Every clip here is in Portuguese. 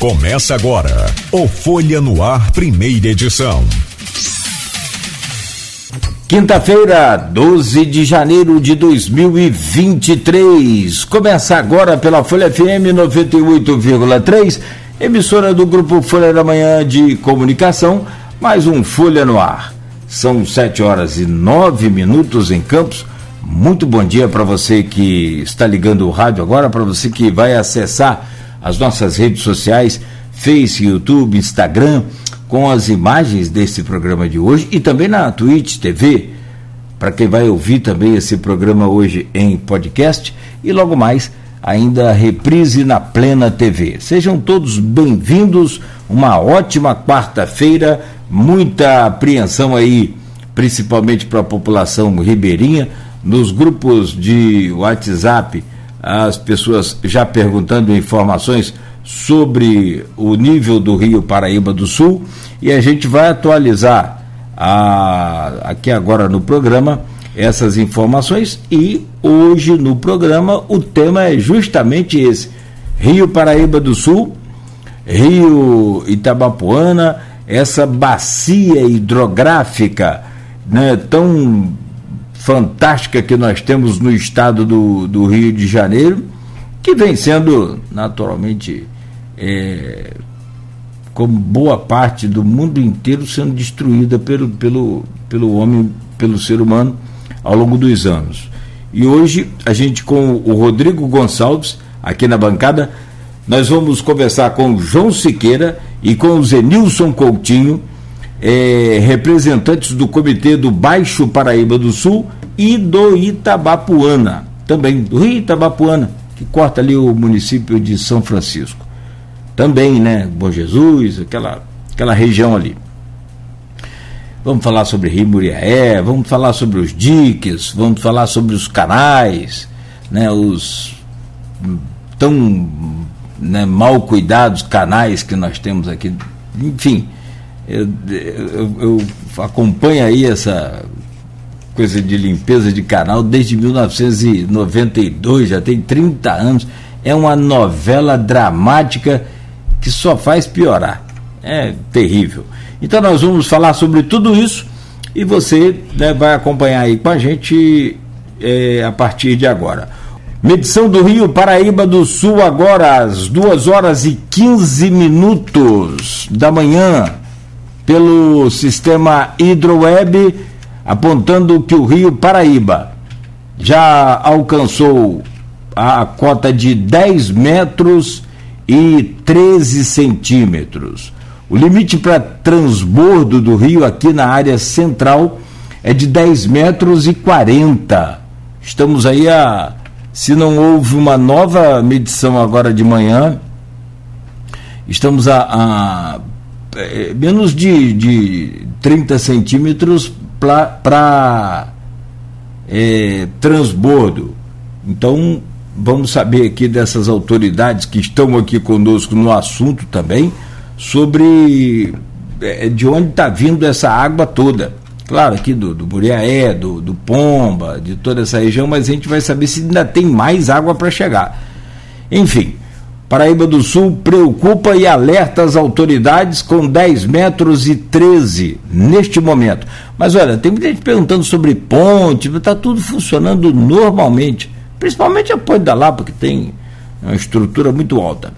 Começa agora o Folha no Ar, primeira edição. Quinta-feira, 12 de janeiro de 2023. Começa agora pela Folha FM 98,3, emissora do grupo Folha da Manhã de Comunicação, mais um Folha no Ar. São sete horas e nove minutos em Campos. Muito bom dia para você que está ligando o rádio agora, para você que vai acessar as nossas redes sociais, Face, YouTube, Instagram, com as imagens desse programa de hoje e também na Twitch TV, para quem vai ouvir também esse programa hoje em podcast e logo mais ainda reprise na Plena TV. Sejam todos bem-vindos, uma ótima quarta-feira, muita apreensão aí, principalmente para a população ribeirinha, nos grupos de WhatsApp as pessoas já perguntando informações sobre o nível do Rio Paraíba do Sul. E a gente vai atualizar a, aqui agora no programa essas informações. E hoje no programa o tema é justamente esse. Rio Paraíba do Sul Rio Itabapuana essa bacia hidrográfica né, tão fantástica que nós temos no estado do, do Rio de Janeiro, que vem sendo naturalmente, é, como boa parte do mundo inteiro, sendo destruída pelo, pelo, pelo homem, pelo ser humano ao longo dos anos. E hoje, a gente com o Rodrigo Gonçalves, aqui na bancada, nós vamos conversar com o João Siqueira e com o Zenilson Coutinho, é, representantes do Comitê do Baixo Paraíba do Sul e do Itabapuana, também do Rio Itabapuana, que corta ali o município de São Francisco. Também, né? Bom Jesus, aquela, aquela região ali. Vamos falar sobre Rio Muriaé, vamos falar sobre os diques, vamos falar sobre os canais, né? Os tão né, mal cuidados canais que nós temos aqui. Enfim, eu, eu, eu acompanho aí essa coisa de limpeza de canal desde 1992, já tem 30 anos. É uma novela dramática que só faz piorar. É terrível. Então nós vamos falar sobre tudo isso e você né, vai acompanhar aí com a gente é, a partir de agora. Medição do Rio Paraíba do Sul agora às 2 horas e 15 minutos da manhã pelo sistema Hidroweb, apontando que o rio Paraíba já alcançou a cota de 10 metros e 13 centímetros. O limite para transbordo do rio aqui na área central é de 10 metros e 40. Estamos aí a. Se não houve uma nova medição agora de manhã, estamos a, a é, menos de, de 30 centímetros para é, transbordo. Então, vamos saber aqui dessas autoridades que estão aqui conosco no assunto também, sobre é, de onde está vindo essa água toda. Claro, aqui do, do Buriaé, do, do Pomba, de toda essa região, mas a gente vai saber se ainda tem mais água para chegar. Enfim, Paraíba do Sul preocupa e alerta as autoridades com 10 metros e 13 neste momento. Mas olha, tem muita gente perguntando sobre ponte, está tudo funcionando normalmente, principalmente a ponte da Lapa, que tem uma estrutura muito alta.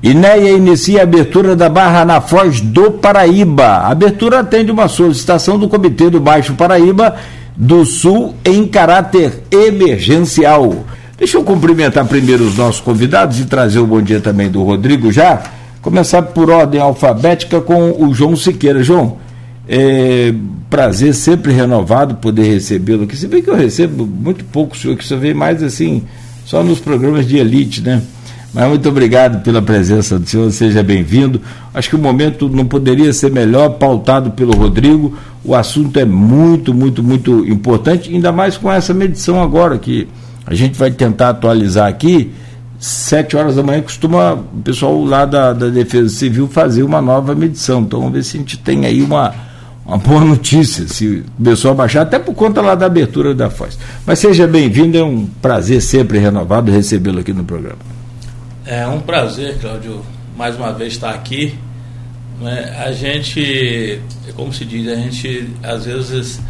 INEA inicia a abertura da barra na Foz do Paraíba. A abertura atende uma solicitação do Comitê do Baixo Paraíba do Sul em caráter emergencial. Deixa eu cumprimentar primeiro os nossos convidados e trazer o bom dia também do Rodrigo já. Começar por ordem alfabética com o João Siqueira. João, é prazer sempre renovado poder recebê-lo aqui. Se bem que eu recebo muito pouco, senhor, que você vem mais assim, só nos programas de elite, né? Mas muito obrigado pela presença do senhor, seja bem-vindo. Acho que o momento não poderia ser melhor, pautado pelo Rodrigo. O assunto é muito, muito, muito importante, ainda mais com essa medição agora que a gente vai tentar atualizar aqui. Sete horas da manhã costuma o pessoal lá da, da Defesa Civil fazer uma nova medição. Então vamos ver se a gente tem aí uma, uma boa notícia, se o pessoal baixar, até por conta lá da abertura da Foz. Mas seja bem-vindo, é um prazer sempre renovado recebê-lo aqui no programa. É um prazer, Cláudio, mais uma vez estar aqui. Né? A gente, como se diz, a gente às vezes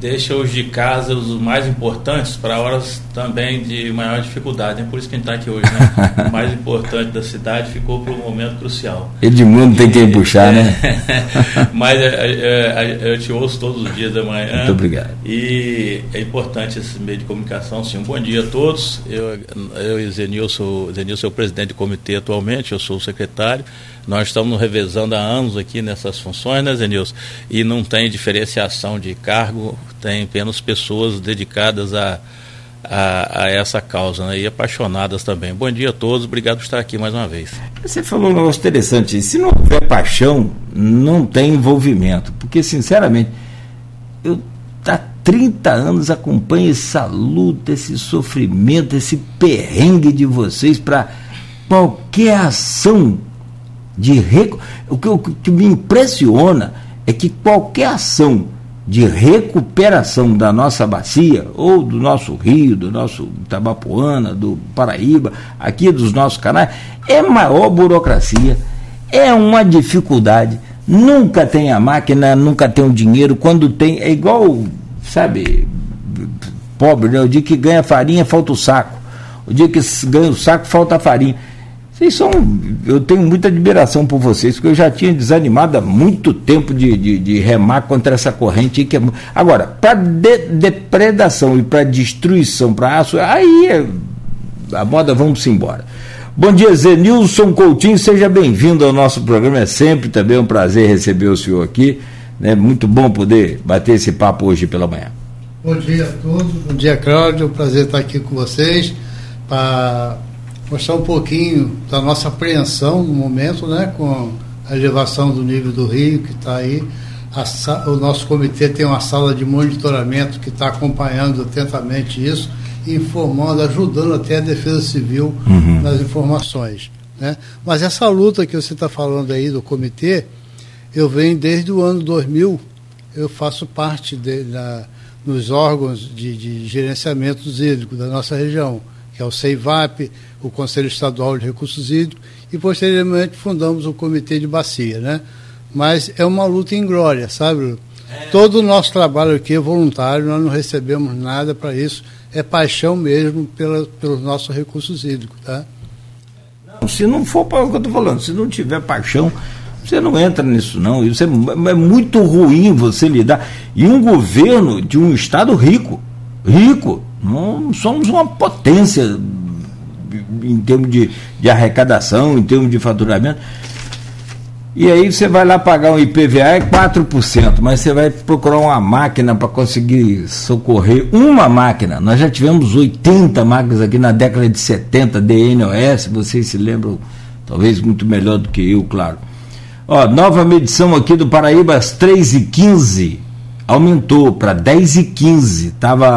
deixa os de casa os mais importantes para horas também de maior dificuldade. É por isso que a gente está aqui hoje, né? O mais importante da cidade ficou para um momento crucial. Edmundo tem quem puxar, né? Mas é, é, é, eu te ouço todos os dias da manhã. Muito obrigado. E é importante esse meio de comunicação, sim. Um bom dia a todos. Eu, eu e Zenilson, Zenilson é o presidente do comitê atualmente, eu sou o secretário. Nós estamos revezando há anos aqui nessas funções, né, Zenilson? E não tem diferenciação de cargo, tem apenas pessoas dedicadas a, a, a, essa causa né? e apaixonadas também. Bom dia a todos, obrigado por estar aqui mais uma vez. Você falou um negócio interessante. Se não houver paixão, não tem envolvimento. Porque, sinceramente, eu há 30 anos acompanho essa luta, esse sofrimento, esse perrengue de vocês para qualquer ação de o, que, o que me impressiona é que qualquer ação de recuperação da nossa bacia, ou do nosso rio, do nosso Tabapuana, do Paraíba, aqui dos nossos canais, é maior burocracia, é uma dificuldade. Nunca tem a máquina, nunca tem o dinheiro. Quando tem, é igual, sabe, pobre, né? O dia que ganha farinha, falta o saco. O dia que ganha o saco, falta a farinha. Vocês são. Eu tenho muita admiração por vocês, porque eu já tinha desanimado há muito tempo de, de, de remar contra essa corrente. Que é, agora, para de, depredação e para destruição, para aço, aí é, a moda vamos embora. Bom dia, Zenilson Coutinho, seja bem-vindo ao nosso programa. É sempre também um prazer receber o senhor aqui. Né? muito bom poder bater esse papo hoje pela manhã. Bom dia a todos, bom dia, Cláudio. Prazer estar aqui com vocês para mostrar um pouquinho da nossa apreensão no momento, né, com a elevação do nível do rio que está aí. A, o nosso comitê tem uma sala de monitoramento que está acompanhando atentamente isso, informando, ajudando até a Defesa Civil uhum. nas informações. Né? Mas essa luta que você está falando aí do comitê, eu venho desde o ano 2000, eu faço parte de, nos órgãos de, de gerenciamento hídrico da nossa região que é o CEIVAP, o Conselho Estadual de Recursos Hídricos, e posteriormente fundamos o Comitê de Bacia, né? Mas é uma luta em glória, sabe? É. Todo o nosso trabalho aqui é voluntário, nós não recebemos nada para isso, é paixão mesmo pela, pelos nossos recursos hídricos, tá? Se não for para o que eu estou falando, se não tiver paixão, você não entra nisso, não. Isso é, é, muito ruim você lidar. E um governo de um estado rico, rico, não somos uma potência em termos de, de arrecadação, em termos de faturamento. E aí você vai lá pagar um IPVA é 4%, mas você vai procurar uma máquina para conseguir socorrer uma máquina. Nós já tivemos 80 máquinas aqui na década de 70, DNOS, vocês se lembram, talvez muito melhor do que eu, claro. Ó, nova medição aqui do Paraíba às 3h15 aumentou para 10 e 15. Tava,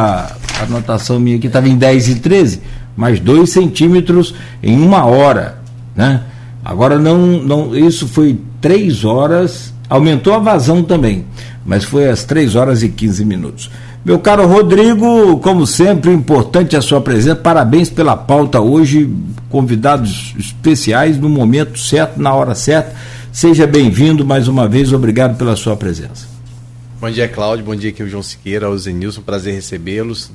a anotação minha aqui estava em 10 e 13, mais 2 centímetros em uma hora. Né? Agora não, não. Isso foi 3 horas, aumentou a vazão também, mas foi às 3 horas e 15 minutos. Meu caro Rodrigo, como sempre, importante a sua presença. Parabéns pela pauta hoje. Convidados especiais no momento certo, na hora certa. Seja bem-vindo mais uma vez. Obrigado pela sua presença. Bom dia, Cláudio. Bom dia aqui, o João Siqueira, o Zenilson. Prazer recebê-los.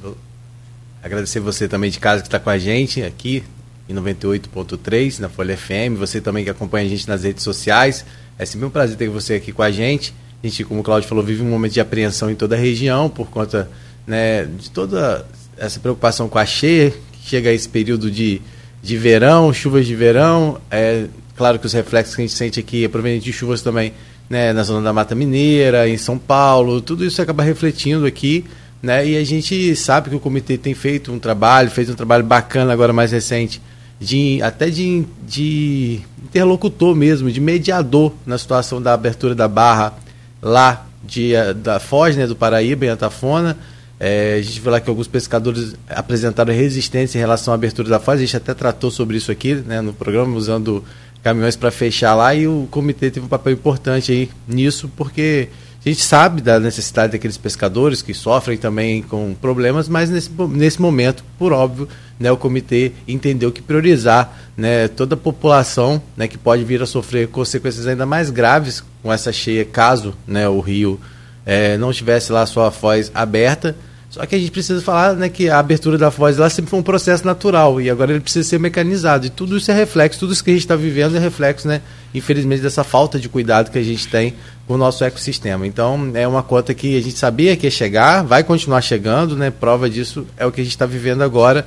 Agradecer você também de casa que está com a gente aqui em 98.3 na Folha FM. Você também que acompanha a gente nas redes sociais. É sempre um prazer ter você aqui com a gente. A gente, como o Cláudio falou, vive um momento de apreensão em toda a região por conta né, de toda essa preocupação com a cheia, que chega esse período de, de verão, chuvas de verão. É claro que os reflexos que a gente sente aqui é proveniente de chuvas também né, na zona da Mata Mineira, em São Paulo, tudo isso acaba refletindo aqui, né? E a gente sabe que o comitê tem feito um trabalho, fez um trabalho bacana agora mais recente, de até de, de interlocutor mesmo, de mediador na situação da abertura da barra lá de, da Foz, né, do Paraíba, em Atafona. É, a gente viu lá que alguns pescadores apresentaram resistência em relação à abertura da Foz, a gente até tratou sobre isso aqui né, no programa, usando caminhões para fechar lá e o comitê teve um papel importante aí nisso, porque a gente sabe da necessidade daqueles pescadores que sofrem também com problemas, mas nesse, nesse momento, por óbvio, né, o comitê entendeu que priorizar né, toda a população né, que pode vir a sofrer consequências ainda mais graves com essa cheia, caso né, o rio é, não tivesse lá sua foz aberta. Só que a gente precisa falar né, que a abertura da foz lá sempre foi um processo natural e agora ele precisa ser mecanizado. E tudo isso é reflexo, tudo isso que a gente está vivendo é reflexo, né, infelizmente, dessa falta de cuidado que a gente tem o nosso ecossistema. Então, é uma conta que a gente sabia que ia chegar, vai continuar chegando, né? Prova disso é o que a gente está vivendo agora,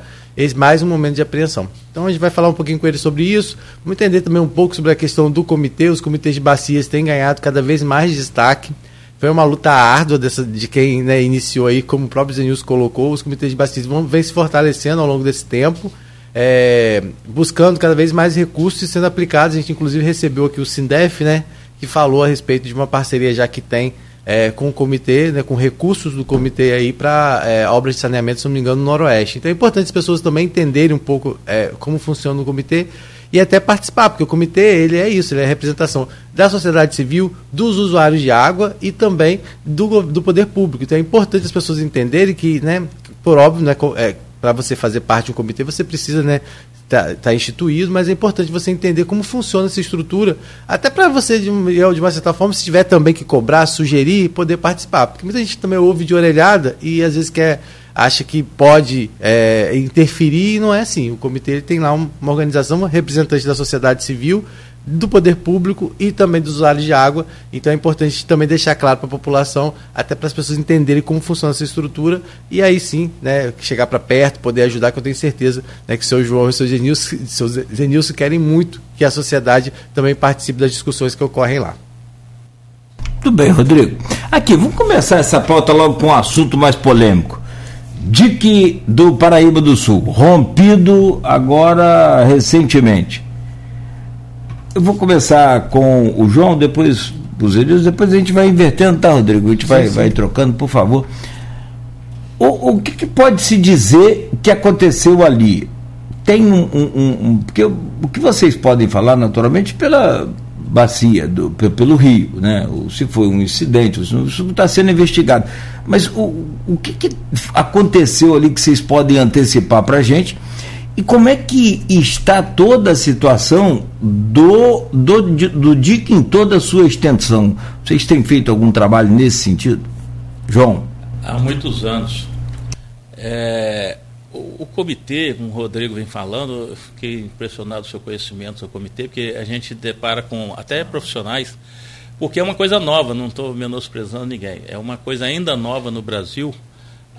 mais um momento de apreensão. Então, a gente vai falar um pouquinho com ele sobre isso, vamos entender também um pouco sobre a questão do comitê. Os comitês de bacias têm ganhado cada vez mais destaque. Foi uma luta árdua dessa, de quem né, iniciou aí, como o próprio Zenilson colocou, os comitês de bacias vão vem se fortalecendo ao longo desse tempo. É, buscando cada vez mais recursos sendo aplicados. A gente inclusive recebeu aqui o Sindef, né, que falou a respeito de uma parceria já que tem é, com o comitê, né, com recursos do comitê aí para é, obras de saneamento, se não me engano, no Noroeste. Então é importante as pessoas também entenderem um pouco é, como funciona o comitê e até participar, porque o comitê ele é isso, ele é a representação da sociedade civil, dos usuários de água e também do, do poder público. Então é importante as pessoas entenderem que, né, por óbvio, né, é, para você fazer parte de um comitê, você precisa né, está tá instituído, mas é importante você entender como funciona essa estrutura, até para você, de, de uma certa forma, se tiver também que cobrar, sugerir, poder participar. Porque muita gente também ouve de orelhada e às vezes quer acha que pode é, interferir e não é assim. O comitê tem lá uma organização, uma representante da sociedade civil do poder público e também dos usuários de água. Então é importante também deixar claro para a população, até para as pessoas entenderem como funciona essa estrutura e aí sim, né, chegar para perto, poder ajudar, que eu tenho certeza né, que o seu João e o seu Zenilson, seu Zenilson querem muito que a sociedade também participe das discussões que ocorrem lá. Tudo bem, Rodrigo. Aqui, vamos começar essa pauta logo com um assunto mais polêmico. Dique do Paraíba do Sul, rompido agora recentemente eu vou começar com o João, depois os Elias, depois a gente vai invertendo, tá, Rodrigo? A gente vai, sim, sim. vai trocando, por favor. O, o que, que, pode se dizer que aconteceu ali? Tem um. um, um porque o que vocês podem falar, naturalmente, pela bacia, do, pelo rio, né? se foi um incidente, isso está sendo investigado. Mas o, o que, que aconteceu ali que vocês podem antecipar para a gente? E como é que está toda a situação do, do, do DIC em toda a sua extensão? Vocês têm feito algum trabalho nesse sentido? João? Há muitos anos. É, o, o, comitê, como o Rodrigo vem falando, eu fiquei impressionado com o seu conhecimento do seu comitê, porque a gente depara com até profissionais, porque é uma coisa nova, não estou menosprezando ninguém, é uma coisa ainda nova no Brasil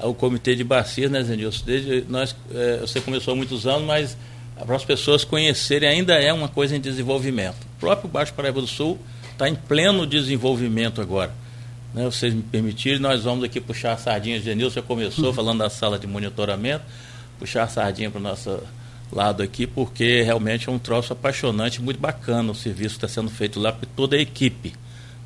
o comitê de bacias, né, Zenilson? Desde nós, é, você começou há muitos anos, mas para as pessoas conhecerem ainda é uma coisa em desenvolvimento. O próprio Baixo Paraíba do Sul está em pleno desenvolvimento agora. Né, vocês me permitirem, nós vamos aqui puxar a sardinha. Genilson já começou uhum. falando da sala de monitoramento, puxar a sardinha para o nosso lado aqui, porque realmente é um troço apaixonante, muito bacana o serviço que está sendo feito lá por toda a equipe.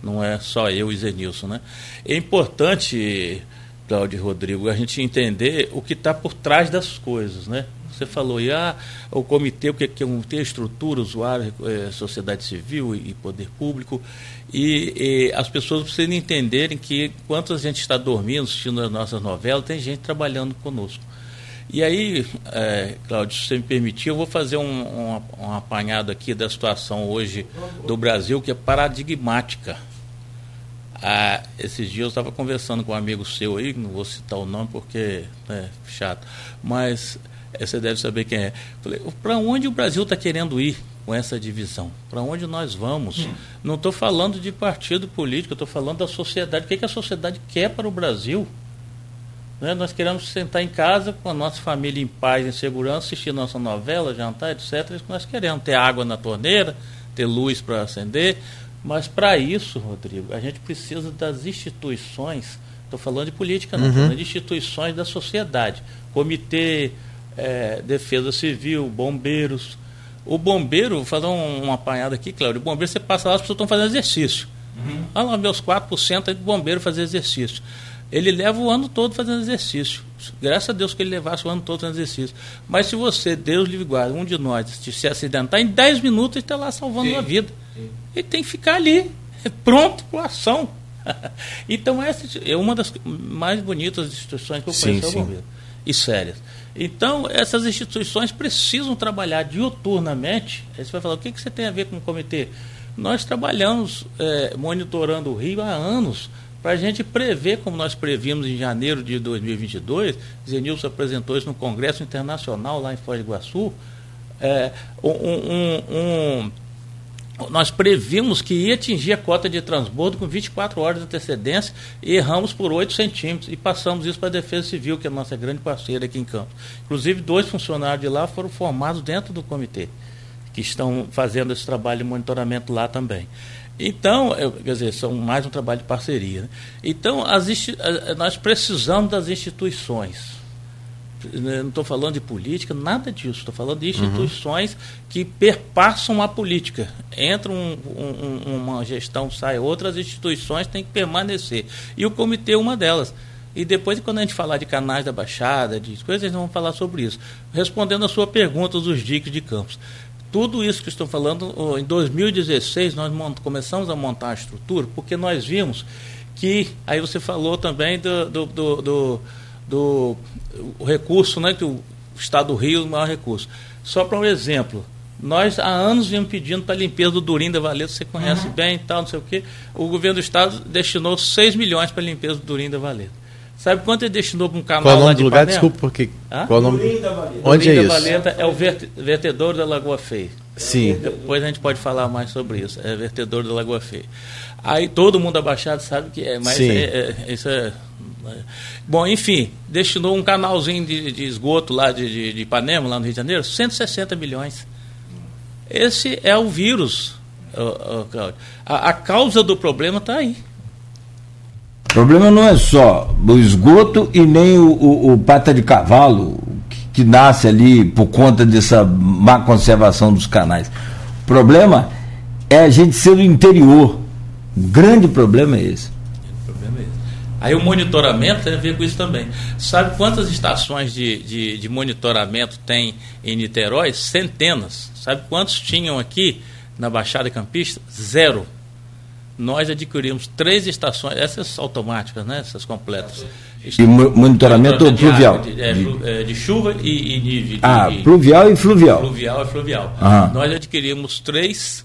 Não é só eu e Zenilson. Né? É importante Cláudio e Rodrigo, a gente entender o que está por trás das coisas, né? Você falou, e ah, o comitê, o que é um comitê, estrutura, usuário, é, sociedade civil e, e poder público, e, e, as pessoas precisam entenderem que enquanto a gente está dormindo, assistindo as nossas novelas, tem gente trabalhando conosco. E aí, é, Cláudio, se você me permitir, eu vou fazer um, um, um apanhado aqui da situação hoje do Brasil, que é paradigmática. Ah, esses dias eu estava conversando com um amigo seu aí, não vou citar o nome porque é chato, mas você deve saber quem é. Falei, para onde o Brasil está querendo ir com essa divisão? Para onde nós vamos? Não estou falando de partido político, estou falando da sociedade. O que, que a sociedade quer para o Brasil? Né? Nós queremos sentar em casa com a nossa família em paz, em segurança, assistir nossa novela, jantar, etc. É isso que nós queremos. Ter água na torneira, ter luz para acender, mas para isso, Rodrigo, a gente precisa das instituições, estou falando de política, não, uhum. de instituições da sociedade. Comitê, é, Defesa Civil, bombeiros. O bombeiro, vou fazer um, um apanhado aqui, Cláudio. O bombeiro, você passa lá, as pessoas estão fazendo exercício. Uhum. Olha lá, meus 4% é de bombeiro fazer exercício. Ele leva o ano todo fazendo exercício. Graças a Deus que ele levasse o ano todo fazendo exercício. Mas se você, Deus livre guarda, um de nós, se acidentar, em 10 minutos ele está lá salvando Sim. a vida. Sim ele tem que ficar ali, pronto para ação. então, essa é uma das mais bonitas instituições que eu conheço sim, sim. e sérias. Então, essas instituições precisam trabalhar diuturnamente. Aí você vai falar, o que, que você tem a ver com o comitê? Nós trabalhamos é, monitorando o Rio há anos para a gente prever, como nós previmos em janeiro de 2022, Zenilson apresentou isso no Congresso Internacional lá em Foz do Iguaçu, é, um, um, um, nós previmos que ia atingir a cota de transbordo com 24 horas de antecedência e erramos por 8 centímetros e passamos isso para a Defesa Civil, que é a nossa grande parceira aqui em Campos. Inclusive, dois funcionários de lá foram formados dentro do comitê, que estão fazendo esse trabalho de monitoramento lá também. Então, eu, quer dizer, são mais um trabalho de parceria. Né? Então, as, nós precisamos das instituições né, não estou falando de política, nada disso. Estou falando de instituições uhum. que perpassam a política. Entra um, um, uma gestão, sai outras instituições têm que permanecer. E o comitê é uma delas. E depois, quando a gente falar de canais da Baixada, de coisas, eles vão falar sobre isso. Respondendo a sua pergunta dos diques de campos. Tudo isso que estou falando, em 2016, nós começamos a montar a estrutura, porque nós vimos que, aí você falou também do, do, do, do do recurso, né, que o Estado do Rio é o maior recurso. Só para um exemplo, nós há anos viemos pedindo para a limpeza do Durim da Valeta, você conhece uhum. bem e tal, não sei o quê. O governo do Estado destinou 6 milhões para a limpeza do Durim da Valeta. Sabe quanto ele destinou para um canal Qual o nome do lugar? Desculpa, porque. Hã? Qual o nome? Durim da Valeta. Onde é da isso? Valeta é o vertedor da Lagoa Feia. Sim. Depois a gente pode falar mais sobre isso. É vertedor da Lagoa Feia. Aí todo mundo abaixado sabe que é, mas é, é, isso é Bom, enfim, destinou um canalzinho de, de esgoto lá de, de, de, Ipanema, lá no Rio de Janeiro, 160 milhões. Esse é o vírus, Cláudio. A, a causa do problema está aí. O problema não é só o esgoto e nem o, o, o pata de cavalo que, que nasce ali por conta dessa má conservação dos canais. O problema é a gente ser do interior. O grande problema é esse. Aí o monitoramento tem a ver com isso também. Sabe quantas estações de, de, de monitoramento tem em Niterói? Centenas. Sabe quantos tinham aqui na Baixada Campista? Zero. Nós adquirimos três estações, essas automáticas, né? essas completas. E monitoramento de pluvial? De, é, é, de, chuva e, e de, de, Ah, pluvial e fluvial. Pluvial e fluvial. Nós adquirimos três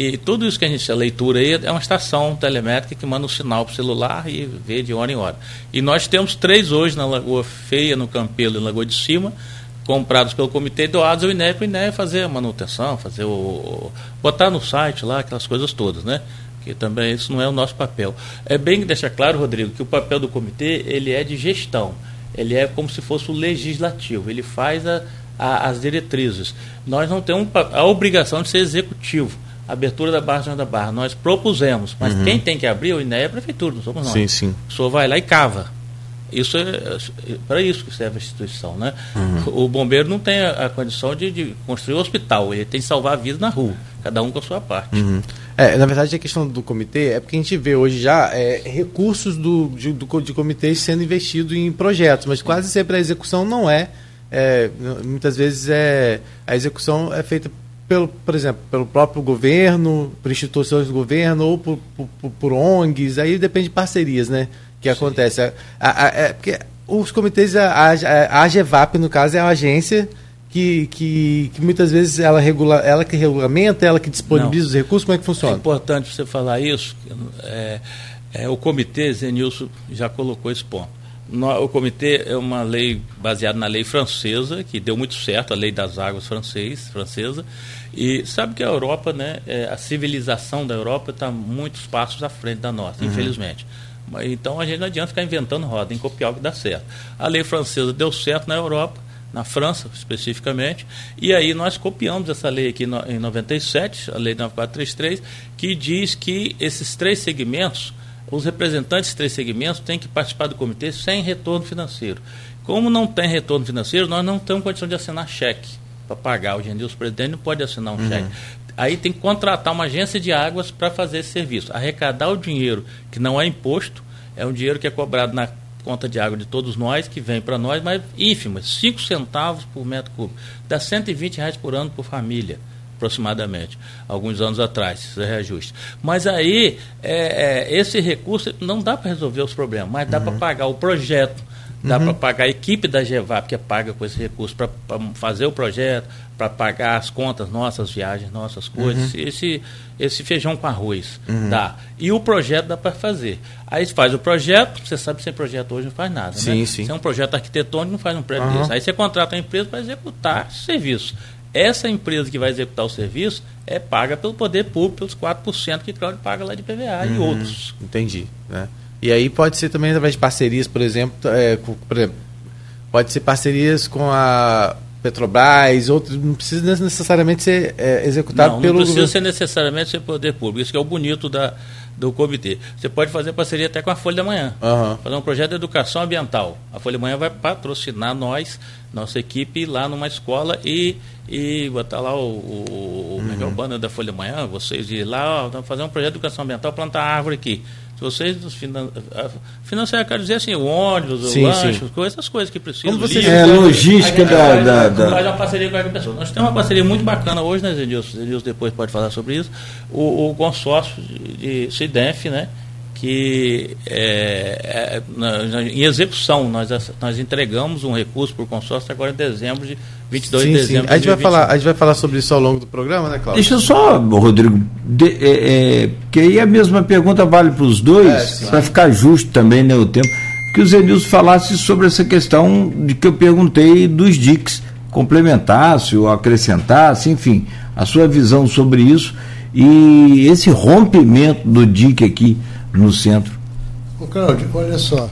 e tudo isso que a gente, a leitura aí, é uma estação telemétrica que manda um sinal para o celular e vê de hora em hora. E nós temos três hoje na Lagoa Feia, no Campelo e Lagoa de Cima, comprados pelo comitê doados ao INEP, o INEP fazer a manutenção, fazer o. botar no site lá, aquelas coisas todas, né? Que também isso não é o nosso papel. É bem deixar claro, Rodrigo, que o papel do comitê ele é de gestão. Ele é como se fosse o legislativo, ele faz a, a, as diretrizes. Nós não temos a obrigação de ser executivo abertura da Barra da Barra. Nós propusemos, mas uhum. quem tem que abrir o INEA é a prefeitura, não somos nós. Sim, sim. O senhor vai lá e cava. Isso é, é para isso que serve a instituição, né? Uhum. O bombeiro não tem a, a condição de, de, construir o um hospital, ele tem que salvar a vida na rua, cada um com a sua parte. Uhum. É, na verdade, a questão do comitê é porque a gente vê hoje já é, recursos do, de, do, de comitês sendo investidos em projetos, mas quase sempre a execução não é, é muitas vezes é, a execução é feita pelo, por exemplo, pelo próprio governo, por instituições do governo ou por, por, por ONGs, aí depende de parcerias, né? Que Sim. acontece. A, a, a, é, porque os comitês, a, a, a AGVAP, no caso, é a agência que, que, que, muitas vezes ela, regula, ela que regulamenta, ela que disponibiliza Não. os recursos, como é que funciona? É importante você falar isso. É, é, o comitê, Zenilson já colocou esse ponto o comitê é uma lei baseada na lei francesa, que deu muito certo, a lei das águas francês, francesa. E sabe que a Europa, né, é, a civilização da Europa está muitos passos à frente da nossa, uhum. infelizmente. Então a gente não adianta ficar inventando roda, em copiar o que dá certo. A lei francesa deu certo na Europa, na França especificamente, e aí nós copiamos essa lei aqui no, em 97, a lei 9433, que diz que esses três segmentos os representantes de três segmentos têm que participar do comitê sem retorno financeiro. Como não tem retorno financeiro, nós não temos condição de assinar cheque para pagar. O Genilson presidente não pode assinar um uhum. cheque. Aí tem que contratar uma agência de águas para fazer esse serviço. Arrecadar o dinheiro que não é imposto, é um dinheiro que é cobrado na conta de água de todos nós, que vem para nós, mas ínfimo, 5 centavos por metro cúbico. Dá 120 reais por ano por família aproximadamente, alguns anos atrás, esse reajuste. Mas aí, é, é, esse recurso não dá para resolver os problemas, mas dá uhum. para pagar o projeto, dá uhum. para pagar a equipe da GEVAP, que é paga com esse recurso, para fazer o projeto, para pagar as contas nossas, viagens, nossas coisas. Uhum. Esse, esse feijão com arroz uhum. dá. E o projeto dá para fazer. Aí você faz o projeto, você sabe que sem projeto hoje não faz nada. Sim, né? sim. Se é um projeto arquitetônico, não faz um prédio desse. Aí você contrata uma empresa para executar esse serviço. Essa empresa que vai executar o serviço é paga pelo poder público, pelos 4% que Cláudio paga lá de PVA e uhum. outros. Entendi. Né? E aí pode ser também através de parcerias, por exemplo, é, com, por exemplo, pode ser parcerias com a Petrobras, outros, não precisa necessariamente ser é, executado não, pelo. Não precisa ser necessariamente ser poder público. Isso que é o bonito da, do comitê. Você pode fazer parceria até com a Folha da Manhã. Uhum. Fazer um projeto de educação ambiental. A Folha da Manhã vai patrocinar nós, nossa equipe, lá numa escola e, e botar lá o, o, uhum. o banner da Folha da Manhã, vocês ir lá, ó, fazer um projeto de educação ambiental, plantar árvore aqui. Se vocês finan... financiar, quero dizer assim, o ônibus, sim, o lanche, sim. essas coisas que precisam. Como você é, logística da, da, da... Faz uma parceria com a pessoa. Nós temos uma parceria muito bacana hoje, né, Zedilson? Zedilson depois pode falar sobre isso. O, o consórcio de, de CIDEF, né? Que é, é, na, em execução nós, nós entregamos um recurso para o consórcio agora em dezembro de 22 sim, de dezembro. Sim. A gente, vai falar, a gente vai falar sobre isso ao longo do programa, né, Cláudio? Deixa eu só, Rodrigo, de, é, é, que aí a mesma pergunta vale para os dois, é, para ficar justo também né, o tempo, que o Zenilson falasse sobre essa questão de que eu perguntei dos DICs, complementasse ou acrescentasse, enfim, a sua visão sobre isso e esse rompimento do DIC aqui no centro. Ô Cláudio, olha só,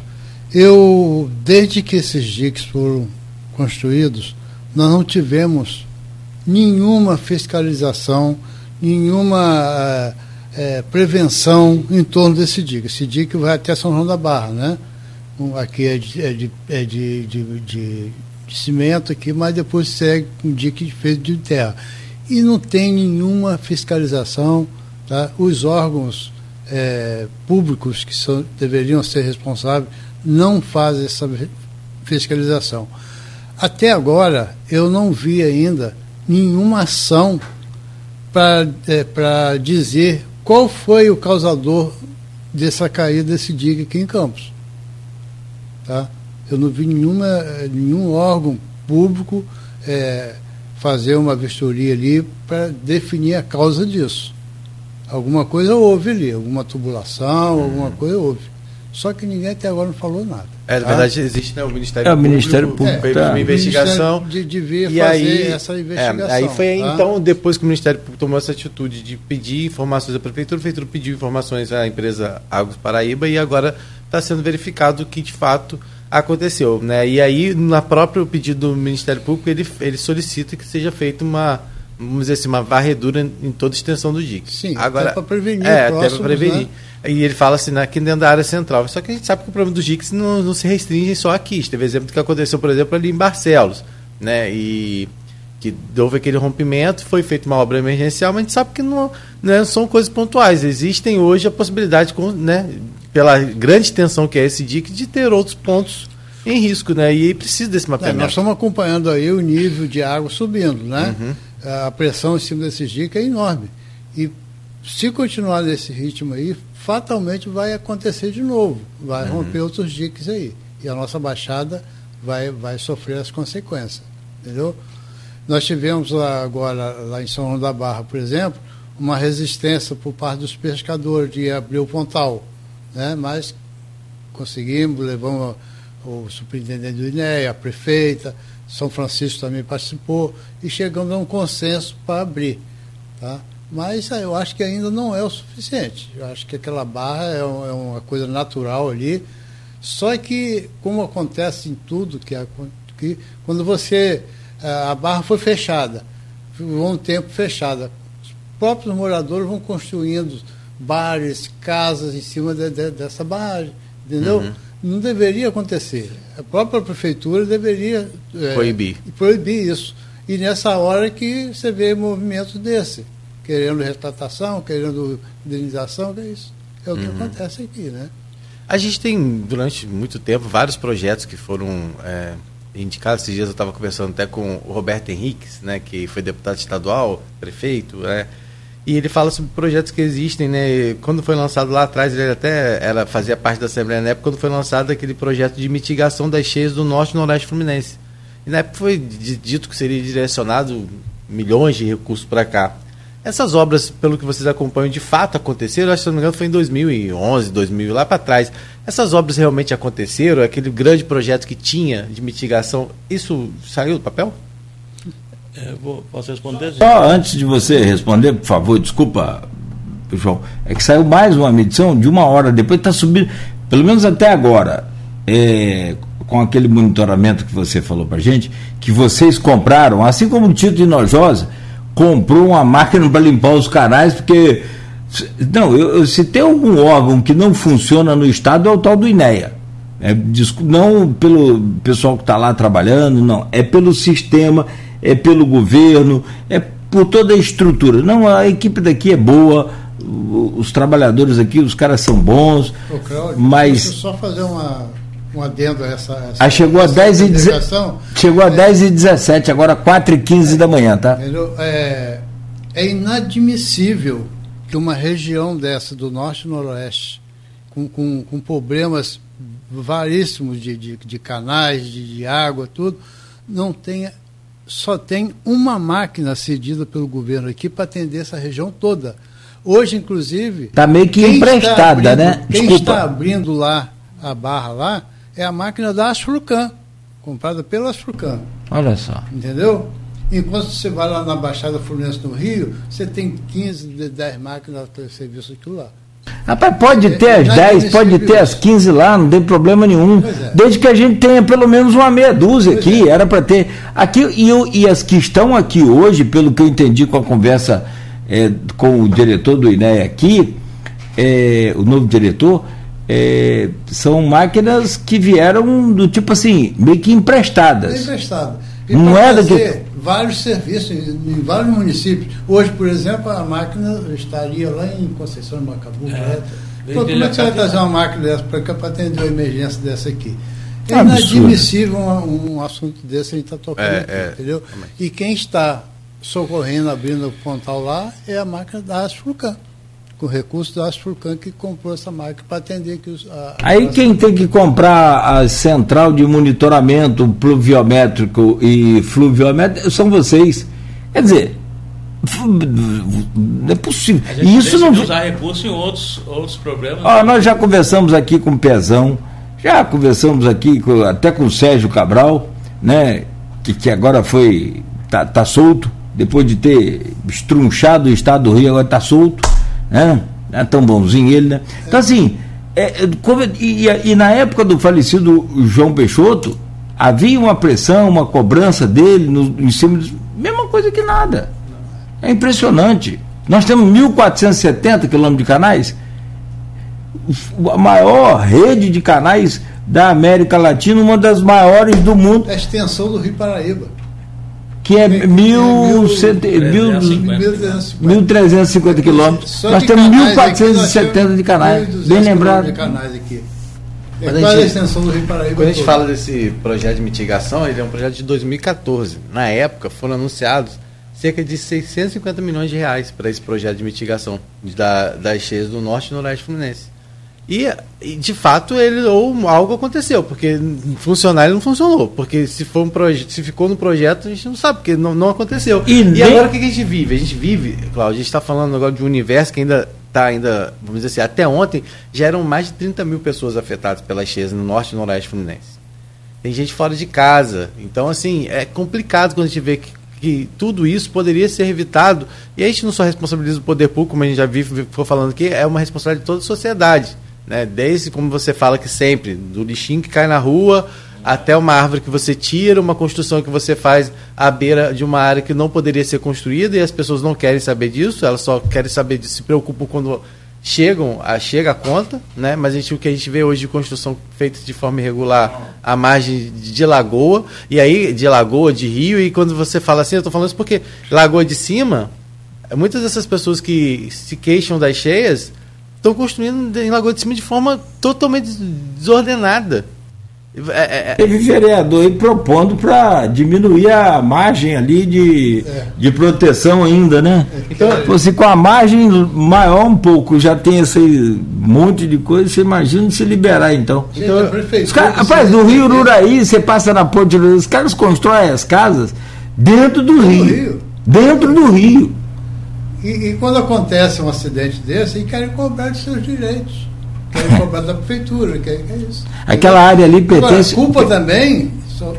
eu, desde que esses DICs foram construídos, nós não tivemos nenhuma fiscalização, nenhuma é, prevenção em torno desse DIC. Esse DIC vai até São João da Barra, né? Aqui é de, é, de, é de, de, de, cimento aqui, mas depois segue um DIC feito de terra. E não tem nenhuma fiscalização, tá? Os órgãos é, públicos que são, deveriam ser responsáveis não fazem essa fiscalização. Até agora, eu não vi ainda nenhuma ação para é, dizer qual foi o causador dessa caída desse diga aqui em Campos. Tá? Eu não vi nenhuma, nenhum órgão público é, fazer uma vistoria ali para definir a causa disso. Alguma coisa houve ali, alguma tubulação, alguma coisa houve. Só que ninguém até agora não falou nada. É, na tá? verdade existe né, o Ministério é, Público. O Ministério Público fez tá. uma investigação. De, devia e fazer aí, essa investigação. É, aí foi tá? então, depois que o Ministério Público tomou essa atitude de pedir informações à Prefeitura, a Prefeitura pediu informações à empresa Águas Paraíba e agora está sendo verificado o que de fato aconteceu. Né? E aí, na próprio pedido do Ministério Público, ele, ele solicita que seja feita uma vamos dizer assim, uma varredura em toda a extensão do DIC. Sim, Agora, até para prevenir. É, próximos, até para prevenir. Né? E ele fala assim, aqui dentro da área central. Só que a gente sabe que o problema dos DICs não, não se restringe só aqui. Teve exemplo do que aconteceu, por exemplo, ali em Barcelos. Né? E que houve aquele rompimento, foi feita uma obra emergencial, mas a gente sabe que não, não são coisas pontuais. Existem hoje a possibilidade, né, pela grande extensão que é esse DIC, de ter outros pontos em risco, né? E precisa desse mapeamento. É, nós estamos acompanhando aí o nível de água subindo, né? Uhum a pressão em cima desses dicas é enorme. E se continuar nesse ritmo aí, fatalmente vai acontecer de novo. Vai uhum. romper outros diques aí. E a nossa baixada vai, vai sofrer as consequências. Entendeu? Nós tivemos lá agora, lá em São João da Barra, por exemplo, uma resistência por parte dos pescadores de abrir o pontal. Né? Mas conseguimos, levamos o superintendente do INEA, a prefeita, são Francisco também participou e chegamos a um consenso para abrir. Tá? Mas eu acho que ainda não é o suficiente. Eu acho que aquela barra é, é uma coisa natural ali. Só que, como acontece em tudo, que, que quando você. A barra foi fechada, ficou um tempo fechada. Os próprios moradores vão construindo bares, casas em cima de, de, dessa barragem. Entendeu? Uhum não deveria acontecer. A própria prefeitura deveria é, proibir. proibir isso. E nessa hora que você vê movimentos desse, querendo retratação, querendo indenização, é isso. É o que uhum. acontece aqui, né? A gente tem, durante muito tempo, vários projetos que foram é, indicados. Esses dias eu estava conversando até com o Roberto Henriques, né, que foi deputado estadual, prefeito, né, E ele fala sobre projetos que existem, né? Quando foi lançado lá atrás, ele até era, fazia parte da Assembleia na época, quando foi lançado aquele projeto de mitigação das cheias do Norte e Noroeste Fluminense. E na época foi dito que seria direcionado milhões de recursos para cá. Essas obras, pelo que vocês acompanham, de fato aconteceram? Acho que, se não me engano, foi em 2011, 2000, lá para trás. Essas obras realmente aconteceram? Aquele grande projeto que tinha de mitigação, isso saiu do papel? É, posso responder? Só antes de você responder, por favor, desculpa, João, é que saiu mais uma medição de uma hora depois, está subindo, pelo menos até agora, é, com aquele monitoramento que você falou para gente, que vocês compraram, assim como o Tito de Nojosa comprou uma máquina para limpar os canais, porque. Não, eu, eu, se tem algum órgão que não funciona no Estado é o tal do INEA. É, não pelo pessoal que está lá trabalhando, não. É pelo sistema é pelo governo, é por toda a estrutura. Não, a equipe daqui é boa, os trabalhadores aqui, os caras são bons, Ô, Cláudio, mas... Deixa eu só fazer uma, um adendo a essa... essa ah, chegou a 10 e, chegou a é, 10 e 17, agora 4 e 15 é, da manhã, tá? É, é inadmissível que uma região dessa, do Norte e Noroeste, com, com, com problemas varíssimos de, de, de canais, de, de água, tudo, não tenha só tem uma máquina cedida pelo governo aqui para atender essa região toda. Hoje, inclusive. Está meio que emprestada, abrindo, né? Quem Desculpa. está abrindo lá a barra lá é a máquina da Asfrucan, comprada pela Asfrucan. Olha só. Entendeu? Enquanto você vai lá na Baixada Fluminense no Rio, você tem 15, 10 máquinas de serviço aquilo lá. Rapaz, pode ter as 10, pode ter as 15 lá, não tem problema nenhum. É. Desde que a gente tenha pelo menos uma meia dúzia pois aqui, é. era para ter. Aqui, e, eu, e as que estão aqui hoje, pelo que eu entendi com a conversa é, com o diretor do INEA aqui, é, o novo diretor, é, são máquinas que vieram do tipo assim, meio que emprestadas. Emprestado. E não é daquele vários serviços em, em, vários municípios. Hoje, por exemplo, a máquina estaria lá em Conceição de Macabu. É, então, como é que você vai trazer uma máquina dessa para cá para atender uma emergência dessa aqui? É, é inadmissível um, um, assunto desse a gente está tocando, é, aqui, é, entendeu? E quem está socorrendo, abrindo o pontal lá, é a máquina da Asfrucan com recursos da Asfurcan que comprou essa máquina para atender aqui os. A, Aí quem tem que comprar a central de monitoramento pluviométrico e fluviométrico são vocês. Quer dizer, não é possível. A gente Isso não usar recursos em outros, outros problemas. Ah, nós já conversamos aqui com o Pezão, já conversamos aqui com, até com o Sérgio Cabral, né? Que, que agora foi. tá, tá solto, depois de ter estrunchado o estado do Rio, agora está solto né? É tão bonzinho ele, né? Então, assim, é, é como, e, e, na época do falecido João Peixoto, havia uma pressão, uma cobrança dele no, em cima. Mesma coisa que nada. É impressionante. Nós temos 1.470 quilômetros de canais. A maior rede de canais da América Latina, uma das maiores do mundo. É a extensão do Rio Paraíba que é 1.350 quilômetros. Nós temos 1.470 de canais, bem lembrado. De canais aqui. É quase a, extensão do Rio Paraíba. Quando a gente fala desse projeto de mitigação, ele é um projeto de 2014. Na época, foram anunciados cerca de 650 milhões de reais para esse projeto de mitigação da, das cheias do Norte e Noroeste Fluminense. E, e, de fato ele ou algo aconteceu, porque funcionar ele não funcionou. Porque se for um projeto, se ficou no projeto, a gente não sabe, porque não, não aconteceu. E, e nem... agora o que a gente vive? A gente vive, Cláudio, a gente está falando agora de um universo que ainda está ainda, vamos dizer assim, até ontem já eram mais de 30 mil pessoas afetadas pelas cheias no norte e noroeste fluminense. Tem gente fora de casa. Então, assim, é complicado quando a gente vê que, que tudo isso poderia ser evitado. E a gente não só responsabiliza o poder público, como a gente já vive, foi falando aqui, é uma responsabilidade de toda a sociedade né? Desde como você fala que sempre, do lixinho que cai na rua até uma árvore que você tira, uma construção que você faz à beira de uma área que não poderia ser construída e as pessoas não querem saber disso, elas só querem saber disso, se preocupam quando chegam a chega a conta, né? Mas a gente, o que a gente vê hoje de construção feita de forma irregular à margem de lagoa e aí de lagoa, de rio e quando você fala assim, eu estou falando isso porque lagoa de cima, muitas dessas pessoas que se queixam das cheias estão construindo em Lagoa de Cima de forma totalmente desordenada. É, é, é, Teve vereador aí propondo para diminuir a margem ali de, é. de proteção ainda, né? Então, assim, com a margem maior um pouco, já tem esse monte de coisa, você imagina se liberar então. então cara, rapaz, no Rio Ururaí, você passa na ponte, os caras constroem as casas dentro do rio, rio, Dentro do rio. E, e, quando acontece um acidente desse, eles querem cobrar de seus direitos querem cobrar da prefeitura, que é, é isso. Aquela área ali pertence. Agora, a culpa também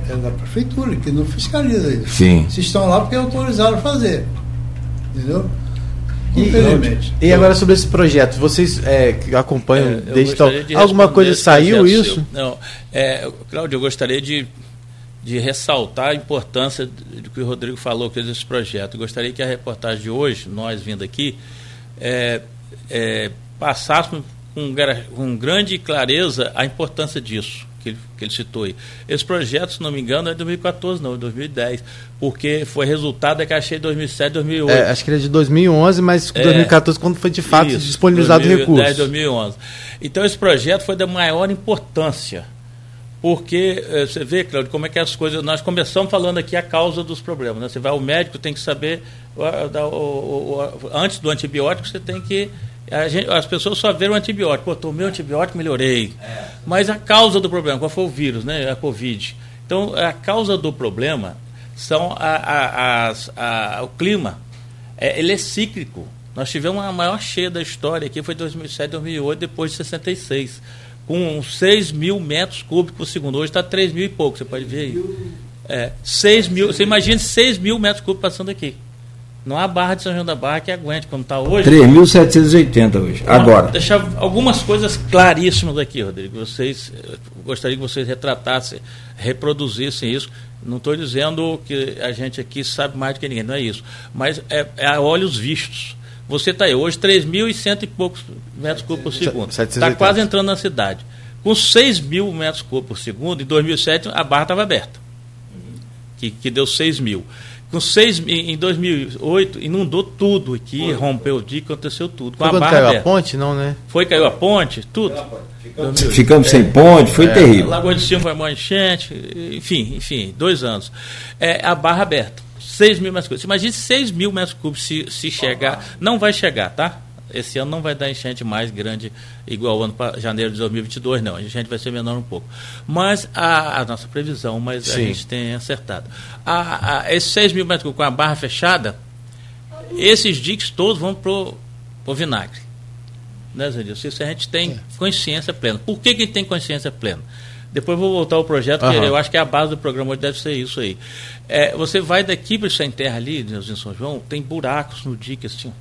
é da prefeitura, que não fiscaliza isso. Sim. Se estão lá porque autorizaram a fazer. Entendeu? Infelizmente. E, e agora sobre esse projeto, vocês é, que acompanham é, desde tal, de alguma coisa saiu isso? Seu. Não, é, Cláudio, eu gostaria de, de ressaltar a importância do que o Rodrigo falou que desse projeto. Eu gostaria que a reportagem de hoje, nós vindo aqui, é, é, passássemos com, com grande clareza a importância disso que ele, que ele citou aí. Esse projeto, se não me engano, é de 2014, não, é 2010, porque foi resultado da Caixa de 2007, 2008. É, acho que ele é de 2011, mas é, 2014 quando foi de fato isso, disponibilizado o recurso. 2011. Então esse projeto foi da maior importância, porque eh, você vê, Claudio, como é que as coisas. Nós começamos falando aqui a causa dos problemas. Né? Você vai ao médico, tem que saber, antes do antibiótico, você tem que Gente, as pessoas só veem o antibiótico. Pô, tomei o antibiótico, melhorei. É. Mas a causa do problema, qual foi o vírus, né? A Covid. Então, a causa do problema são a, a, a, o clima. É, ele é cíclico. Nós tivemos a maior cheia da história aqui, foi 2007, 2008, depois de 66. Com 6 mil metros cúbicos por segundo. Hoje está 3 mil e pouco, você pode ver aí. É, 6 mil, você imagina 6 mil metros cúbicos passando aqui. Não há barra de São João da Barra que aguente como está hoje. 3.780 hoje, agora. Deixar algumas coisas claríssimas aqui, Rodrigo. Vocês, gostaria que vocês retratassem, reproduzissem isso. Não estou dizendo que a gente aqui sabe mais do que ninguém, não é isso. Mas é, é a olhos vistos. Você está aí hoje, 3.100 e poucos metros cúbicos por segundo. Está quase entrando na cidade. Com 6 mil metros cúbicos por segundo, em 2007 a barra estava aberta, que, que deu 6 mil. Com seis, em 2008, inundou tudo aqui, foi, rompeu o dia, aconteceu tudo. Com foi a quando caiu aberta. a ponte, não, né? Foi, caiu a ponte, tudo. Ficamos, Ficamos sem ponte, foi é, terrível. Lagoa de Cima foi uma enchente, enfim, enfim, dois anos. É, a barra aberta, 6 mil metros cúbicos. Imagine 6 mil metros cúbicos se, se chegar, não vai chegar, tá? esse ano não vai dar enchente mais grande igual o ano para janeiro de 2022, não. A enchente vai ser menor um pouco. Mas a, a nossa previsão, mas Sim. a gente tem acertado. A, a, esses 6 mil metros com a barra fechada, esses diques todos vão para o vinagre. Né, Zé Isso a gente tem consciência plena. Por que, que tem consciência plena? Depois vou voltar ao projeto, uhum. eu acho que a base do programa hoje deve ser isso aí. É, você vai daqui para Sem Terra ali, em São João, tem buracos no dique, assim,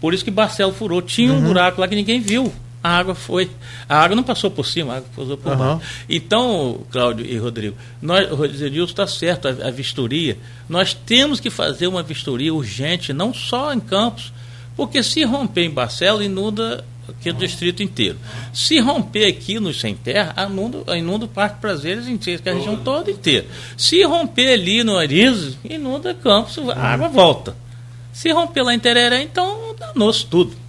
por isso que Barcelo furou. Tinha um uhum. buraco lá que ninguém viu. A água foi. A água não passou por cima, a água passou por uhum. baixo. Então, Cláudio e Rodrigo, nós, o Rodrigo está certo, a, a, vistoria. Nós temos que fazer uma vistoria urgente, não só em Campos, porque se romper em Barcelo, inunda aqui o distrito inteiro. Se romper aqui no Sem Terra, inunda, inunda o Parque Prazeres inteiro, que é a região toda inteira. Se romper ali no Arizes, inunda Campos, a água volta. Se romper lá em Tereré, então danou-se tudo.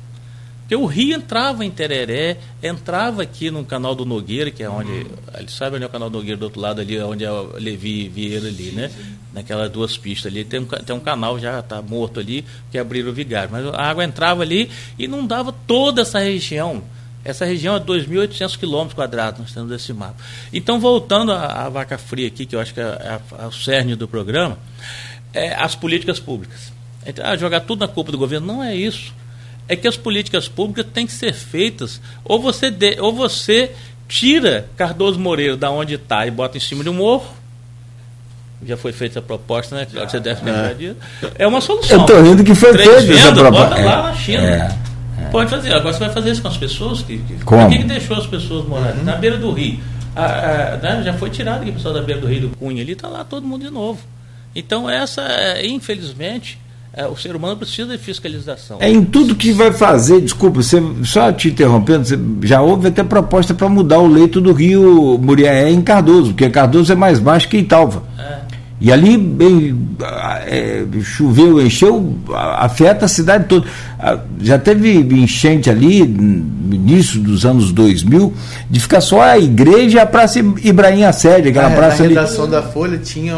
Porque o rio entrava em Tereré, entrava aqui no canal do Nogueira, que é onde. Uhum. Ele sabe onde é o canal do Nogueira do outro lado ali, onde é o Levi Vieira ali, né? Naquelas duas pistas ali. Tem um, tem um canal já está morto ali, que abriram o vigário. Mas a água entrava ali e inundava toda essa região. Essa região é 2.800 quilômetros quadrados, nós temos esse mapa. Então, voltando à, à vaca fria aqui, que eu acho que é, é, é o cerne do programa, é, as políticas públicas. Então, ah, jogar tudo na culpa do governo. Não é isso. É que as políticas públicas têm que ser feitas. Ou você, de, ou você tira Cardoso Moreira da onde está e bota em cima de um morro. Já foi feita a proposta, né? Já, você deve lembrar é. disso. É uma solução. Eu estou rindo que foi feita essa proposta. Bota é, lá na China. É, é. Pode fazer. Agora você vai fazer isso com as pessoas? Que, que, Como? Por que, que deixou as pessoas morarem? Uhum. Na beira do rio. A, a, né? Já foi tirado aqui o pessoal da beira do rio do Cunha ali, está lá todo mundo de novo. Então, essa, é, infelizmente, é, o ser humano precisa de fiscalização. É em tudo que vai fazer, desculpa, você, só te interrompendo, você, já houve até proposta para mudar o leito do rio Muriaé em Cardoso, porque Cardoso é mais baixo que Italva. É. E ali bem, é, choveu, encheu, afeta a cidade toda. Já teve enchente ali, no início dos anos 2000, de ficar só a igreja e a Praça Ibrahim Assede, aquela ah, praça ali. Na redação da Folha tinha.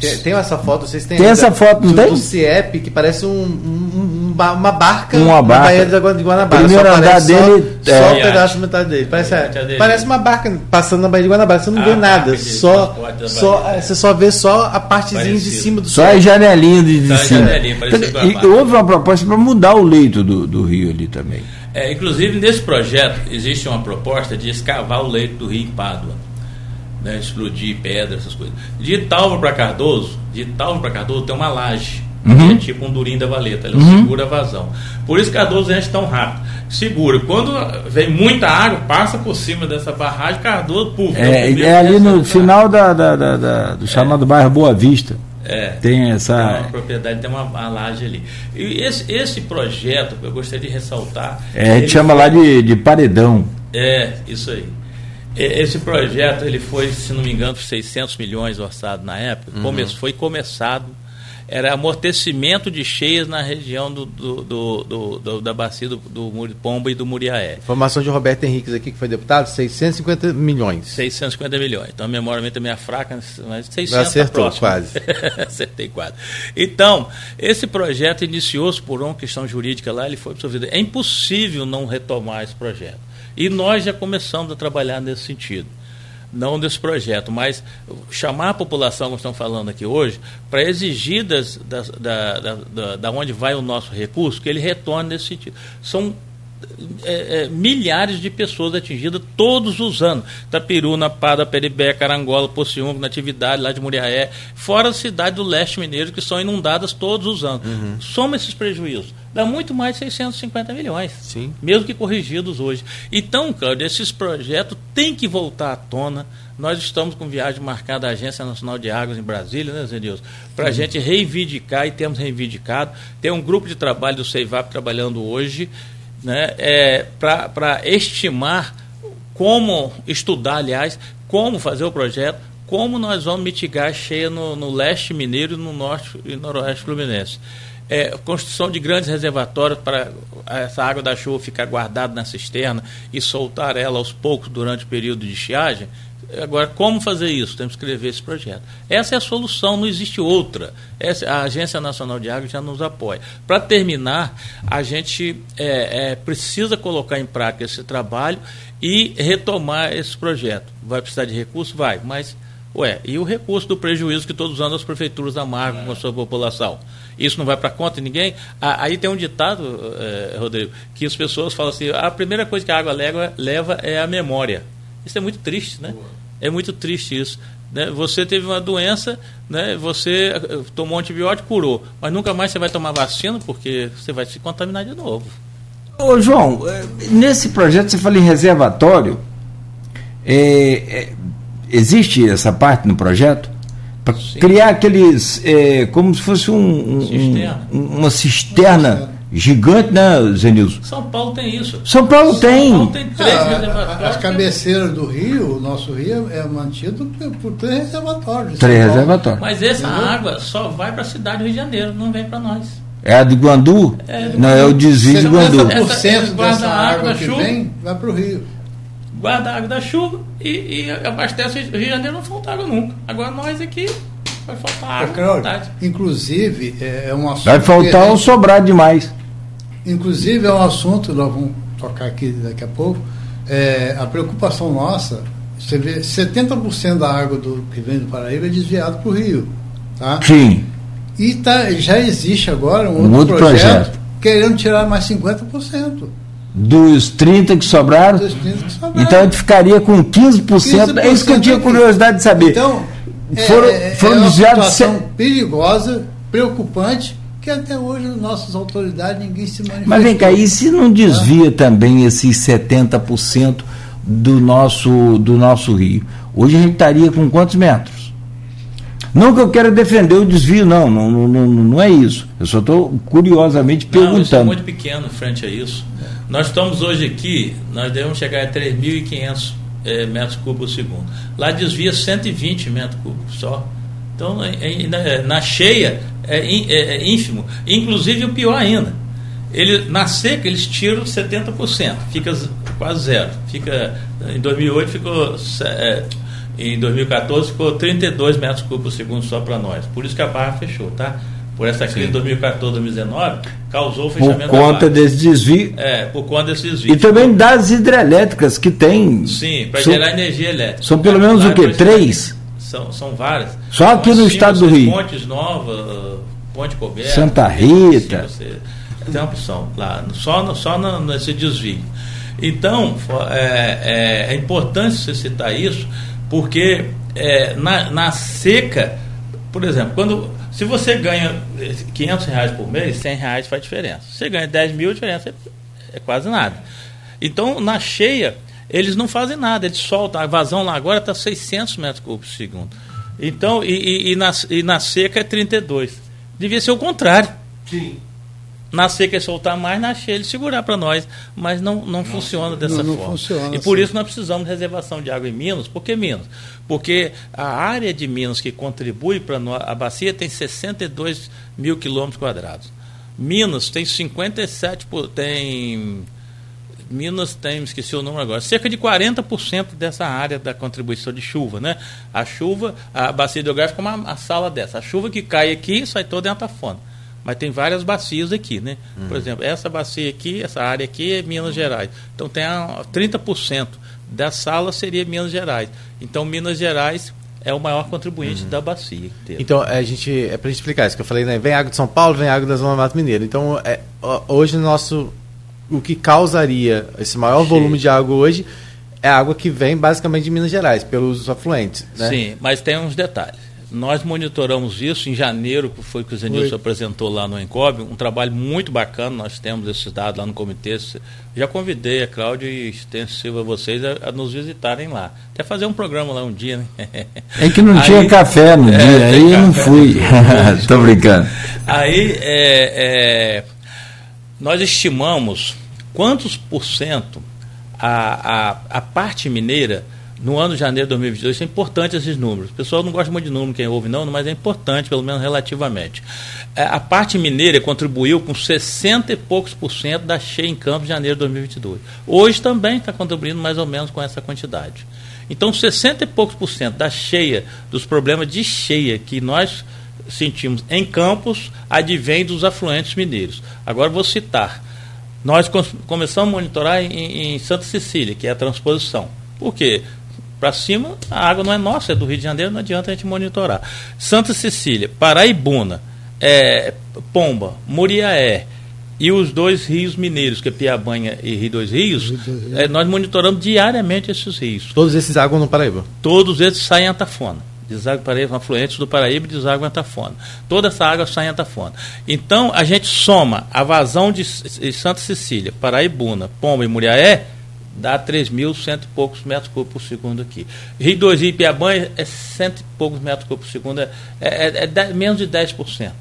Tem, tem essa foto, vocês têm. Tem essa foto, não do, tem? Do CIEP, que parece um, um, uma barca. Uma barca. Na Baía de Guanabara. Primeiro andar dele. Só, é, só o pedaço metade dele. Parece, é, parece uma barca passando na Baía de Guanabara. Você não vê nada. Só, só, você só vê só a partezinha Parecido. de cima do Só a janelinha de, de cima. Janelinha, e houve uma proposta para mudar o leito do, do rio ali também. É, inclusive, nesse projeto, existe uma proposta de escavar o leito do rio em Pádua. Né, explodir pedra, essas coisas. De Italva para Cardoso, de Italva para Cardoso tem uma laje, uhum. que é tipo um durim da valeta, ele uhum. segura a vazão. Por isso Cardoso enche tão rápido. Segura. Quando vem muita água, passa por cima dessa barragem, Cardoso, puf. É, é ali no final da, da, da, da do chamado é. bairro Boa Vista. É, tem essa. Tem uma propriedade, tem uma, uma laje ali. E esse, esse projeto, eu gostaria de ressaltar. É, a gente chama foi, lá de, de paredão. É, isso aí. Esse projeto, ele foi, se não me engano, 600 milhões orçado na época. Uhum. Come, foi começado era amortecimento de cheias na região do, do, do, do da bacia do, do Pomba e do Muriaé. Informação de Roberto Henriques aqui, que foi deputado, 650 milhões. 650 milhões. Então a memória é meio fraca, mas 600 tá Acertou quase. Acertei quase. Então, esse projeto iniciou-se por uma questão jurídica lá, ele foi absorvido. É impossível não retomar esse projeto. E nós já começamos a trabalhar nesse sentido não desse projeto, mas chamar a população, como estamos falando aqui hoje, para exigir das, das, da, da, da, da onde vai o nosso recurso, que ele retorne nesse sentido. São é, é, milhares de pessoas atingidas todos os anos. Tapiruna, Pada, Peribé, Carangola, Pociúnco, Natividade, lá de Muriaé, fora a cidade do leste mineiro, que são inundadas todos os anos. Uhum. Soma esses prejuízos. Dá muito mais de 650 milhões. Sim. Mesmo que corrigidos hoje. Então, Cláudio, esses projetos têm que voltar à tona. Nós estamos com viagem marcada à Agência Nacional de Águas em Brasília, né, Zé Nilson? Para a gente reivindicar, e temos reivindicado. Tem um grupo de trabalho do CEIVAP trabalhando hoje né, é, para estimar como estudar, aliás, como fazer o projeto, como nós vamos mitigar a cheia no, no leste mineiro e no norte e noroeste fluminense. É, construção de grandes reservatórios para essa água da chuva ficar guardada na cisterna e soltar ela aos poucos durante o período de estiagem, Agora, como fazer isso? Temos que escrever esse projeto. Essa é a solução, não existe outra. Essa, a Agência Nacional de Água já nos apoia. Para terminar, a gente é, é, precisa colocar em prática esse trabalho e retomar esse projeto. Vai precisar de recurso? Vai, mas, ué, e o recurso do prejuízo que todos os anos as prefeituras amargam com a sua população? Isso não vai para conta de ninguém? Aí tem um ditado, é, Rodrigo, que as pessoas falam assim: a primeira coisa que a água leva, leva é a memória. Isso é muito triste, né? É muito triste isso. Né? Você teve uma doença, né? você eh, tomou um antibiótico, curou, mas nunca mais você vai tomar vacina porque você vai se contaminar de novo. Ô, João, eh, nesse projeto você fala em reservatório. É, é, existe essa parte no projeto? Para criar aqueles. É, como se fosse um, um, cisterna. um uma cisterna gigante, né, Zenilson? São Paulo tem isso. São Paulo São tem. Paulo tem três ah, As cabeceiras do rio, o nosso rio é mantido por três reservatórios. Três reservatórios. Mas essa Entendeu? água só vai para a cidade do Rio de Janeiro, não vem para nós. É a de Guandu? É não, é o desvio de Guandu. 70% dessa água, que chuva, vem vai para o rio. Guarda a água da chuva e, e abastece o Rio de Janeiro, não falta água nunca. Agora nós aqui vai faltar água. inclusive, é, é um assunto. Vai faltar ou sobrar demais. Inclusive, é um assunto, nós vamos tocar aqui daqui a pouco. É, a preocupação nossa, você vê, 70% da água do, que vem do Paraíba é desviado para o rio. Tá? Sim. E tá, já existe agora um, um outro, outro projeto, projeto, querendo tirar mais 50%. Dos 30 que sobraram? Dos 30 que sobraram. Então a gente ficaria com 15%. 15% é isso que eu tinha curiosidade de saber. Então, foram, é, foram é uma situação perigosa, preocupante, que até hoje nossas autoridades ninguém se manifestou. Mas vem cá, e se não desvia também esses 70% do nosso, do nosso rio? Hoje a gente estaria com quantos metros? Não que eu quero defender o desvio, não, não, não, não é isso. Eu só estou curiosamente perguntando. Não, isso é muito pequeno frente a isso. Nós estamos hoje aqui, nós devemos chegar a 3.500 é, metros cúbicos por segundo. Lá desvia 120 metros cúbicos só. Então, na, na cheia é, é, é ínfimo. Inclusive, o pior ainda, ele, na seca eles tiram 70%, fica quase zero. Fica, em 2008 ficou, é, em 2014 ficou 32 metros cúbicos por segundo só para nós. Por isso que a barra fechou, tá? Por essa crise de 2014, 2019, causou o fechamento Por conta desse desvio. É, por conta desse desvio. E também das hidrelétricas que tem. Sim, para gerar energia elétrica. São pelo menos o quê? Três? São, são várias. Só aqui no estado do Rio. Pontes Novas, Ponte Coberta. Santa Rita. Você, tem uma opção lá, só, só nesse desvio. Então, é, é, é, importante você citar isso, porque é, na, na seca, por exemplo, quando se você ganha 500 reais por mês, 100 reais faz diferença. Você ganha 10 mil, a diferença é, é quase nada. Então, na cheia, eles não fazem nada, eles soltam. A vazão lá agora está 600 metros cúbicos por segundo. Então, e, e, e, na, e na seca é 32. Devia ser o contrário. Sim. Na seca soltar mais, na cheia ele segurar para nós. Mas não, não, não funciona dessa não, forma. Funciona e por assim. isso nós precisamos de reservação de água em Minas. Por que Minas? Porque a área de Minas que contribui para a bacia tem 62 mil quilômetros quadrados. Minas tem 57, tem Minas tem, esqueci o número agora, cerca de 40% dessa área da contribuição de chuva, né? A chuva, a bacia hidrográfica é uma a sala dessa. A chuva que cai aqui sai toda em Atafona. Mas tem várias bacias aqui, né? Uhum. Por exemplo, essa bacia aqui, essa área aqui é Minas Gerais. Então tem a, 30% da sala seria Minas Gerais. Então Minas Gerais é o maior contribuinte uhum. da bacia. Inteira. Então, a gente, é para explicar isso que eu falei, né? Vem água de São Paulo, vem água da Zona Mato Mineiro. Então, é, hoje nosso o que causaria esse maior volume de água hoje é água que vem basicamente de Minas Gerais, pelos afluentes. Né? Sim, mas tem uns detalhes. Nós monitoramos isso em janeiro, que foi que o Zenilson apresentou lá no Encob, um trabalho muito bacana, nós temos esses dados lá no comitê. Já convidei a Cláudia e extensivo a vocês a, a, nos visitarem lá. Até fazer um programa lá um dia, né? É que não aí, tinha café no é, dia, aí eu não fui. Estou brincando. Aí, é, é nós estimamos quantos por cento a, a, a parte mineira no ano de janeiro de 2022, isso é importante esses números. O pessoal não gosta muito de número, quem ouve não, mas é importante, pelo menos relativamente. É, a parte mineira contribuiu com 60 e poucos por cento da cheia em Campos de janeiro de 2022. Hoje também está contribuindo mais ou menos com essa quantidade. Então, 60 e poucos por cento da cheia, dos problemas de cheia que nós sentimos em Campos advém dos afluentes mineiros. Agora vou citar. Nós começamos a monitorar em, em Santa Cecília, que é a transposição. Por quê? Para cima, a água não é nossa, é do Rio de Janeiro, não adianta a gente monitorar. Santa Cecília, Paraibuna, é, Pomba, Muriaé e os dois rios mineiros, que é Piabanha e Rio Dois Rios, é, nós monitoramos diariamente esses rios. Todos esses águas no Paraíba? Todos esses saem em Atafona deságua Paraíba, afluentes do Paraíba e deságua em Antafona. Toda essa água sai em Antafona. Então, a gente soma a vazão de Santa Cecília, Paraibuna, Pomba e Muriaé, dá 3.100 e poucos metros cúbicos por segundo aqui. Rio 2 e Piabanha é cento e poucos metros cúbicos por segundo, é, é, é 10, menos de 10%.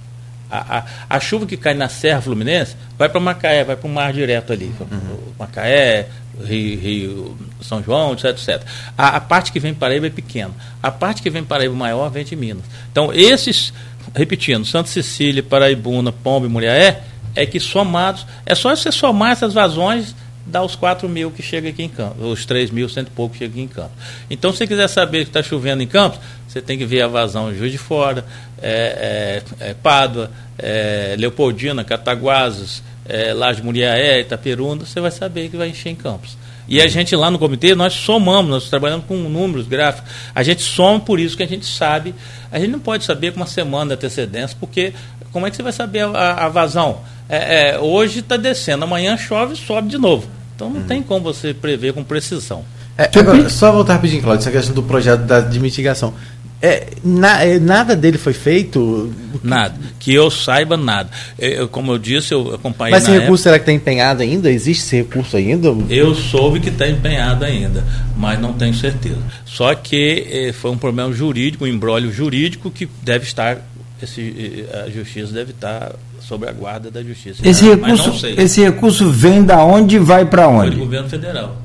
A, a, a, chuva que cai na Serra Fluminense vai para Macaé, vai para o mar direto ali. Uhum. Macaé, Rio, Rio, São João, etc, etc. A, a, parte que vem para Paraíba é pequena. A parte que vem para Paraíba maior vem de Minas. Então, esses, repetindo, Santa Cecília, Paraibuna, Pomba e Muriaé, é que somados, é só você somar essas vazões, dá os 4 mil que chega aqui em Campos, os 3 mil, cento e pouco que chega aqui em Campos. Então, se você quiser saber que está chovendo em Campos, você tem que ver a vazão de Juiz de Fora, é, é, é Pádua, é, Leopoldina, Cataguases, é, Laje Muriaé, Itaperunda, você vai saber que vai encher em campos. E a gente lá no comitê, nós somamos, nós trabalhamos com números gráficos. A gente soma por isso que a gente sabe. A gente não pode saber com uma semana de antecedência, porque como é que você vai saber a, a vazão? É, é, hoje está descendo, amanhã chove sobe de novo. Então não uhum. tem como você prever com precisão. É, agora, só voltar rapidinho, Claudio, essa questão do projeto da, de mitigação. É, na, é, nada dele foi feito? Nada. Que eu saiba, nada. É, eu, como eu disse, eu acompanhei. Mas esse recurso época, será que está empenhado ainda? Existe esse recurso ainda? Eu soube que está empenhado ainda, mas não tenho certeza. Só que eh, foi um problema jurídico, um embrólio jurídico que deve estar. Esse, a justiça deve estar sob a guarda da justiça. Esse, recurso, esse recurso vem da onde e vai para onde? Do governo federal.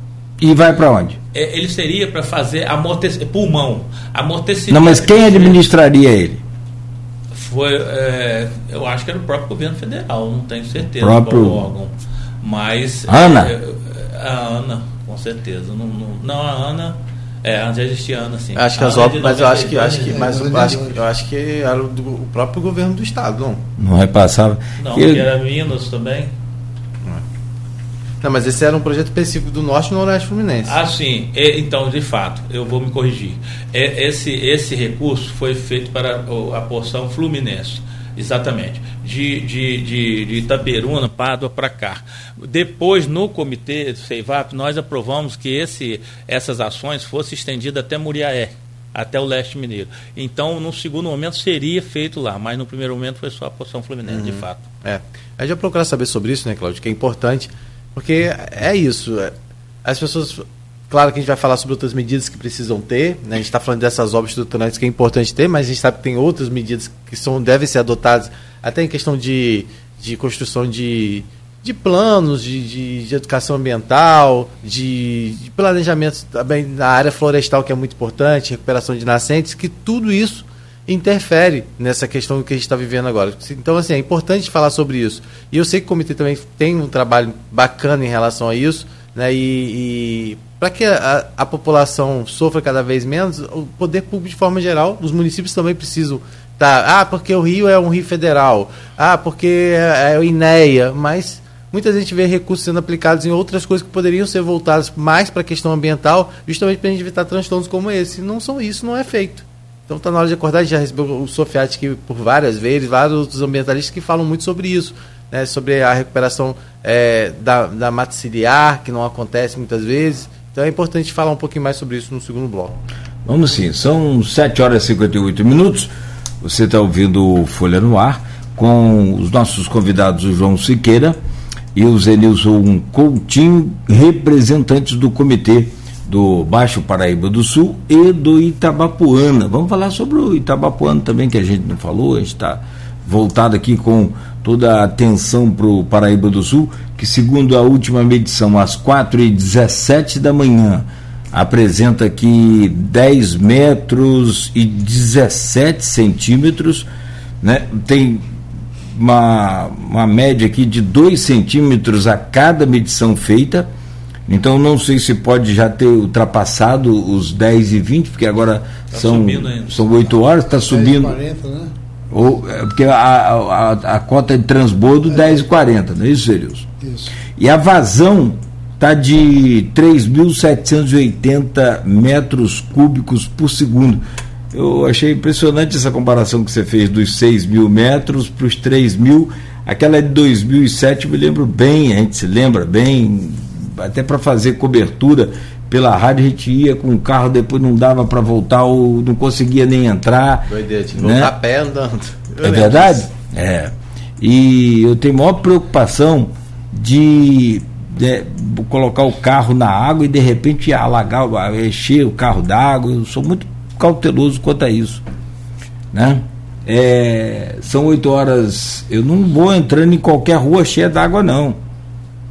E vai para onde? é, ele seria para fazer amortec... pulmão, amortecimento. Não, mas quem administraria ele? Foi, é, eu acho que era o próprio governo federal, não tenho certeza próprio... qual órgão. Mas. Ana? É, a Ana, com certeza. Não, não, não a Ana. É, antes já existia Ana, sim. Acho que as obras, mas eu acho que, acho que, mas eu acho, eu acho que era do, o próprio governo do estado, não? Não repassava. Não, que... era Minas também. Não, mas esse era um projeto específico do Norte e Noroeste Fluminense. Ah, sim. E, então, de fato, eu vou me corrigir. E, esse, esse recurso foi feito para a porção Fluminense. Exatamente. De, de, de, de Itaperuna, Pádua para cá. Depois, no comitê do CEIVAP, nós aprovamos que esse, essas ações fossem estendidas até Muriaé, até o leste mineiro. Então, no segundo momento, seria feito lá, mas no primeiro momento foi só a porção Fluminense, uhum. de fato. É. A gente vai procurar saber sobre isso, né, Cláudio, que é importante porque é isso. É, as pessoas. Claro que a gente vai falar sobre outras medidas que precisam ter. Né? A gente está falando dessas obras estruturais que é importante ter, mas a gente sabe que tem outras medidas que são, devem ser adotadas, até em questão de, de construção de, de planos, de, de, de educação ambiental, de, de planejamento também na área florestal, que é muito importante, recuperação de nascentes, que tudo isso interfere nessa questão que a gente está vivendo agora. Então, assim, é importante falar sobre isso. E eu sei que o comitê também tem um trabalho bacana em relação a isso, né? E, e para que a, a, população sofra cada vez menos, o poder público de forma geral, os municípios também precisam tá, ah, porque o Rio é um rio federal, ah, porque é, é o INEA, mas muita gente vê recursos sendo aplicados em outras coisas que poderiam ser voltadas mais para a questão ambiental, justamente para a gente evitar transtornos como esse. Não são isso, não é feito. Então está na hora de acordar, já recebeu o Sofiati aqui por várias vezes, vários outros ambientalistas que falam muito sobre isso, né, sobre a recuperação é, da, da mata ciliar, que não acontece muitas vezes. Então é importante falar um pouquinho mais sobre isso no segundo bloco. Vamos sim, são 7 horas e 58 minutos. Você está ouvindo Folha no Ar com os nossos convidados, o João Siqueira e o Zenilson Coutinho, representantes do comitê do Baixo Paraíba do Sul e do Itabapuana. Vamos falar sobre o Itabapuana também, que a gente não falou, a gente está voltado aqui com toda a atenção para o Paraíba do Sul, que segundo a última medição, às 4h17 da manhã, apresenta aqui 10 metros e 17 centímetros, né? tem uma, uma média aqui de 2 centímetros a cada medição feita então não sei se pode já ter ultrapassado os 10 e 20, porque agora tá são, são 8 horas, está subindo. 40, né? Ou, é, porque a, a, a, cota de transbordo é. 10 e 40, não é isso, Serius? Isso. E a vazão está de 3.780 metros cúbicos por segundo. Eu achei impressionante essa comparação que você fez dos 6 mil metros para os 3 mil. Aquela de 2007 eu me lembro bem, a gente se lembra bem, até para fazer cobertura pela rádio, a gente ia com o carro, depois não dava para voltar, ou não conseguia nem entrar. Doideira, tinha né? voltar a pé andando. Eu é verdade? Disso. É. E eu tenho maior preocupação de, de, colocar o carro na água e de repente alagar, encher o carro d'água. Eu sou muito cauteloso quanto a isso. Né? É, são oito horas. Eu não vou entrando em qualquer rua cheia d'água, não.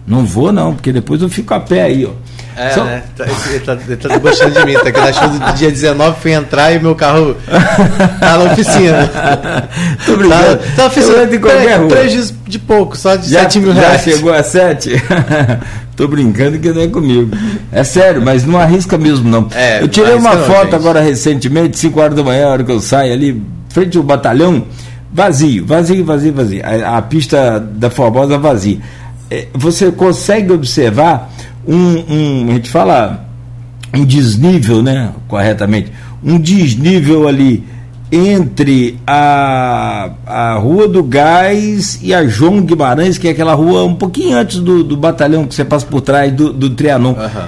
Não vou não, porque depois eu fico a pé aí, ó. É, Só... né? Tá, ele tá, ele tá debochando de mim, tá? Que na chuva do dia 19 fui entrar e meu carro tá na oficina. Tô brincando. Tá, tá na oficina de qualquer Prejuízo de pouco, só de já, 7 mil reais. Já chegou a 7? Tô brincando que não é comigo. É sério, mas não arrisca mesmo, não. É, eu tirei uma foto não, agora recentemente, 5 horas da manhã, a hora que eu saio ali, frente ao batalhão, vazio, vazio, vazio, vazio. A, a pista da Formosa vazia. É, você consegue observar um, um, a gente fala um desnível, né, corretamente, um desnível ali entre a, a Rua do Gás e a João Guimarães, que é aquela rua um pouquinho antes do, do batalhão que você passa por trás do, do Trianon. Uhum.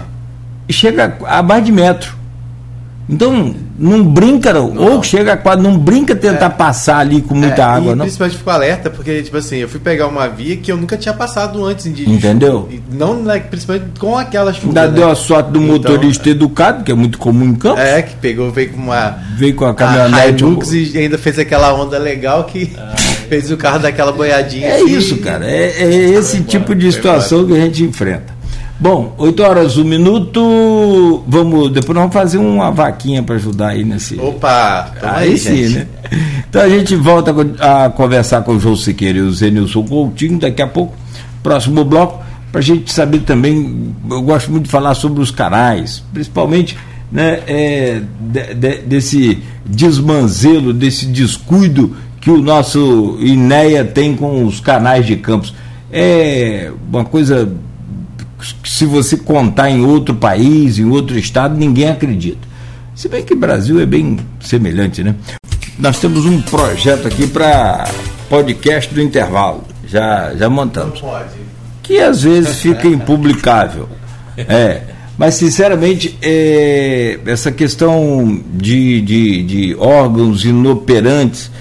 Chega a mais de metro. Então, não brinca, não. não. Ou chega quase, não brinca tentar é. passar ali com muita é, água, não. Principalmente fico alerta, porque, tipo assim, eu fui pegar uma via que eu nunca tinha passado antes em dia Entendeu? Não, né, principalmente com aquela chuva. Ainda né? deu a sorte do então, motorista educado, que é muito comum em campo. É, que pegou, veio com uma. Veio com a caminhonete. A e ainda fez aquela onda legal que ah, fez o carro daquela boiadinha. É assim, isso, cara. É, é esse tipo de situação que a gente enfrenta. Bom, 8 horas, um minuto. Vamos, depois nós vamos fazer uma vaquinha para ajudar aí nesse. Opa! Aí, aí sim, né? Então a gente volta a conversar com o João Siqueira e o Zenilson Coutinho daqui a pouco, próximo bloco, para a gente saber também. Eu gosto muito de falar sobre os canais, principalmente né, é, de, de, desse desmanzelo, desse descuido que o nosso INEA tem com os canais de campos. É uma coisa se você contar em outro país, em outro estado, ninguém acredita. Se bem que o Brasil é bem semelhante, né? Nós temos um projeto aqui para podcast do intervalo. Já, já montamos. Que às vezes fica impublicável. É. Mas, sinceramente, é, essa questão de, de, de órgãos inoperantes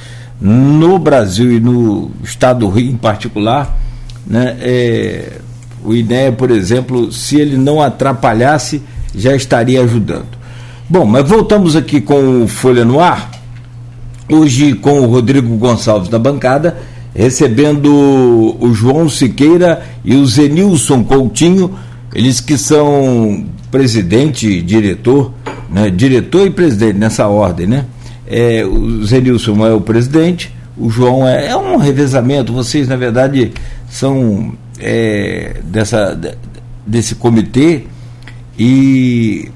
no Brasil e no estado do Rio em particular, né, é, o INEA, por exemplo, se ele não atrapalhasse, já estaria ajudando. Bom, mas voltamos aqui com o Folha no Ar, hoje com o Rodrigo Gonçalves da bancada, recebendo o João Siqueira e o Zenilson Coutinho, eles que são presidente, diretor, né, diretor e presidente nessa ordem, né? É, o Zenilson é o presidente, o João é, é um revezamento, vocês na verdade são é, dessa, desse comitê e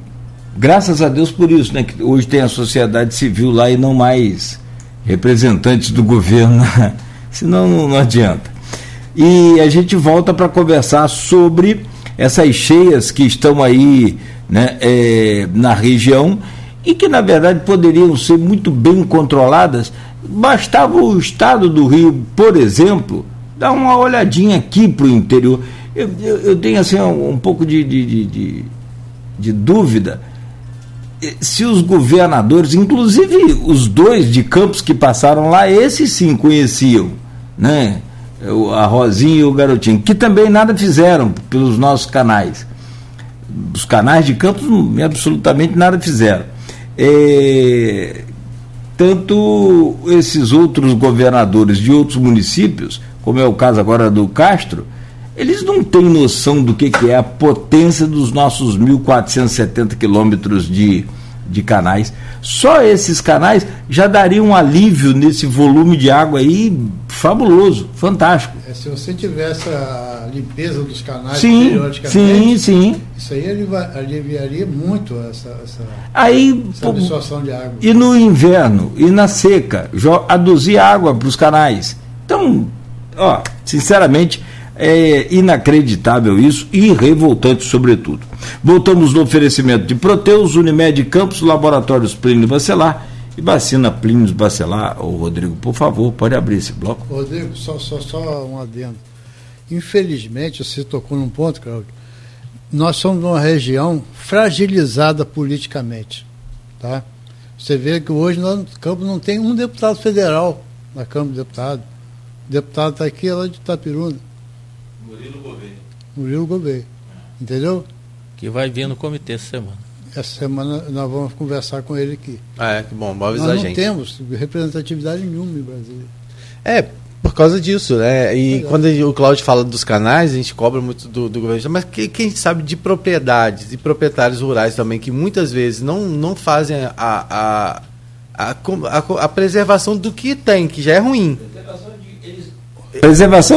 graças a Deus por isso, né? Que hoje tem a sociedade civil lá e não mais representantes do governo, senão não, não adianta. E a gente volta para conversar sobre essas cheias que estão aí né, é, na região e que na verdade poderiam ser muito bem controladas. Bastava o estado do Rio, por exemplo, dá uma olhadinha aqui para o interior. Eu, eu, eu, tenho assim um, um pouco de, de, de, de, dúvida se os governadores, inclusive os dois de Campos que passaram lá, esses sim conheciam, né? A Rosinha e o Garotinho, que também nada fizeram pelos nossos canais. Os canais de Campos absolutamente nada fizeram. É, tanto esses outros governadores de outros municípios como é o caso agora do Castro, eles não têm noção do que, que é a potência dos nossos 1.470 quilômetros de, de canais. Só esses canais já dariam um alívio nesse volume de água aí fabuloso, fantástico. É, se você tivesse a limpeza dos canais sim, periodicamente, sim, sim. isso aí aliviaria muito essa, essa, aí, essa absorção de água. E no inverno, e na seca, aduzir água para os canais. Então, ó, sinceramente, é inacreditável isso e revoltante, sobretudo. Voltamos no oferecimento de Proteus, Unimed Campos, Laboratórios Plínio Bacelar e vacina Plínio Bacelar. Ô, Rodrigo, por favor, pode abrir esse bloco. Rodrigo, só, só, só um adendo. Infelizmente, você tocou num ponto, Claudio. Nós somos uma região fragilizada politicamente. Tá? Você vê que hoje no Campos não tem um deputado federal na Câmara de Deputados deputado está aqui, é lá de Itapiruna. Murilo Gouveia. Murilo Gouveia. Entendeu? Que vai vir no comitê essa semana. Essa semana nós vamos conversar com ele aqui. Ah, é, que bom, vou avisar nós a gente. não temos representatividade nenhuma em Brasília. É, por causa disso, né? E quando o Cláudio fala dos canais, a gente cobra muito do, do governo, mas que, quem sabe de propriedades e proprietários rurais também, que muitas vezes não, não fazem a, a, a, a, a preservação do que tem, que já é ruim. Preservação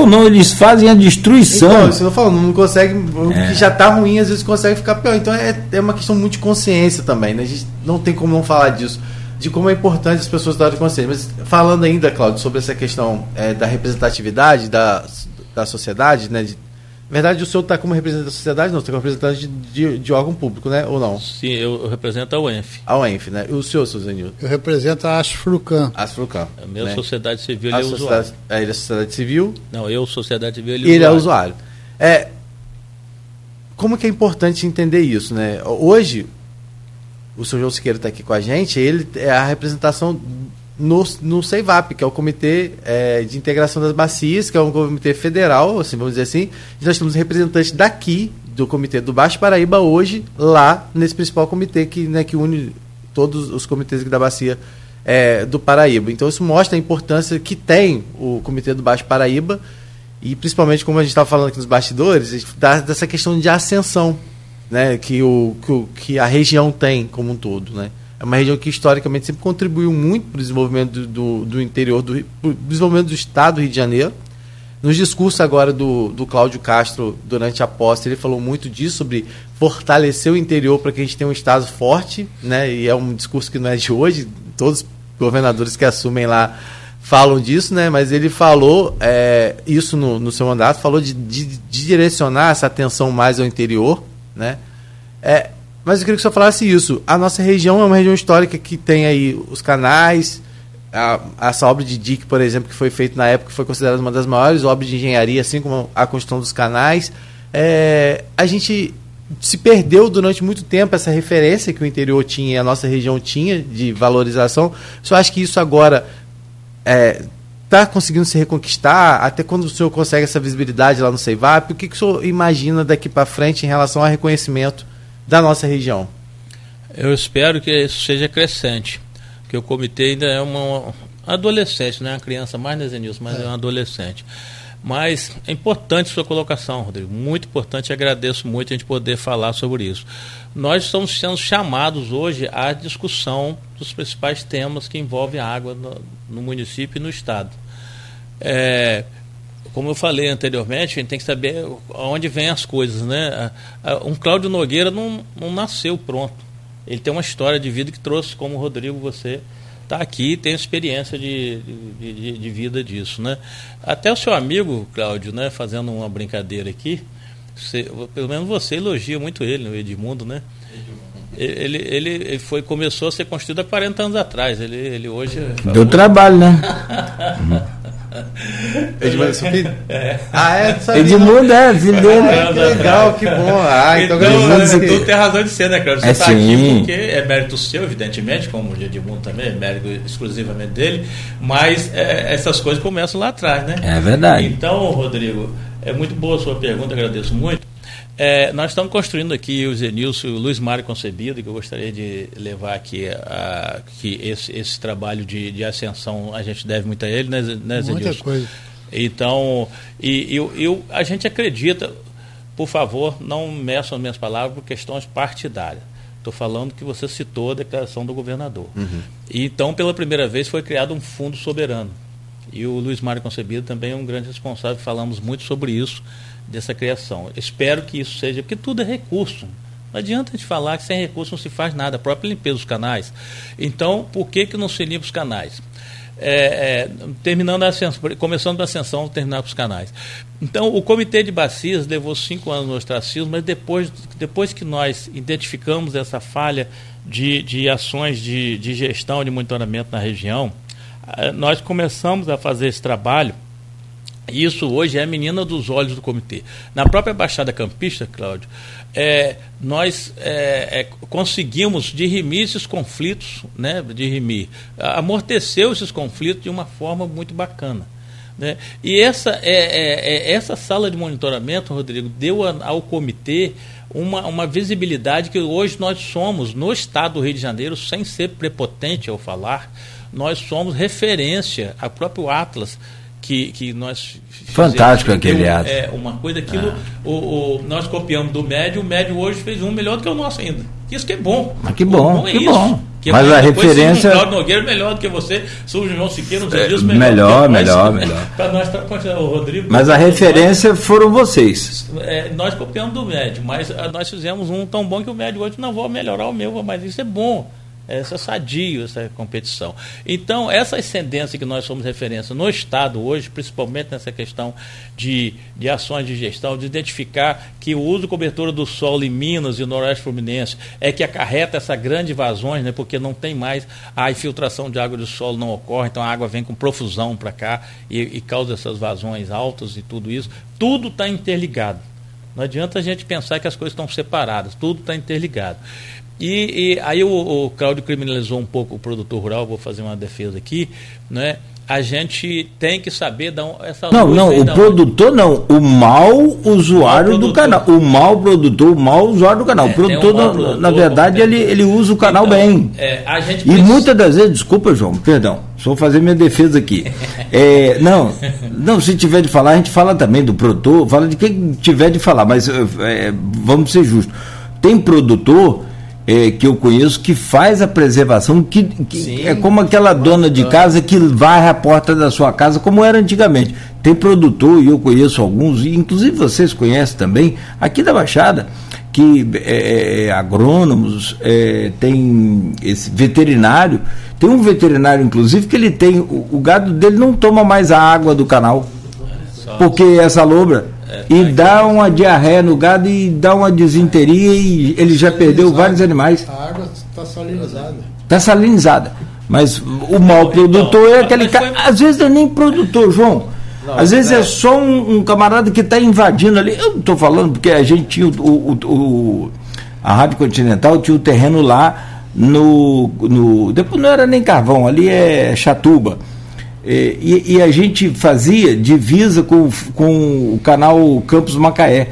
não, eles fazem a destruição. Então, isso eu falando, não consegue. O é. que já está ruim, às vezes consegue ficar pior. Então é, é uma questão muito de consciência também, né? A gente não tem como não falar disso. De como é importante as pessoas darem consciência. Mas falando ainda, Claudio, sobre essa questão é, da representatividade da, da sociedade, né? De, na verdade, o senhor está como representante da sociedade? Não, você está como representante de, de, de, órgão público, né? Ou não? Sim, eu, eu represento a UENF. A UENF, né? E o senhor, Suzanil? Eu represento a Asfrucan. Asfrucan. A minha né? sociedade civil a é usuário. É, ele é sociedade civil? Não, eu, sociedade civil, ele, ele é usuário. É, como que é importante entender isso, né? Hoje, o senhor João Siqueira está aqui com a gente, ele é a representação no, no CEIVAP, que é o Comitê é, de Integração das Bacias, que é um comitê federal, assim, vamos dizer assim. E nós temos representantes daqui, do Comitê do Baixo Paraíba, hoje, lá nesse principal comitê que, né, que une todos os comitês da Bacia é, do Paraíba. Então, isso mostra a importância que tem o Comitê do Baixo Paraíba E principalmente, como a gente estava falando aqui nos bastidores, da, dessa questão de ascensão né, que, o, que, o, que a região tem como um todo. Né? É uma região que historicamente sempre contribuiu muito para o desenvolvimento do, do, do interior, do desenvolvimento do estado do Rio de Janeiro. Nos discursos agora do, do Cláudio Castro, durante a posse, ele falou muito disso, sobre fortalecer o interior para que a gente tenha um Estado forte, né? e é um discurso que não é de hoje, todos os governadores que assumem lá falam disso, né? mas ele falou é, isso no, no seu mandato, falou de, de, de, direcionar essa atenção mais ao interior. Né? É, mas eu queria que você falasse isso. A nossa região é uma região histórica que tem aí os canais, a, essa obra de DIC, por exemplo, que foi feita na época, foi considerada uma das maiores obras de engenharia, assim como a construção dos canais. É, a gente se perdeu durante muito tempo essa referência que o interior tinha e a nossa região tinha de valorização. Só acho que isso agora está é, conseguindo se reconquistar? Até quando o senhor consegue essa visibilidade lá no Ceivap? O que, que o senhor imagina daqui para frente em relação ao reconhecimento da nossa região? Eu espero que isso seja crescente que o comitê ainda é uma, adolescente, não é uma criança mais Nezenilson, mas é. é um adolescente. Mas é importante sua colocação, Rodrigo, muito importante, agradeço muito a gente poder falar sobre isso. Nós estamos sendo chamados hoje à discussão dos principais temas que envolvem a água no, no município e no Estado. É, como eu falei anteriormente, a gente tem que saber onde vêm as coisas. Né? Um Cláudio Nogueira não, não nasceu pronto ele tem uma história de vida que trouxe, como o Rodrigo, você está aqui tem experiência de, de, de, de, vida disso. Né? Até o seu amigo, Cláudio, né, fazendo uma brincadeira aqui, você, pelo menos você elogia muito ele, o Edmundo, né? Ele, ele, ele, foi, começou a ser construído há 40 anos atrás. Ele, ele hoje. Deu trabalho, né? Edmundo é seu filho? É. Ah, é? Edmundo é, filho dele. Ah, que legal, que bom. Ah, então, então tu tem razão de ser, né, Cláudio? Você está é, aqui porque é mérito seu, evidentemente, como o de Edmundo também, é mérito exclusivamente dele, mas é, essas coisas começam lá atrás, né? É verdade. Então, Rodrigo, é muito boa a sua pergunta, agradeço muito. É, nós estamos construindo aqui o Zenilson, o Luiz Mário Concebido, que eu gostaria de levar aqui, a, que esse, esse trabalho de, de ascensão a gente deve muito a ele, né, né Zenilson? Muita coisa. Então, e, eu, eu, a gente acredita, por favor, não meçam as minhas palavras por questões partidárias. Estou falando que você citou a declaração do governador. Uhum. Então, pela primeira vez, foi criado um fundo soberano. E o Luiz Mário Concebido também é um grande responsável, falamos muito sobre isso dessa criação. Espero que isso seja, porque tudo é recurso. Não adianta a gente falar que sem recurso não se faz nada, a própria limpeza dos canais. Então, por que, que não se limpa os canais? É, é, terminando a ascensão, começando a ascensão, terminar com os canais. Então, o Comitê de Bacias levou cinco anos no ostracismo, mas depois, depois que nós identificamos essa falha de, de ações de, de gestão, de monitoramento na região, nós começamos a fazer esse trabalho isso hoje é a menina dos olhos do comitê. Na própria Baixada Campista, Cláudio, é, nós é, é, conseguimos dirimir esses conflitos, né, dirimir, amorteceu esses conflitos de uma forma muito bacana. Né? E essa, é, é, é essa sala de monitoramento, Rodrigo, deu ao comitê uma, uma visibilidade que hoje nós somos, no estado do Rio de Janeiro, sem ser prepotente ao falar, nós somos referência, a próprio Atlas que, que nós fantástico aquele ato. É uma coisa aquilo ah. o, o, nós copiamos do médio o médio hoje fez um melhor do que o nosso ainda. Isso que é bom. Mas que bom, bom é que isso. bom. Que mas a referência Claudio Nogueira melhor do que você o João Siqueira nos é, dias melhor melhor melhor, melhor. para nós o Rodrigo mas a referência nós, foram vocês. É, nós copiamos do médio mas a, nós fizemos um tão bom que o médio hoje não vou melhorar o meu mas isso é bom essa é sadio, essa competição. Então, essa ascendência que nós somos referência no Estado hoje, principalmente nessa questão de, de ações de gestão, de identificar que o uso de cobertura do solo em Minas e no Noroeste Fluminense é que acarreta essa grande vazões, né, porque não tem mais a infiltração de água do solo, não ocorre, então a água vem com profusão para cá e, e causa essas vazões altas e tudo isso. Tudo está interligado. Não adianta a gente pensar que as coisas estão separadas, tudo está interligado. E, e aí o, o Cláudio criminalizou um pouco o produtor rural, vou fazer uma defesa aqui, né? a gente tem que saber dar essa Não, não, o produtor onde... não, o mal usuário do canal. O mal produtor, o mal usuário do canal. É, o produtor, um produtor na verdade, ele, ele usa o canal então, bem. É, e precisa... muitas das vezes, desculpa, João, perdão, só vou fazer minha defesa aqui. é, não, não, se tiver de falar, a gente fala também do produtor, fala de quem tiver de falar, mas é, vamos ser justos. Tem produtor é, que eu conheço que faz a preservação, que, que é como aquela dona de casa que varre a porta da sua casa, como era antigamente. Tem produtor, e eu conheço alguns, e inclusive vocês conhecem também, aqui da Baixada, que é, é agrônomos, é, tem esse veterinário, tem um veterinário, inclusive, que ele tem, o, o gado dele não toma mais a água do canal, porque essa loura é, e dá uma diarreia no gado e dá uma desinteria e ele já perdeu vários animais. A água está salinizada. Está salinizada. Mas o mal então, produtor é aquele cara. Foi... Às vezes não é nem produtor, João. Não, Às vezes é, é só um, um, camarada que está invadindo ali. Eu não estou falando porque a gente tinha o, o, o, a Rádio Continental tinha o terreno lá no, no. Depois não era nem carvão, ali é Chatuba. É, e, e, a gente fazia divisa com, com o canal Campos Macaé,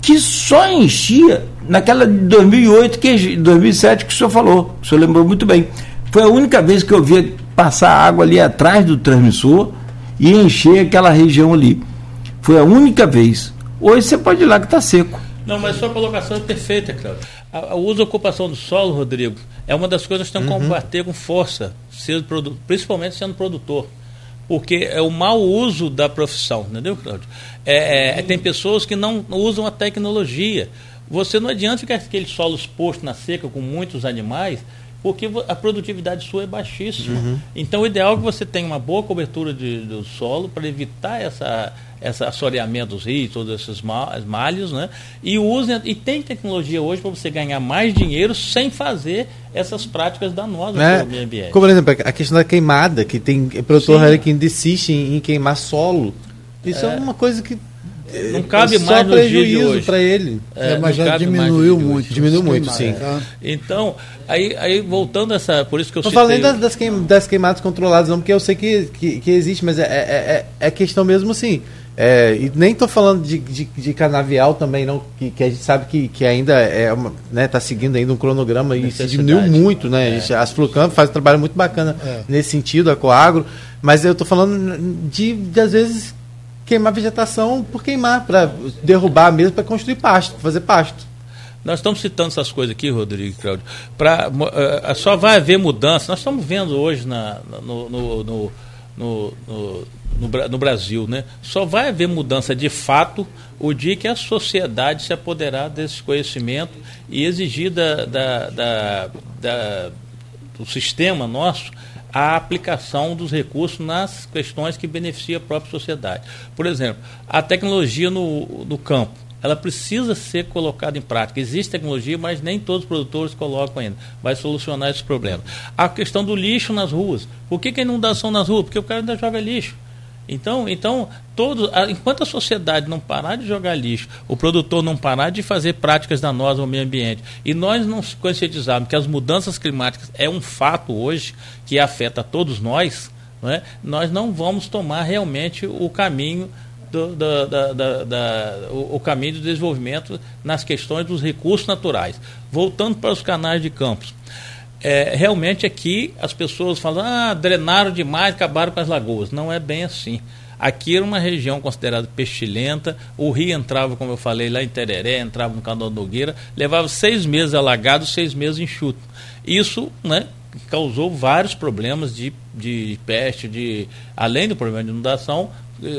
que só enchia naquela de 2008, que, 2007 que o senhor falou, o senhor lembrou muito bem. Foi a única vez que eu via passar água ali atrás do transmissor e encher aquela região ali. Foi a única vez. Hoje você pode ir lá que está seco. Não, mas sua colocação é perfeita, Cláudio. A, a uso e ocupação do solo, Rodrigo, é uma das coisas que tem que uhum. combater com força, sendo, principalmente sendo produtor porque é o mau uso da profissão, entendeu, Cláudio? É, é, tem pessoas que não usam a tecnologia. Você não adianta ficar aquele solo exposto na seca com muitos animais, porque a produtividade sua é baixíssima. Uhum. Então, o ideal é que você tenha uma boa cobertura de, do solo para evitar essa, essa assoreamento dos rios, todos esses malhos, né? E use, e tem tecnologia hoje para você ganhar mais dinheiro sem fazer essas práticas danosas é, para o meio ambiente. Como, por exemplo, a questão da queimada, que tem produtor que insiste em, em, queimar solo. Isso é, é uma coisa que não cabe é mais no prejuízo para ele. É, é mas já diminuiu muito. Diminuiu muito, sim. Tá? Então, aí, aí voltando a essa. Por isso que eu Não falando das, das, queimadas controladas, não, porque eu sei que, que, que existe, mas é, é, é, é questão mesmo assim. É, e nem estou falando de, de, de, canavial também, não, que, que, a gente sabe que, que ainda é uma, né, tá seguindo ainda um cronograma e se diminuiu muito, né? É. As Flucamp faz um trabalho muito bacana é. nesse sentido, a Coagro, mas eu estou falando de, de, às vezes, queimar vegetação por queimar, para derrubar mesmo, para construir pasto, fazer pasto. Nós estamos citando essas coisas aqui, Rodrigo e Cláudio, pra, uh, só vai haver mudança. Nós estamos vendo hoje na, no, no, no, no Brasil, né? só vai haver mudança de fato o dia que a sociedade se apoderar desse conhecimento e exigir da, da, da, da do sistema nosso a aplicação dos recursos nas questões que beneficiam a própria sociedade. Por exemplo, a tecnologia no, no campo, ela precisa ser colocada em prática. Existe tecnologia, mas nem todos os produtores colocam ainda. Vai solucionar esse problema. A questão do lixo nas ruas. Por que, que a inundação nas ruas? Porque o cara ainda joga lixo. Então, então enquanto a sociedade não parar de jogar lixo, o produtor não parar de fazer práticas danosas ao meio ambiente, e nós não conscientizarmos que as mudanças climáticas é um fato hoje que afeta todos nós, não é? nós não vamos tomar realmente o caminho do, do, da, da, da, o, o, caminho do desenvolvimento nas questões dos recursos naturais. Voltando para os canais de campos. É, realmente aqui as pessoas falam, ah, drenaram demais, acabaram com as lagoas. Não é bem assim. Aqui era uma região considerada pestilenta, o rio entrava, como eu falei, lá em Tereré, entrava no canal Nogueira, levava seis meses alagado, seis meses enxuto. Isso né, causou vários problemas de, de peste, de, além do problema de inundação,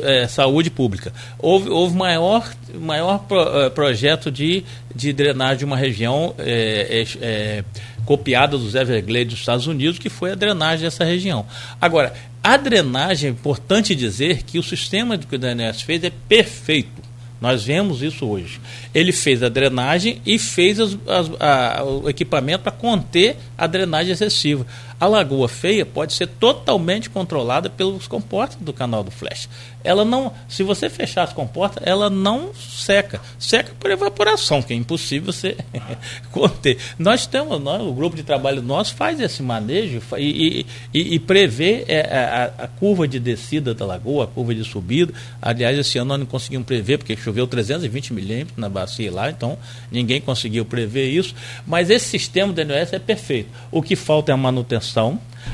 é, saúde pública. Houve, houve maior, maior pro, é, projeto de, de drenagem de uma região é, é, copiada dos Everglades dos Estados Unidos, que foi a drenagem dessa região. Agora, a drenagem, é importante dizer que o sistema que o DNS fez é perfeito. Nós vemos isso hoje. Ele fez a drenagem e fez as, as, a, o equipamento para conter a drenagem excessiva. A Lagoa Feia pode ser totalmente controlada pelos comportas do canal do Flash. Ela não, se você fechar as comportas, ela não seca. Seca por evaporação, que é impossível você conter. Nós temos, nós, o grupo de trabalho nosso faz esse manejo e, e, e prevê é, a, a, curva de descida da lagoa, a curva de subida. Aliás, esse ano nós não conseguimos prever, porque choveu 320 milímetros na bacia lá, então ninguém conseguiu prever isso. Mas esse sistema do NOS é perfeito. O que falta é a manutenção.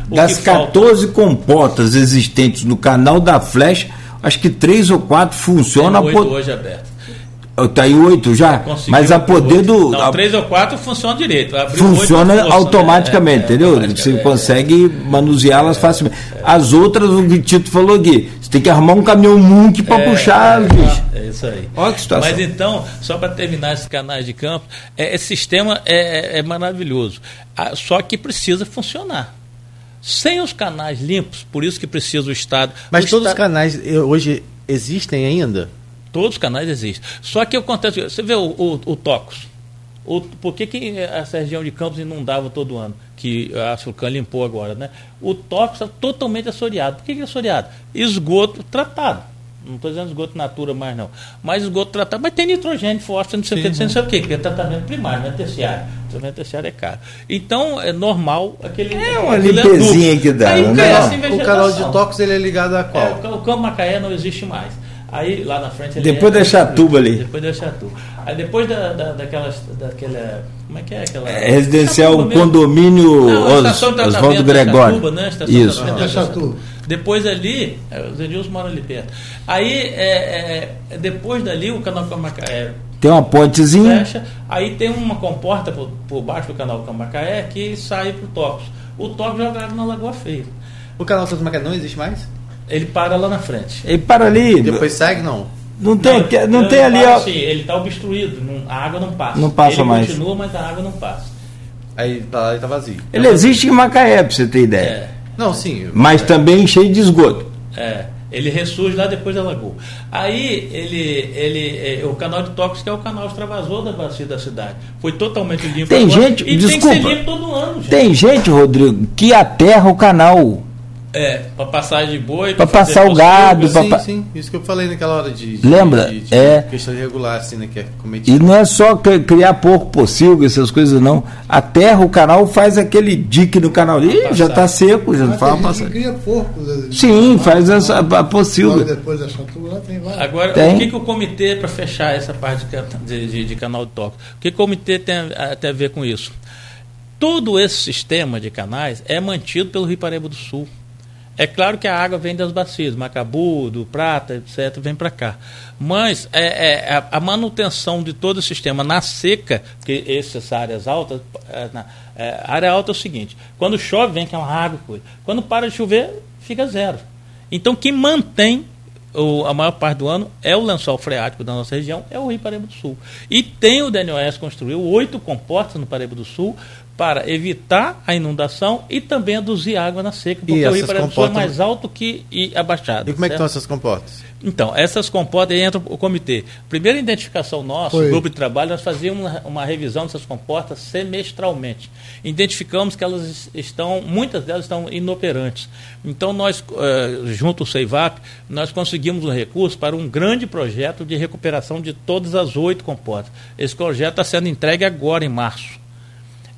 Das 14 falta... comportas existentes no canal da Flecha, acho que três ou quatro funcionam. Tem oito hoje aberto. Está em oito já? Mas a poder do. Não, três ou quatro funciona direito. funciona automaticamente, é, é, entendeu? Você consegue manuseá-las facilmente. As outras, o que Tito falou aqui, você tem que arrumar um caminhão Munk para é, puxar, bicho. É isso aí. Olha que situação. Mas então, só para terminar esses canais de campo, é, esse sistema é, é maravilhoso. Ah, só que precisa funcionar sem os canais limpos, por isso que precisa o Estado. Mas o todos Estado... os canais hoje existem ainda? Todos os canais existem. Só que acontece, você vê o, o, o Tocos. O, por que, que essa região de Campos inundava todo ano? Que a Sulcan limpou agora, né? O Tocos está totalmente assoreado. Por que, que é assoreado? Esgoto tratado. Não estou dizendo esgoto natura mais não. Mas esgoto tratado. Mas tem nitrogênio, fósforo, não sei o que, não sei o que, porque é tratamento primário, não é terciário. Tratamento terciário é caro. Então é normal aquele. É uma limpezinha que dá. Aí, né? O canal de tóxicos ele é ligado a qual? É, o, o Campo Macaé não existe mais. Aí lá na frente. Depois é, da Chatuba ali. Depois da Chatuba. Aí depois da, da, daquelas. Daquela, como é que é aquela. É, residencial Chatuba condomínio Oswaldo Gregório. Chatuba, né? Estação Isso. Da Chatuba. Depois ali, é, os Edilson moram ali perto. Aí, é, é, depois dali, o canal Camacaé. Tem uma pontezinha. Fecha, aí tem uma comporta por, por baixo do canal Camacaé que sai para o Tocos. O Tocos jogado na Lagoa Feia. O canal Camacaé não existe mais? Ele para lá na frente. Ele para ali. Depois segue, não? Não tem, não, não tem ali. Para, sim, ele está obstruído, não, a água não passa. Não passa ele mais. Ele continua, mas a água não passa. Aí tá, ele tá vazio. Ele existe em Macaé, para você ter ideia. É. Não, sim. Mas é. também cheio de esgoto. É. Ele ressurge lá depois da lagoa. Aí ele, ele, é, o canal de tóxicos que é o canal extravasor da bacia da cidade. Foi totalmente limpo. Tem agora, gente, e desculpa, tem que ser limpo todo ano. Gente. Tem gente, Rodrigo, que aterra o canal é, para passar de boi. Para passar o gado. Sim, pra... sim, isso que eu falei naquela hora de. de Lembra? De, de, é. Questão irregular, assim, né? Que é cometido. E não é só criar porco possível, essas coisas, não. A terra, o canal faz aquele dique no canal ali, já está seco, já não fala passar. cria porco. Sim, faz essa, a possível. Depois da chatura, tem várias. Agora, tem. o que, que o comitê, para fechar essa parte de, de, de canal de toque, o que, o comitê tem a, tem a ver com isso? Todo esse sistema de canais é mantido pelo Rio Paraíba do Sul. É claro que a água vem das bacias, Macabu, do Prata, etc., vem para cá. Mas é, é, a, manutenção de todo o sistema na seca, porque essas áreas altas, é, na, é, área alta é o seguinte: quando chove, vem aquela água, coisa. quando para de chover, fica zero. Então, quem mantém o, a maior parte do ano é o lençol freático da nossa região, é o Rio Paraíba do Sul. E tem o DNOS construiu oito comportas no Paraíba do Sul, para evitar a inundação e também aduzir água na seca, porque o rio Paraíba é mais alto que a Baixada. E como certo? é que estão essas comportas? Então, essas comportas, aí entra o comitê. Primeira identificação nossa, o grupo de trabalho, nós fazíamos uma, uma, revisão dessas comportas semestralmente. Identificamos que elas estão, muitas delas estão inoperantes. Então, nós, uh, junto ao CEIVAP, nós conseguimos um recurso para um grande projeto de recuperação de todas as oito comportas. Esse projeto está sendo entregue agora, em março.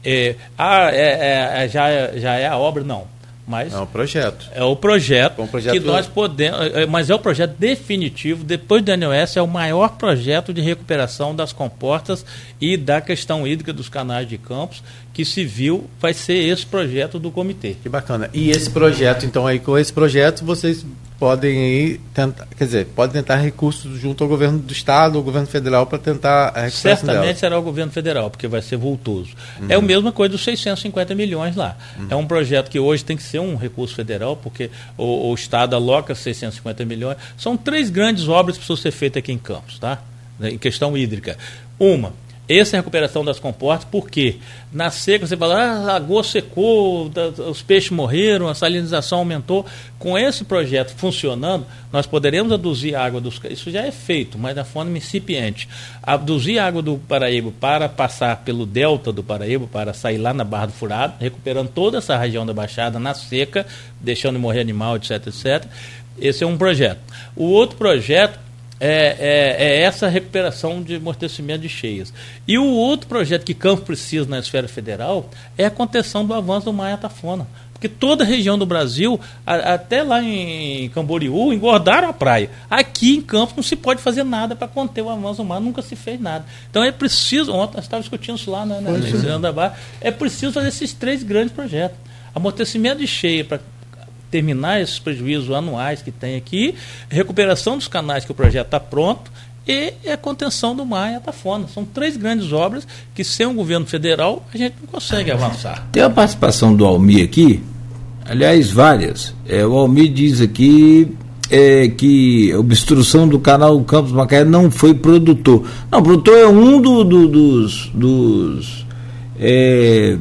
É, ah, é, é, é, já, é, já é a obra? Não. Mas é o projeto. É o projeto, um projeto que nós podemos. É, mas é o projeto definitivo. Depois do NOS, é o maior projeto de recuperação das comportas e da questão hídrica dos canais de campos que se viu vai ser esse projeto do comitê. Que bacana. E esse projeto, então, aí com esse projeto, vocês podem aí tentar, quer dizer, podem tentar recursos junto ao governo do estado, ao governo federal para tentar a Certamente será o governo federal, porque vai ser vultoso. Uhum. É a mesma coisa dos 650 milhões lá. Uhum. É um projeto que hoje tem que ser um recurso federal, porque o, o estado aloca 650 milhões. São três grandes obras que precisam ser feitas aqui em Campos, tá? Em questão hídrica. Uma, Essa recuperação das comportas, porque na seca você fala, ah, a lagoa secou, os peixes morreram, a salinização aumentou. Com esse projeto funcionando, nós poderemos aduzir água dos. Isso já é feito, mas da forma incipiente. Aduzir água do Paraíba para passar pelo delta do Paraíba, para sair lá na Barra do Furado, recuperando toda essa região da Baixada na seca, deixando de morrer animal, etc, etc. Esse é um projeto. O outro projeto é, é, é, essa recuperação de amortecimento de cheias. E o outro projeto que Campos precisa na esfera federal é a contenção do avanço do Maia Tafona. Porque toda a região do Brasil, a, até lá em Camboriú, engordaram a praia. Aqui em Campos não se pode fazer nada para conter o avanço do mar, nunca se fez nada. Então é preciso, ontem nós estávamos discutindo isso lá na, na, na é preciso fazer esses três grandes projetos. Amortecimento de cheia para terminar esses prejuízos anuais que tem aqui, recuperação dos canais que o projeto está pronto e a contenção do mar e a tafona. São três grandes obras que, sem o governo federal, a gente não consegue avançar. Tem a participação do Almi aqui, aliás, várias. É, o Almi diz aqui é, que obstrução do canal Campos Macaé não foi produtor. Não, produtor é um do, do, dos. dos é,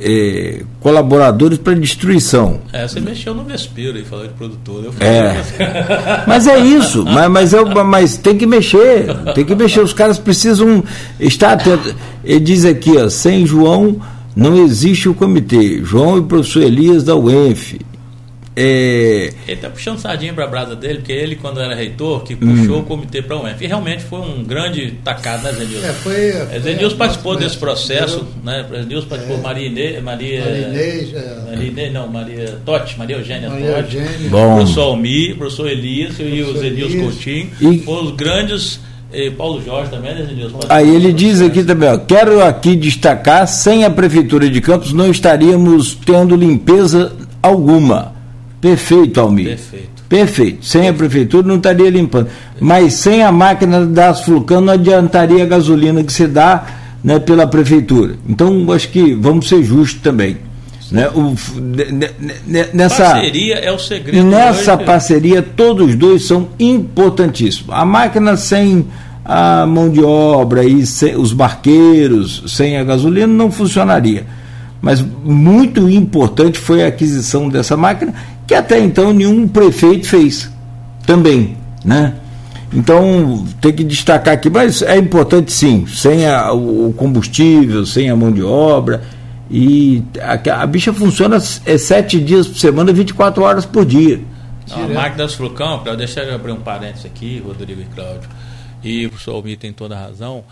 é, colaboradores para destruição. É, você mexeu no vespeiro e falou de produtor. é. mas é isso, mas, mas, é, mas tem que mexer, tem que mexer. Os caras precisam estar atentos. Ele diz aqui, ó, sem João não existe o comitê. João e o professor Elias da UENF. É... Ele está puxando sardinha para a brasa dele, porque ele, quando era reitor, que puxou hum. o comitê para o UENF. E realmente foi um grande tacado, né, Zé Nilson? É, foi, é, Zé Nilson participou desse processo, né? Zé Nilson participou, é. Maria Inês, Maria, Maria Inês, é. Não, Maria Totti, Maria Eugênia Maria Totti, Eugênia. Bom. professor Almi, professor Elias e o Zé Nilson Coutinho, e... foram os grandes e Paulo Jorge também, né, Nilson? Aí ele diz aqui também, ó, quero aqui destacar, sem a Prefeitura de Campos não estaríamos tendo limpeza alguma. Perfeito, Almir. Perfeito. Perfeito. Sem Perfeito. a prefeitura não estaria limpando. Mas sem a máquina das Flucan não adiantaria a gasolina que se dá né, pela prefeitura. Então, acho que vamos ser justos também. Né, o, nessa parceria é o segredo. Nessa hoje. parceria, todos os dois são importantíssimos. A máquina sem a mão de obra e sem, os barqueiros, sem a gasolina, não funcionaria. Mas muito importante foi a aquisição dessa máquina que até então nenhum prefeito fez também, né? Então tem que destacar aqui, mas é importante sim, sem a, o combustível, sem a mão de obra e a, a bicha funciona é sete dias por semana, 24 horas por dia. Não, a máquina das Flucão, para deixar eu abrir um parênteses aqui, Rodrigo e Cláudio, e o professor Almir tem toda a razão,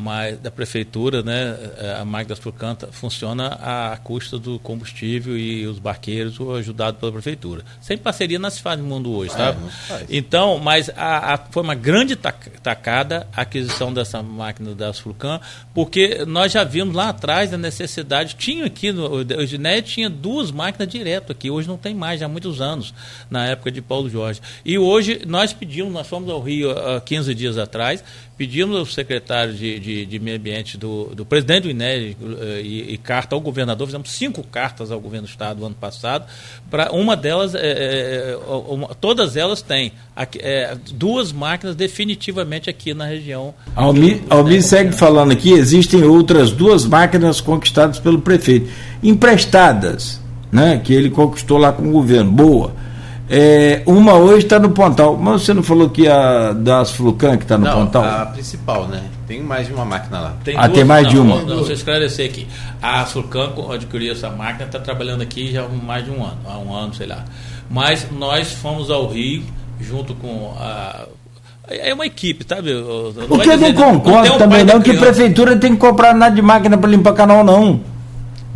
mas da prefeitura, né, a máquina das Furcanta funciona à custa do combustível e os barqueiros ajudado pela prefeitura. Sem parceria não se faz no mundo hoje, tá? É, então, mas a, a, foi uma grande tacada a aquisição dessa máquina das Furcan, porque nós já vimos lá atrás a necessidade, tinha aqui, no, o Giné tinha duas máquinas direto aqui, hoje não tem mais, já há muitos anos, na época de Paulo Jorge. E hoje nós pedimos, nós fomos ao Rio há 15 dias atrás, pedimos ao secretário de, de, de, Meio Ambiente do, do presidente do INER eh, e, e, carta ao governador, fizemos cinco cartas ao governo do estado no ano passado, para uma delas, é, é, uma, todas elas têm é, duas máquinas definitivamente aqui na região. Almi, Almi segue falando aqui, existem outras duas máquinas conquistadas pelo prefeito, emprestadas, né, que ele conquistou lá com o governo, boa é, uma hoje está no Pontal. Mas você não falou que a das Flucan que está no não, Pontal? A principal, né? Tem mais de uma máquina lá. Tem ah, duas, tem mais não, de uma. Não, deixa eu esclarecer aqui. A Flucan adquiriu essa máquina, está trabalhando aqui já há mais de um ano, há um ano, sei lá. Mas nós fomos ao Rio junto com a é uma equipe, sabe? Não Porque eu não concordo não um também não que a prefeitura tem que comprar nada de máquina para limpar canal, não.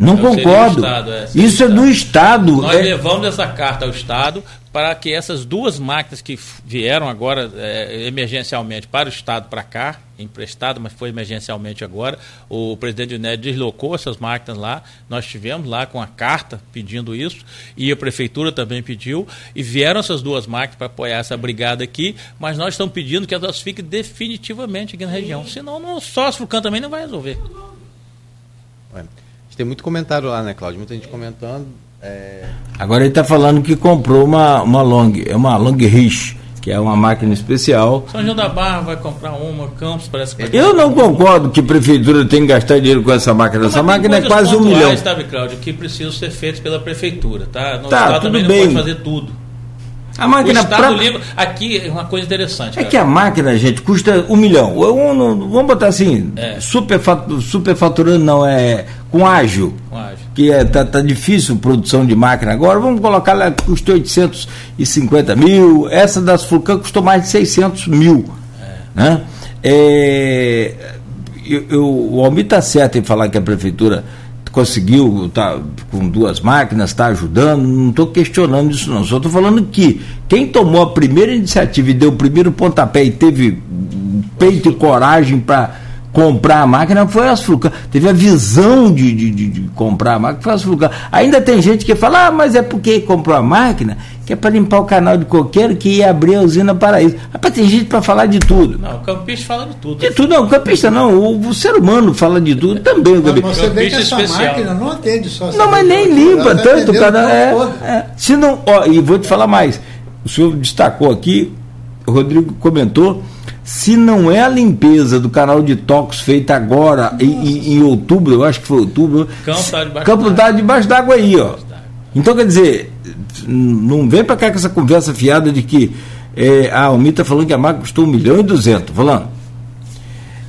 Não concordo. Estado, é, Isso é do Estado. Nós é... levamos essa carta ao Estado para que essas duas máquinas que vieram agora é, emergencialmente para o Estado para cá, emprestado, mas foi emergencialmente agora, o presidente Unédio deslocou essas máquinas lá, nós tivemos lá com a carta pedindo isso, e a prefeitura também pediu, e vieram essas duas máquinas para apoiar essa brigada aqui, mas nós estamos pedindo que elas fiquem definitivamente aqui na região, senão não, só a Fulcan também não vai resolver. Ué tem muito comentário lá, né, Cláudio? Muita gente comentando. É... Agora ele está falando que comprou uma, uma long, é uma long rich. que é uma máquina especial. São João da Barra vai comprar uma, Campos parece que vai Eu não concordo que a prefeitura tem que gastar dinheiro com essa máquina. Essa máquina é quase um milhão. Sabe, Cláudio, que precisam ser feitos pela prefeitura, tá? No Tá, Estado tudo também bem. não pode fazer tudo. A O máquina Estado pra- livre, aqui é uma coisa interessante. É cara. que a máquina, gente, custa um milhão. Eu não- vamos botar assim, É. superfatu- superfaturando não, é com ágil. Com ágil. Que é, tá, tá difícil produção de máquina agora. Vamos colocar lá, custa 850 mil. Essa das Fulcan custou mais de 600 mil. Né? É, eu, eu- o Almir está certo em falar que a prefeitura conseguiu, tá com duas máquinas, está ajudando, não estou questionando isso não, só estou falando que quem tomou a primeira iniciativa e deu o primeiro pontapé e teve peito e coragem para comprar a máquina foi as Fulcan. Teve a visão de, de, de- de comprar a máquina foi as. Ainda tem gente que fala, ah, mas é porque comprou a máquina que é para limpar o canal de coqueiro que ia abrir a usina Paraíso. Rapaz, tem gente para falar de tudo. Não, o campista fala de tudo. De tudo, não, o campista não, o, o ser humano fala de tudo também. o Mas campista. você vê que essa especial. máquina não atende só Não, mas nem limpa tanto, o É, é. Se não, ó, e vou te falar mais. O senhor destacou aqui, o Rodrigo comentou, se não é a limpeza do canal de tox feita agora, em, em- outubro, eu acho que foi outubro, Campo tá debaixo campo d'água. tá debaixo d'água aí, ó. Então, quer dizer, não vem pra cá com essa conversa fiada de que é, a Almir tá falando que a máquina custou 1 milhão e 200, falando.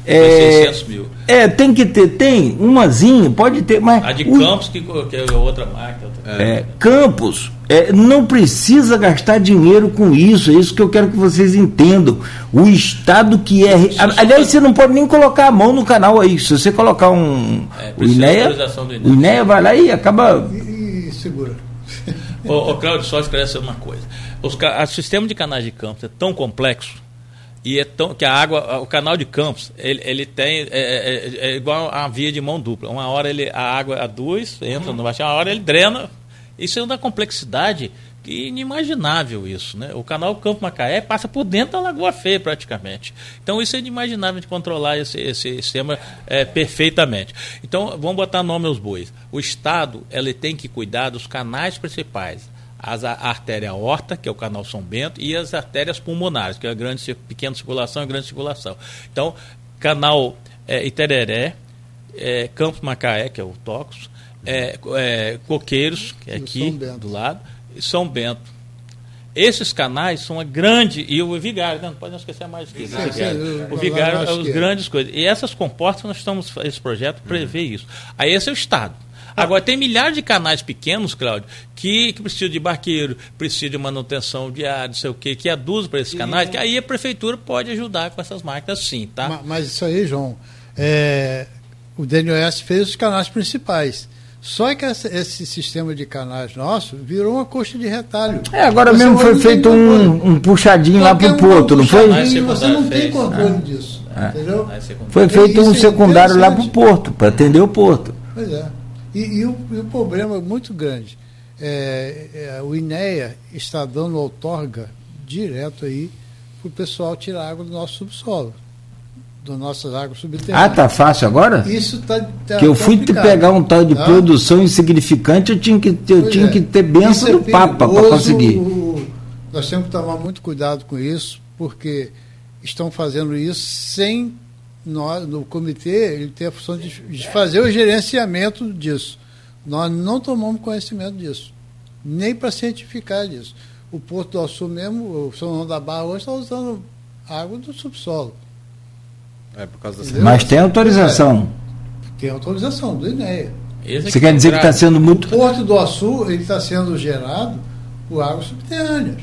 É, 600 mil. É, tem que ter, tem, umazinha, pode ter, mas. A de o- Campos, que, que é outra máquina. outra- é, Campos, é, não precisa gastar dinheiro com isso, é isso que eu quero que vocês entendam. O Estado que é. a- Aliás, você não pode nem colocar a mão no canal aí. Se você colocar um. É, o INEA, do INEA. o INEA vai lá e acaba. E, e segura. Ô, ô Cláudio, só esclarecer uma coisa. Os, ca- o sistema de canais de campos é tão complexo e é tão que a água, o canal de campos, ele, ele tem é, é- é igual a via de mão dupla. Uma hora ele a água aduz, entra no baixo, uma hora ele drena. Isso é uma complexidade inimaginável isso, né? O canal Campo Macaé passa por dentro da Lagoa Feia praticamente. Então isso é inimaginável de controlar esse, esse sistema é, perfeitamente. Então vamos botar nome aos bois. O Estado ele tem que cuidar dos canais principais. As, a artéria aorta, que é o canal São Bento, e as artérias pulmonares, que é a grande, pequena circulação e a grande circulação. Então, canal é, Itereré, é, Campos Macaé, que é o Tocos, é, é, Coqueiros, que é aqui São Bento. do lado, e São Bento. Esses canais são a grande. E o Vigário, né? não pode não esquecer mais que Vigário. o Vigário é os esquerda. grandes coisas. E essas comportas, nós estamos. Esse projeto prevê isso. Aí esse é o Estado. Agora, tem milhares de canais pequenos, Cláudio, que, que precisam de barqueiro, precisam de manutenção diária, não sei o quê, que aduzem para esses canais, que aí a prefeitura pode ajudar com essas máquinas sim, tá? Ma- Mas isso aí, João, é, o DNOS fez os canais principais. Só que essa- esse sistema de canais nosso virou uma coxa de retalho. É, agora Você mesmo não foi feito um, um puxadinho lá Qualquer pro um porto, não foi? Você não tem fez. controle disso. Entendeu? Aí você Foi feito um é secundário lá pro interessante. porto, para atender o porto. Pois é. E, e o, e o problema é muito grande. É, é, o INEA está dando outorga direto aí para o pessoal tirar água do nosso subsolo, das nossas águas Ah, subterrâneas. tá fácil agora? Isso tá, tá que eu fui te pegar um tal de tá? produção insignificante, eu tinha que, eu Pois tinha é. que ter benção é do Papa para conseguir. o- nós temos que tomar muito cuidado com isso, porque estão fazendo isso sem nós, no comitê, ele ter a função de, de fazer o gerenciamento disso. Nós não tomamos conhecimento disso, nem para cientificar disso. O Porto do Sul mesmo, o São João da Barra hoje está usando água do subsolo. É por causa da? Mas tem autorização. Tem autorização do INEA. Esse Você aqui é quer o dizer que está grave. sendo O muito. Porto do Açu ele está sendo gerado por águas subterrâneas.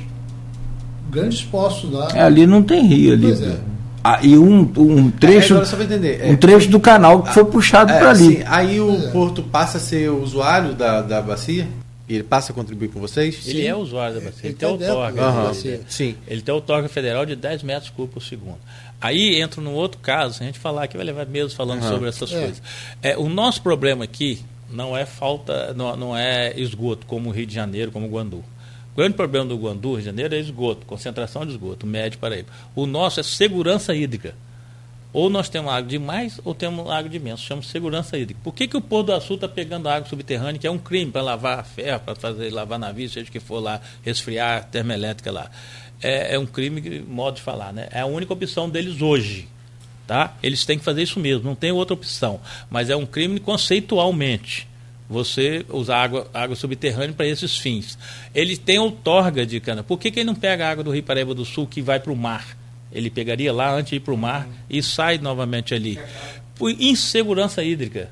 Grandes poços lá. É, ali não tem rio ali. Pois é. Ah, e um, um trecho. É, agora só pra entender. Um trecho do canal que foi puxado É, para ali. sim, aí o é. Porto passa a ser usuário da, da bacia? Ele passa a contribuir com vocês? Ele é usuário da bacia, ele, Ele tem dentro outorga. da Aham, bacia. Sim. Ele tem outorga federal de 10 metros cúbicos por segundo. Aí entra num outro caso, se a gente falar aqui, vai levar meses falando Aham. sobre essas É. coisas. É, o nosso problema aqui não é falta, não, não é esgoto, como o Rio de Janeiro, como o Guandu. O grande problema do Guandu, Rio de Janeiro, é esgoto, concentração de esgoto, médio Paraíba. O nosso é segurança hídrica. ou nós temos água demais ou temos água de menos. Chama segurança hídrica. Por que, que o Porto do Açul está pegando água subterrânea, que é um crime para lavar ferro, para fazer lavar navio, seja o que for lá, resfriar termoelétrica lá? É, é um crime, modo de falar, né? É a única opção deles hoje. Tá? Eles têm que fazer isso mesmo, não tem outra opção. Mas é um crime conceitualmente você usar água, água subterrânea para esses fins. Ele tem outorga de cana. Por que, que ele não pega a água do Rio Paraíba do Sul que vai para o mar? Ele pegaria lá antes de ir para o mar e sai novamente ali. Por insegurança hídrica.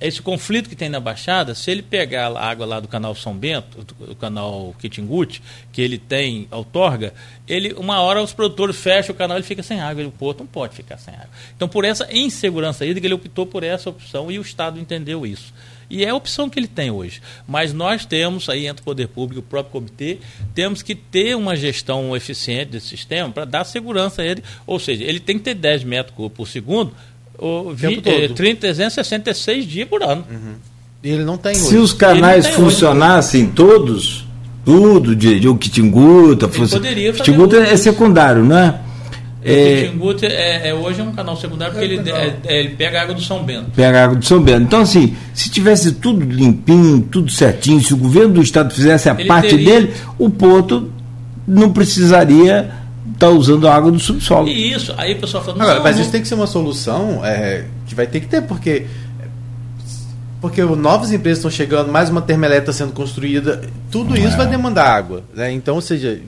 Esse conflito que tem na Baixada, se ele pegar a água lá do canal São Bento, do canal Quitinguti, que ele tem outorga, ele, uma hora os produtores fecham o canal e ele fica sem água. O porto não pode ficar sem água. Então, por essa insegurança hídrica, ele optou por essa opção e o Estado entendeu isso. E é a opção que ele tem hoje. Mas nós temos, aí entre o poder público e o próprio comitê, temos que ter uma gestão eficiente desse sistema para dar segurança a ele. Ou seja, ele tem que ter 10 metros cúbicos por segundo, ou 20, eh, 366 dias por ano. Uhum. E ele não tem hoje. Se os canais funcionassem hoje. todos, tudo de, de Oquitinguta, fosse, Oquitinguta é secundário, não é? É, o é, é, hoje é um canal secundário porque ele, é, é, ele pega a água do São Bento. Pega a água do São Bento. Então, assim, se tivesse tudo limpinho, tudo certinho, se o governo do estado fizesse a ele parte teria... dele, o porto não precisaria estar tá usando a água do subsolo. E isso, aí o pessoal fala. Agora, mas não... isso tem que ser uma solução é, que vai ter que ter, porque porque novas empresas estão chegando, mais uma termoelétrica sendo construída, tudo isso vai demandar água. Né? Então, ou seja,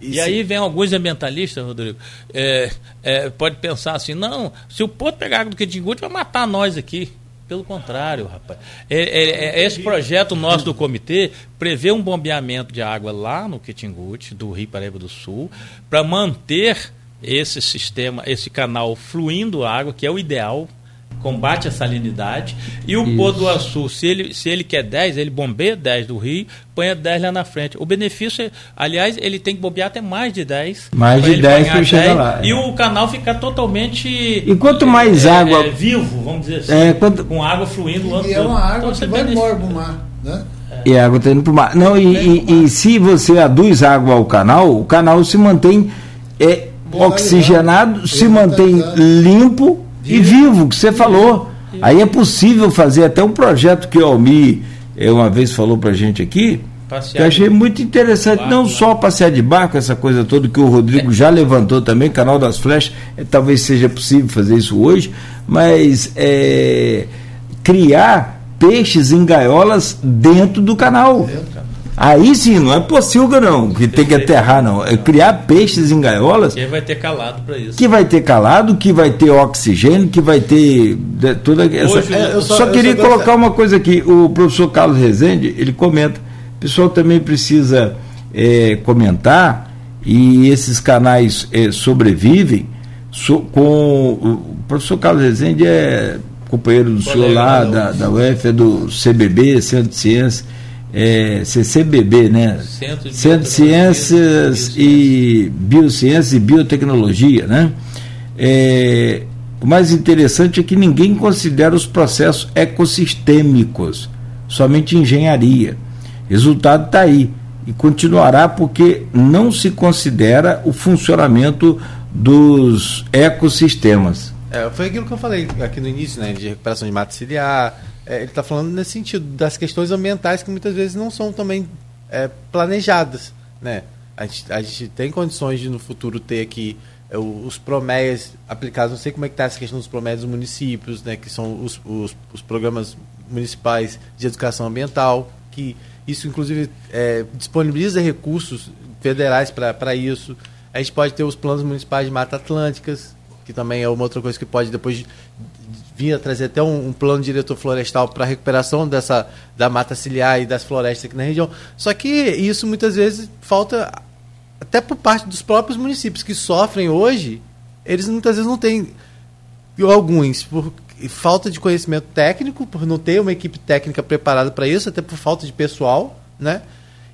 e, e aí vem alguns ambientalistas, Rodrigo, é, é, pode pensar assim, não, se o Porto pegar água do Quetinguti, vai matar nós aqui. Pelo contrário, rapaz. É, é, é, esse projeto nosso do comitê prevê um bombeamento de água lá no Quitinguti, do Rio Paraíba do Sul, para manter esse sistema, esse canal fluindo água, que é o ideal combate a salinidade. E o Pô do Açu, se ele, se ele quer 10, ele bombeia 10 do Rio, põe 10 lá na frente. O benefício, é, aliás, ele tem que bombear até mais de 10. Mais de 10 para chegar lá. E é. o canal ficar totalmente. E quanto mais é, água. É, vivo, vamos dizer assim. É, quanto... Com água fluindo lá E é uma água então, que vai embora pro mar, né? E a água está indo para o mar. Não, e, e, e, se você aduz água ao canal, o canal se mantém é, oxigenado, se mantém limpo e vivo, que você falou. Aí é possível fazer até um projeto que o Almi eh, uma vez falou para gente aqui, passear que eu achei muito interessante, barco, não né? só passear de barco, essa coisa toda que o Rodrigo é. já levantou também, canal das flechas, é, talvez seja possível fazer isso hoje, mas é, criar peixes em gaiolas dentro do canal. Dentro, Aí sim, não é pocilga não, que tem que aterrar não. É criar peixes em gaiolas. Que vai ter calado para isso. Que vai ter calado, que vai ter oxigênio, que vai ter toda essa. Hoje, é, eu só, só queria só colocar uma coisa aqui. O professor Carlos Rezende, ele comenta. O pessoal também precisa é, comentar e esses canais é, sobrevivem so, com. O professor Carlos Rezende é companheiro do senhor lá, da, da UF, é do CBB, Centro de Ciências é, CCBB, né? Centro de, Centro de Ciências e Biociências e Biotecnologia, né? É, o mais interessante é que ninguém considera os processos ecossistêmicos, somente engenharia. Resultado está aí e continuará porque não se considera o funcionamento dos ecossistemas. É, foi aquilo que eu falei aqui no início, né, de recuperação de mata ciliar, é, ele está falando nesse sentido, das questões ambientais que muitas vezes não são também é, planejadas. Né? A, gente, a gente tem condições de no futuro ter aqui é, os promés aplicados, não sei como é que está essa questão dos promés dos municípios, né, que são os, os, os programas municipais de educação ambiental, que isso inclusive é, disponibiliza recursos federais para isso. A gente pode ter os planos municipais de mata atlânticas, que também é uma outra coisa que pode depois vinha trazer até um, um plano diretor florestal para recuperação dessa da mata ciliar e das florestas aqui na região. Só que isso muitas vezes falta até por parte dos próprios municípios que sofrem hoje, eles muitas vezes não têm alguns por falta de conhecimento técnico, por não ter uma equipe técnica preparada para isso, até por falta de pessoal, né?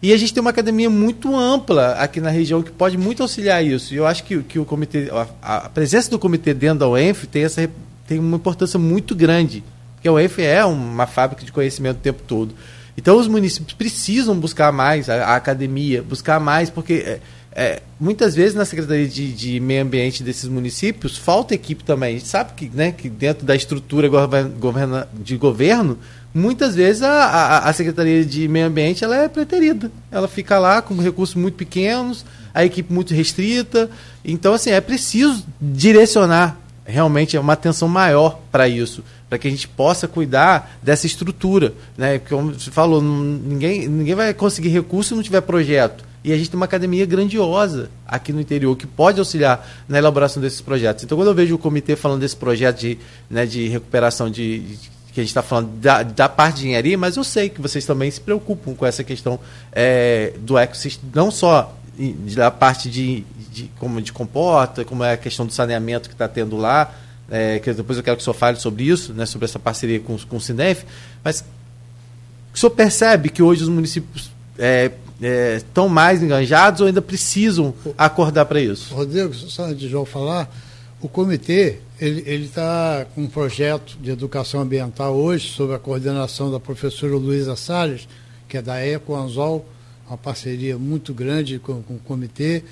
E a gente tem uma academia muito ampla aqui na região que pode muito auxiliar isso. E eu acho que, que o comitê, a, a presença do comitê dentro da UENF tem essa tem uma importância muito grande, porque a UF é uma fábrica de conhecimento o tempo todo. Então os municípios precisam buscar mais a, a academia, buscar mais, porque é, é, muitas vezes na Secretaria de, de, Meio Ambiente desses municípios falta equipe também. A gente sabe que, né, que dentro da estrutura governa, de governo, muitas vezes a, a, a, Secretaria de Meio Ambiente ela é preterida. Ela fica lá com recursos muito pequenos, a equipe muito restrita. Então, assim, é preciso direcionar realmente uma atenção maior para isso, para que a gente possa cuidar dessa estrutura. Né? Porque, como você falou, ninguém, ninguém vai conseguir recurso se não tiver projeto. E a gente tem uma academia grandiosa aqui no interior que pode auxiliar na elaboração desses projetos. Então, quando eu vejo o comitê falando desse projeto de, né, de recuperação de, de que a gente está falando da, da, parte de engenharia, mas eu sei que vocês também se preocupam com essa questão é, do ecossistema, não só da parte de, de como de comporta, como é a questão do saneamento que está tendo lá, é, que depois eu quero que o senhor fale sobre isso, né, sobre essa parceria com, com o Cinef, mas o senhor percebe que hoje os municípios é, estão é, mais enganjados ou ainda precisam acordar para isso? Rodrigo, só antes de João falar, o comitê ele está com um projeto de educação ambiental hoje, sob a coordenação da professora Luísa Salles, que é da Ecoanzol, uma parceria muito grande com, com o comitê,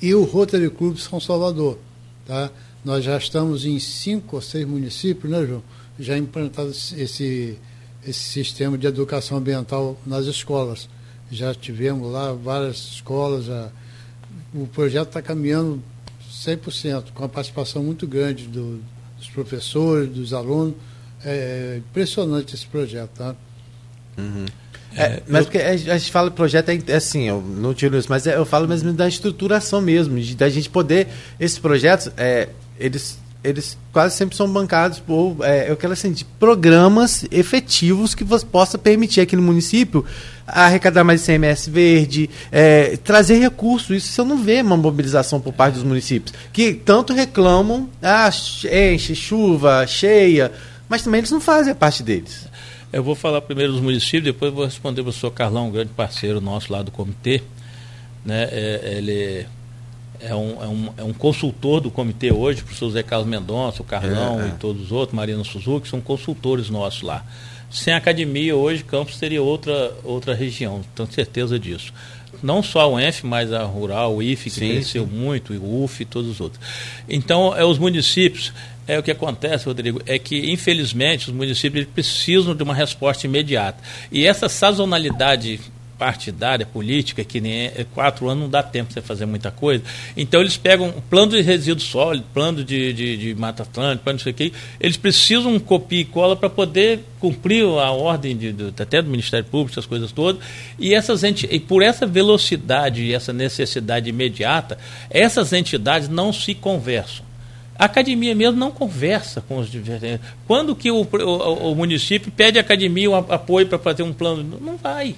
e o Rotary Club São Salvador. Tá? Nós já estamos em cinco ou seis municípios, né, João? Já implantado esse, esse sistema de educação ambiental nas escolas já tivemos lá várias escolas, já, o projeto está caminhando 100%, com a participação muito grande do, dos professores, dos alunos. É impressionante esse projeto, tá? Uhum. É, é mas eu... porque a gente fala projeto é, é assim, eu não tiro isso, mas é, eu falo mesmo da estruturação mesmo, de, da gente poder, esses projetos, é, eles eles quase sempre são bancados por, é, eu quero assim, de programas efetivos que você possa permitir aquele município arrecadar mais ICMS verde, é, trazer recursos. Isso você não vê uma mobilização por parte dos municípios, que tanto reclamam, ah, enche, chuva, cheia, mas também eles não fazem a parte deles. Eu vou falar primeiro dos municípios, depois vou responder para o senhor Carlão, um grande parceiro nosso lá do comitê. Né? É, ele é um, é, um, é um consultor do comitê hoje, o professor Zé Carlos Mendonça, o Carlão é, é. e todos os outros, Marina Suzuki, são consultores nossos lá. Sem academia, hoje Campos seria outra, outra região, tenho certeza disso. Não só a UENF, mas a Rural, o IFE, que sim, cresceu sim. muito, o UF e todos os outros. Então, é, os municípios, é o que acontece, Rodrigo, é que, infelizmente, os municípios precisam de uma resposta imediata. E essa sazonalidade partidária, política, que nem é, quatro anos não dá tempo de você fazer muita coisa. Então eles pegam plano de resíduo sólido, plano de, de, de mata atlântica, plano de isso aqui, eles precisam copia e cola para poder cumprir a ordem de, de, até do Ministério Público, essas coisas todas. E essas e por essa velocidade e essa necessidade imediata, essas entidades não se conversam. A academia mesmo não conversa com os diferentes. Quando que o, o, o município pede à academia um apoio para fazer um plano? Não vai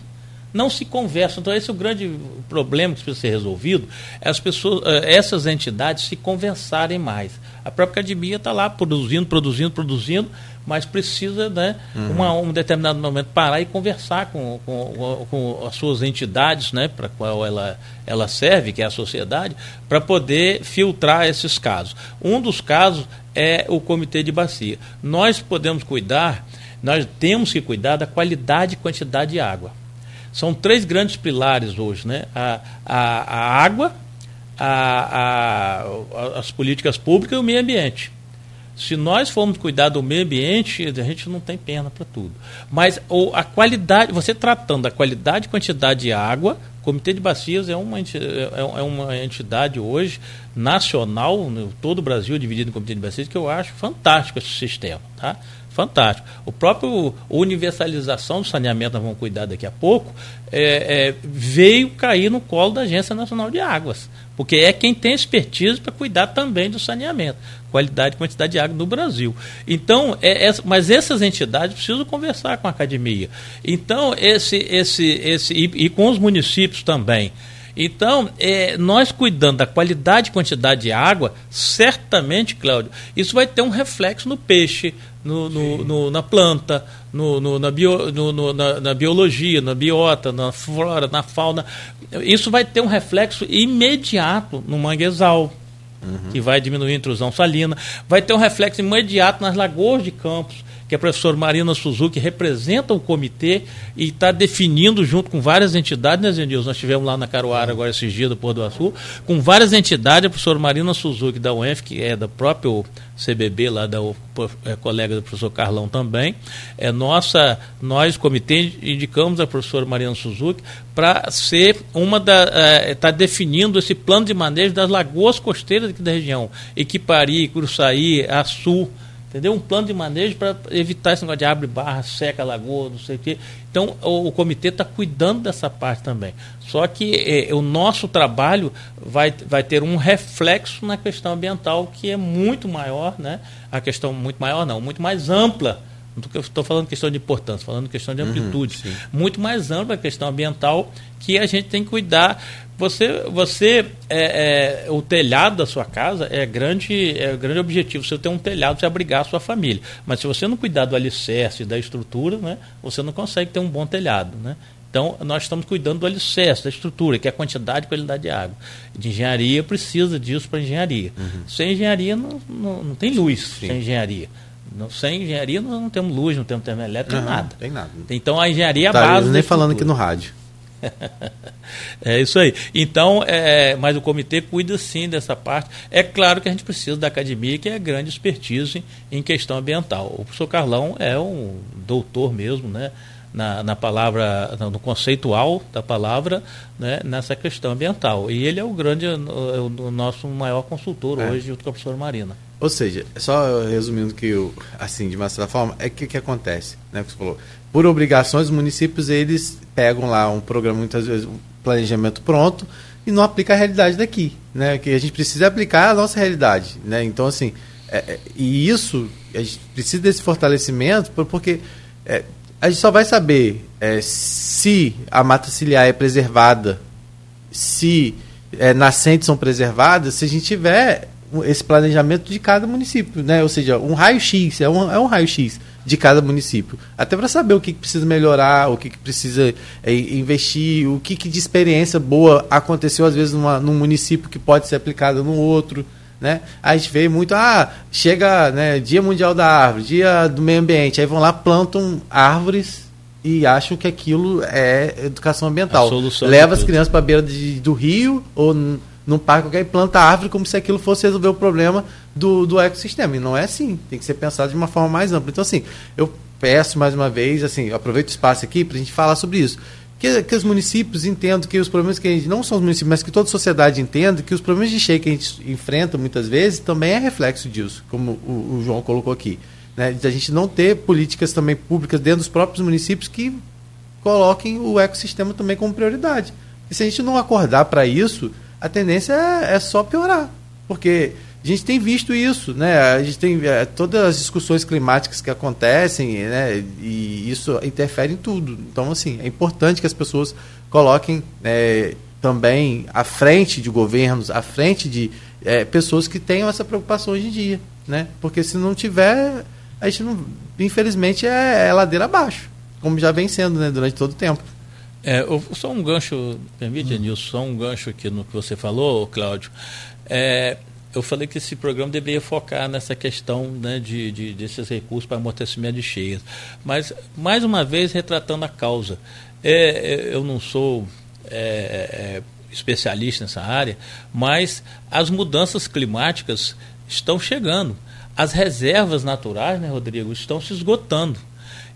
não se conversam. Então, esse é o grande problema que precisa ser resolvido, é as pessoas, eh, essas entidades se conversarem mais. A própria academia está lá produzindo, produzindo, produzindo, mas precisa, né, uhum. uma, um determinado momento, parar e conversar com, com, com as suas entidades, né, para qual ela, ela serve, que é a sociedade, para poder filtrar esses casos. Um dos casos é o comitê de bacia. Nós podemos cuidar, nós temos que cuidar da qualidade e quantidade de água. São três grandes pilares hoje, né? A, a, a água, a, a, as políticas públicas e o meio ambiente. Se nós formos cuidar do meio ambiente, a gente não tem pena para tudo. Mas ou, a qualidade, você tratando da qualidade e quantidade de água, o Comitê de Bacias é uma, é, é uma entidade hoje nacional, todo o Brasil dividido em Comitê de Bacias, que eu acho fantástico esse sistema. Tá? Fantástico. O próprio universalização do saneamento, nós vamos cuidar daqui a pouco, é, é, veio cair no colo da Agência Nacional de Águas, porque é quem tem expertise para cuidar também do saneamento, qualidade e quantidade de água no Brasil. Então, é, é, mas essas entidades precisam conversar com a academia. Então, esse, esse, esse e, e com os municípios também. Então, é, nós cuidando da qualidade e quantidade de água, certamente, Cláudio, isso vai ter um reflexo no peixe, no, no, no na planta, no, na, bio, na, na, biologia, na biota, na flora, na fauna. Isso vai ter um reflexo imediato no manguezal, uhum. que vai diminuir a intrusão salina. Vai ter um reflexo imediato nas lagoas de campos que a professora Marina Suzuki representa o comitê e está definindo junto com várias entidades, né, Zenilson? Nós tivemos lá na Caruara agora esses dias do Pôr do Açul, com várias entidades, a professora Marina Suzuki da UENF, que é da própria CBB, lá da é, colega do professor Carlão também. É nossa, nós, comitê, indicamos a professora Mariana Suzuki para ser uma da. está é, definindo esse plano de manejo das lagoas costeiras aqui da região. Equipari, Curuçaí, Açu entendeu? Um plano de manejo para evitar esse negócio de abre barra, seca lagoa, não sei o quê. Então, o, o comitê está cuidando dessa parte também. Só que é, o nosso trabalho vai, vai ter um reflexo na questão ambiental que é muito maior, né? A questão muito maior não, muito mais ampla. Estou falando questão de importância, falando questão de uhum, amplitude. Uhum, muito mais ampla a questão ambiental que a gente tem que cuidar você, você é, é, o telhado da sua casa é grande, é grande objetivo. Você tem um telhado, você abrigar a sua família. Mas se você não cuidar do alicerce, da estrutura, né, você não consegue ter um bom telhado, né? Então, nós estamos cuidando do alicerce, da estrutura, que é a quantidade e qualidade de água. De engenharia precisa disso para engenharia. Uhum. Sem engenharia não, não, não tem luz, Sim. sem engenharia. Não, sem engenharia não, não, temos luz, não temos termoelétrica, uhum, nada. Tem nada. Então a engenharia é a tá, base. Nem falando aqui no rádio. é isso aí. Então, é, mas o comitê cuida sim dessa parte. É claro que a gente precisa da academia, que é grande expertise em questão ambiental. O professor Carlão é um doutor mesmo, né? Na, na palavra, no conceitual da palavra, né, nessa questão ambiental. E ele é o grande, o, o nosso maior consultor é. hoje, junto com a professora Marina. Ou seja, só resumindo que, eu, assim, de uma certa forma, é que que acontece, né, que você falou por obrigações, os municípios eles pegam lá um programa, muitas vezes, um planejamento pronto e não aplica a realidade daqui, né? Que a gente precisa aplicar a nossa realidade, né? Então, assim, é, é, e isso, a gente precisa desse fortalecimento porque é, a gente só vai saber é, se a mata ciliar é preservada, se é, nascentes são preservadas, se a gente tiver esse planejamento de cada município, né? Ou seja, um raio-x, é um, é um raio-x de cada município. Até para saber o que, que, precisa melhorar, o que, que precisa é, investir, o que, que de experiência boa aconteceu, às vezes, numa, num município que pode ser aplicado no outro. Né? A gente vê muito, ah, chega né, Dia Mundial da Árvore, Dia do Meio Ambiente, aí vão lá, plantam árvores e acham que aquilo é educação ambiental. Leva as crianças para a beira de, do rio ou num parque qualquer e planta árvore como se aquilo fosse resolver o problema do, do ecossistema. E não é assim. Tem que ser pensado de uma forma mais ampla. Então, assim, eu peço mais uma vez, assim, aproveito o espaço aqui para a gente falar sobre isso. Que, que os municípios entendam que os problemas que a gente, não são os municípios, mas que toda a sociedade entenda que os problemas de cheia que a gente enfrenta muitas vezes também é reflexo disso, como o, o João colocou aqui. Né? De a gente não ter políticas também públicas dentro dos próprios municípios que coloquem o ecossistema também como prioridade. E se a gente não acordar para isso, a tendência é, é só piorar. Porque a gente tem visto isso, né? A gente tem é, todas as discussões climáticas que acontecem, né? E isso interfere em tudo. Então, assim, é importante que as pessoas coloquem é, também à frente de governos, à frente de é, pessoas que tenham essa preocupação hoje em dia, né? Porque se não tiver, a gente não, infelizmente é, é ladeira abaixo, como já vem sendo, né? Durante todo o tempo. É, só um gancho, permite, hum. Nilson, só um gancho aqui no que você falou, Cláudio. É, eu falei que esse programa deveria focar nessa questão né, de, de, desses recursos para amortecimento de cheias. Mas, mais uma vez, retratando a causa. É, é eu não sou é, é, especialista nessa área, mas as mudanças climáticas estão chegando. As reservas naturais, né, Rodrigo, estão se esgotando.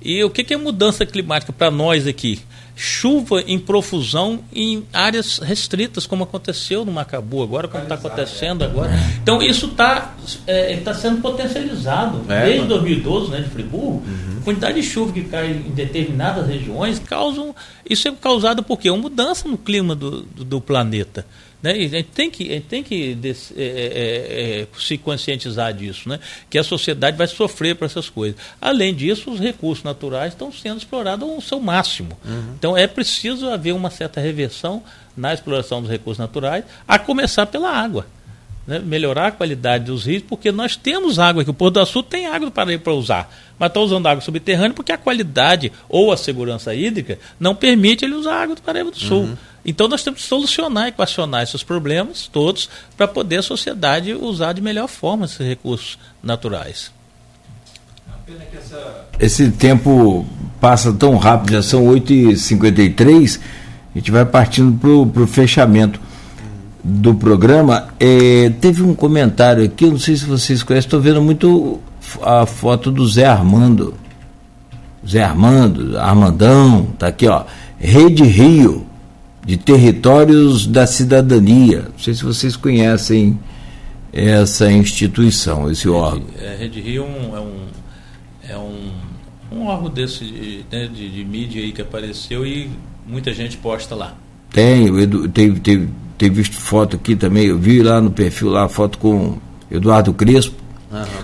E o que, que é mudança climática para nós aqui? Chuva em profusão em áreas restritas, como aconteceu no Macabu agora, como está acontecendo agora. Então isso está é, tá sendo potencializado é, desde 2012, né, de Friburgo. Uhum. A quantidade de chuva que cai em determinadas regiões causam. Isso é causado por quê? Uma mudança no clima do, do, do planeta. Né? a gente tem que, tem que é, é, é, se conscientizar disso, né? que a sociedade vai sofrer para essas coisas. Além disso, os recursos naturais estão sendo explorados ao seu máximo. Uhum. Então é preciso haver uma certa reversão na exploração dos recursos naturais, a começar pela água. Né? melhorar a qualidade dos rios, porque nós temos água aqui. O Porto do Açul tem água para usar, mas está usando água subterrânea porque a qualidade ou a segurança hídrica não permite ele usar água do Paraíba do Sul. Uhum. Então nós temos que solucionar, equacionar esses problemas todos para poder a sociedade usar de melhor forma esses recursos naturais. Esse tempo passa tão rápido, já são 8h53, a gente vai partindo para o fechamento do programa. É, teve um comentário aqui, eu não sei se vocês conhecem, estou vendo muito a foto do Zé Armando. Zé Armando, Armandão, tá aqui, ó. Rede Rio, de Territórios da Cidadania. Não sei se vocês conhecem essa instituição, esse órgão. É, Rede Rio é um, é um, um órgão desse né, de, de, mídia aí que apareceu e muita gente posta lá. Tem, eu teve, teve, teve visto foto aqui também, eu vi lá no perfil lá foto com Eduardo Crespo.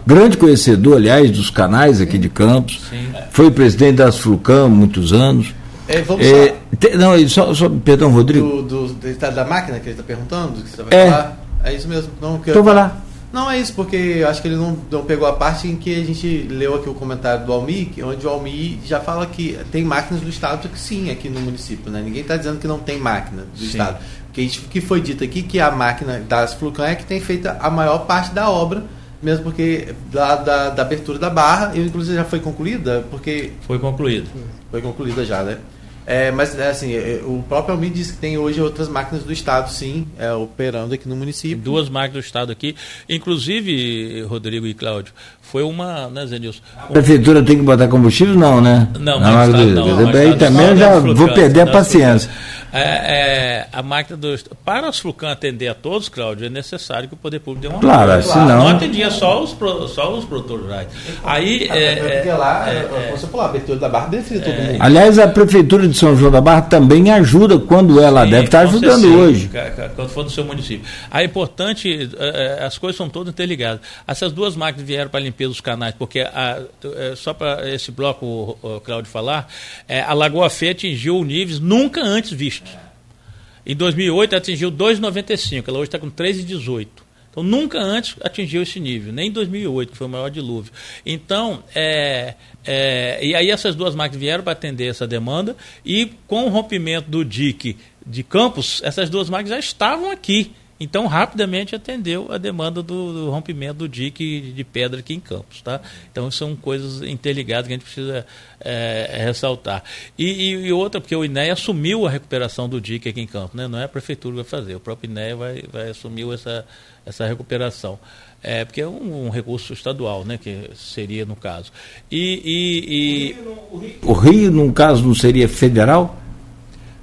Grande conhecedor, aliás, dos canais aqui de Campos. Sim. Foi presidente das Flucam muitos anos. É, vamos é, te, não, só, só, perdão, Rodrigo. Do, do, da máquina que ele está perguntando? Que você vai é. falar? É isso mesmo. Não, que então vai lá. Não, é isso, porque eu acho que ele não, não, pegou a parte em que a gente leu aqui o comentário do Almi, onde o Almi já fala que tem máquinas do Estado, que sim, aqui no município. Né? Ninguém está dizendo que não tem máquina do sim. Estado. O que, que foi dito aqui que a máquina das Flucan é que tem feito a maior parte da obra, mesmo porque da, da, da abertura da barra, e inclusive já foi concluída, porque... Foi concluída. Foi concluída já, né? É, mas é, assim, é, o próprio Almir disse que tem hoje outras máquinas do Estado, sim, é, operando aqui no município. Duas máquinas do Estado aqui. Inclusive, Rodrigo e Cláudio, foi uma, né, Zenilson? A prefeitura tem que botar combustível? Não, né? Não, Na não, do, não, Aí também eu já vou perder a paciência. É, é, a máquina do. Para os Flucan atender a todos, Cláudio, é necessário que o poder público dê uma Claro, claro. senão. Não atendia só os, só os produtores rurais. Aí. É, porque lá, é, você falou, a abertura da barra beneficia todo mundo. Aliás, a Prefeitura de São João da Barra também ajuda quando ela Sim, deve estar ajudando certeza, hoje. Quando for no seu município. Aí é importante, as coisas são todas interligadas. Essas duas máquinas vieram para a limpeza dos canais, porque a, só para esse bloco, o, Cláudio falar, a Lagoa Fé atingiu níveis nunca antes vistos. Em 2008 atingiu 2,95, ela hoje está com 3,18. Então nunca antes atingiu esse nível, nem em 2008, que foi o maior dilúvio. Então, é, é, e aí essas duas máquinas vieram para atender essa demanda, e com o rompimento do DIC de Campos, essas duas máquinas já estavam aqui. Então, rapidamente atendeu a demanda do, do rompimento do dique de pedra aqui em Campos. Tá? Então, são coisas interligadas que a gente precisa é, ressaltar. E, e, e, outra, porque o INEA assumiu a recuperação do dique aqui em Campos. Né? Não é a prefeitura que vai fazer, o próprio INEA vai, vai assumir essa, essa recuperação. É, porque é um, um, recurso estadual, né, que seria no caso. E, e, e... O Rio, no caso, não seria federal?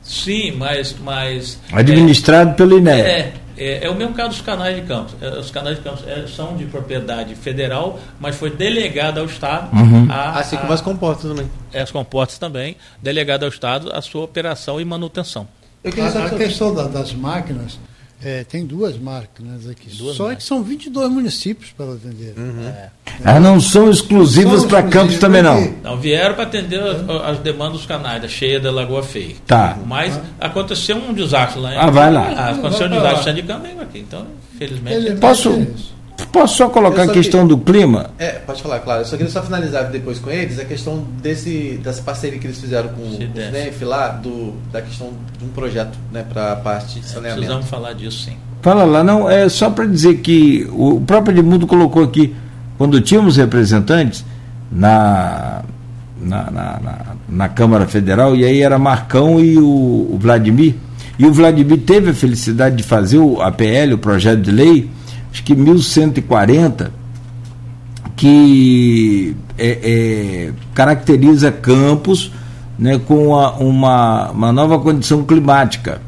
Sim, mas. mas Administrado é, pelo INEA. É, é, é, o mesmo caso dos canais de campos. É, os canais de campos é, são de propriedade federal, mas foi delegado ao Estado. Uhum. A, assim como a, as comportas também. É, as comportas também, delegado ao Estado a sua operação e manutenção. a, a questão da, das máquinas, é, tem duas máquinas aqui. Duas Só máquinas. que são 22 municípios para atender. Uhum. É. Ah, não são exclusivas para Campos também não. Não, vieram para atender as, as, demandas dos canais, da cheia da Lagoa Feia. Tá. Mas ah. aconteceu um desastre lá. Em, ah, vai lá. Ah, aconteceu um desastre em Campos aqui. Então, infelizmente... Ele Posso... Posso só colocar a questão que, do clima? É, pode falar, claro. Eu só queria só finalizar depois com eles a questão desse, dessa parceria que eles fizeram com, o NEF lá, do, da questão de um projeto né, para a parte de saneamento. Precisamos falar disso, sim. Fala lá, não, é só para dizer que o próprio Edmundo colocou aqui, quando tínhamos representantes na, na, na, na, na Câmara Federal, e aí era Marcão e o, o, Vladimir, e o Vladimir teve a felicidade de fazer o APL, o projeto de lei, acho que 1140, que é, é, caracteriza campos né, com a, uma, uma nova condição climática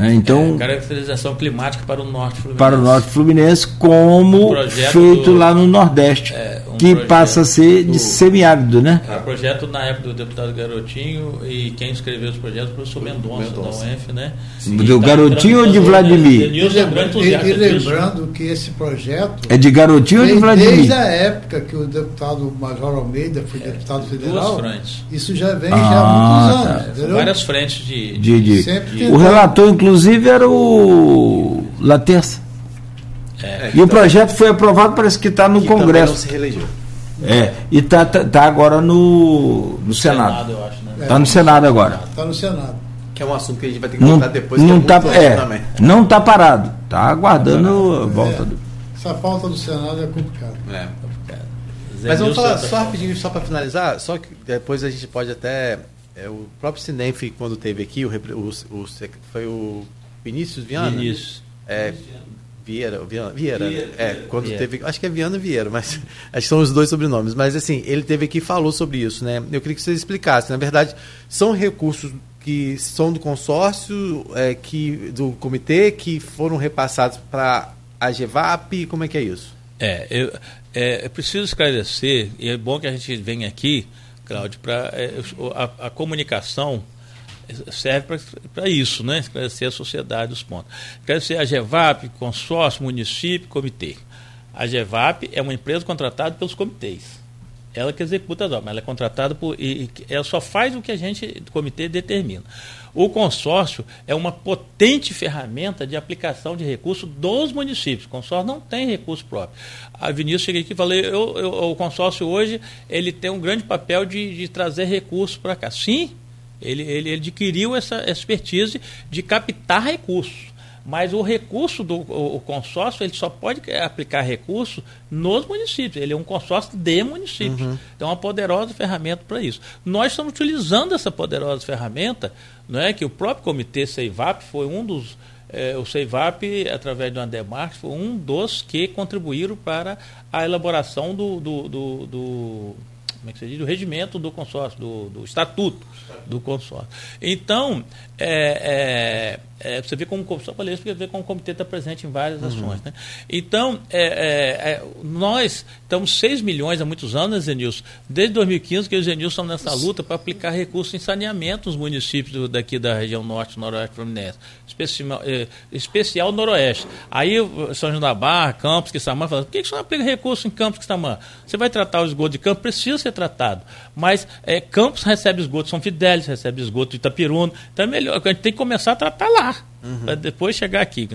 né? Então, é, caracterização climática para o norte fluminense. Para o norte fluminense, como feito do, lá no Nordeste, é, um que passa a ser do, de semiárido, né? É, projeto na época do deputado Garotinho e quem escreveu os projetos foi o professor Mendonça, Mendonça. da UF, né? Sim. Do tá Garotinho ou de Vladimir? E, e, lembrando que esse projeto. É de Garotinho ou de Vladimir? Desde a época que o deputado Major Almeida foi é, deputado federal. Duas frentes. Isso já vem ah, já há muitos tá. anos. Várias frentes de. de, de, de o relator, inclusive era o La Terça. É, e o projeto foi aprovado, parece que está no que Congresso. Não se reelegeu. É, e está tá, tá agora no, no Senado. Acho, né? Está no Senado agora. Está no Senado. Que é um assunto que a gente vai ter que voltar depois. Não está é, é não tá parado. Está aguardando a volta é, do. Essa pauta do Senado é complicada. É. Mas vamos falar só rapidinho, só para finalizar, só que depois a gente pode até. É, o próprio Sinenf, quando teve aqui, o, o, o, foi o Vinícius Viana? Vinícius. É, Vieira, Vieira, Vieira, Vieira é, quando Vieira. teve, acho que é Viana Vieira, mas acho que são os dois sobrenomes, mas assim, ele teve aqui e falou sobre isso, né? Eu queria que você explicasse, na verdade, são recursos que são do consórcio, é, que do comitê, que foram repassados para a GEVAP, como é que é isso? É, eu, é, eu preciso esclarecer, e é bom que a gente venha aqui, Cláudio, para é, a, a comunicação serve para isso, né? esclarecer a sociedade dos pontos. Esclarecer a GEVAP, consórcio, município, comitê. A GEVAP é uma empresa contratada pelos comitês. Ela que executa as obras, ela é contratada por. E, e ela só faz o que a gente, comitê, determina. O consórcio é uma potente ferramenta de aplicação de recursos dos municípios. O consórcio não tem recurso próprio. A Vinícius cheguei aqui e falei, eu, eu, o consórcio hoje ele tem um grande papel de, de trazer recursos para cá. Sim, ele, ele, adquiriu essa expertise de captar recursos. Mas o recurso do o, consórcio, ele só pode aplicar recurso nos municípios. Ele é um consórcio de municípios. Uhum. Então, é uma poderosa ferramenta para isso. Nós estamos utilizando essa poderosa ferramenta, não é que o próprio comitê CEIVAP foi um dos é, o CEIVAP, através do Andemarques, foi um dos que contribuíram para a elaboração do, do, do, do como é que se diz? do regimento do consórcio, do, do estatuto do consórcio. Então, é, é, é, você vê como só falei isso porque vê como o comitê está presente em várias uhum. ações. Né? Então, é, é, é nós estamos 6 milhões há muitos anos, né, Zenilson, desde 2015 que os Zenilson estão nessa luta para aplicar recursos em saneamento nos municípios do, daqui da região norte, noroeste fluminense, especial, é, especial noroeste. Aí São João da Barra, Campos, Quissamã, falam, por que, que você não aplica recurso em Campos, Quissamã? Você vai tratar o esgoto de Campos, precisa ser tratado. Mas Campos recebe esgoto São Fidélis, recebe esgoto Itapiruna, então é melhor, a gente tem que começar a tratar lá. Uhum. Para depois chegar aqui.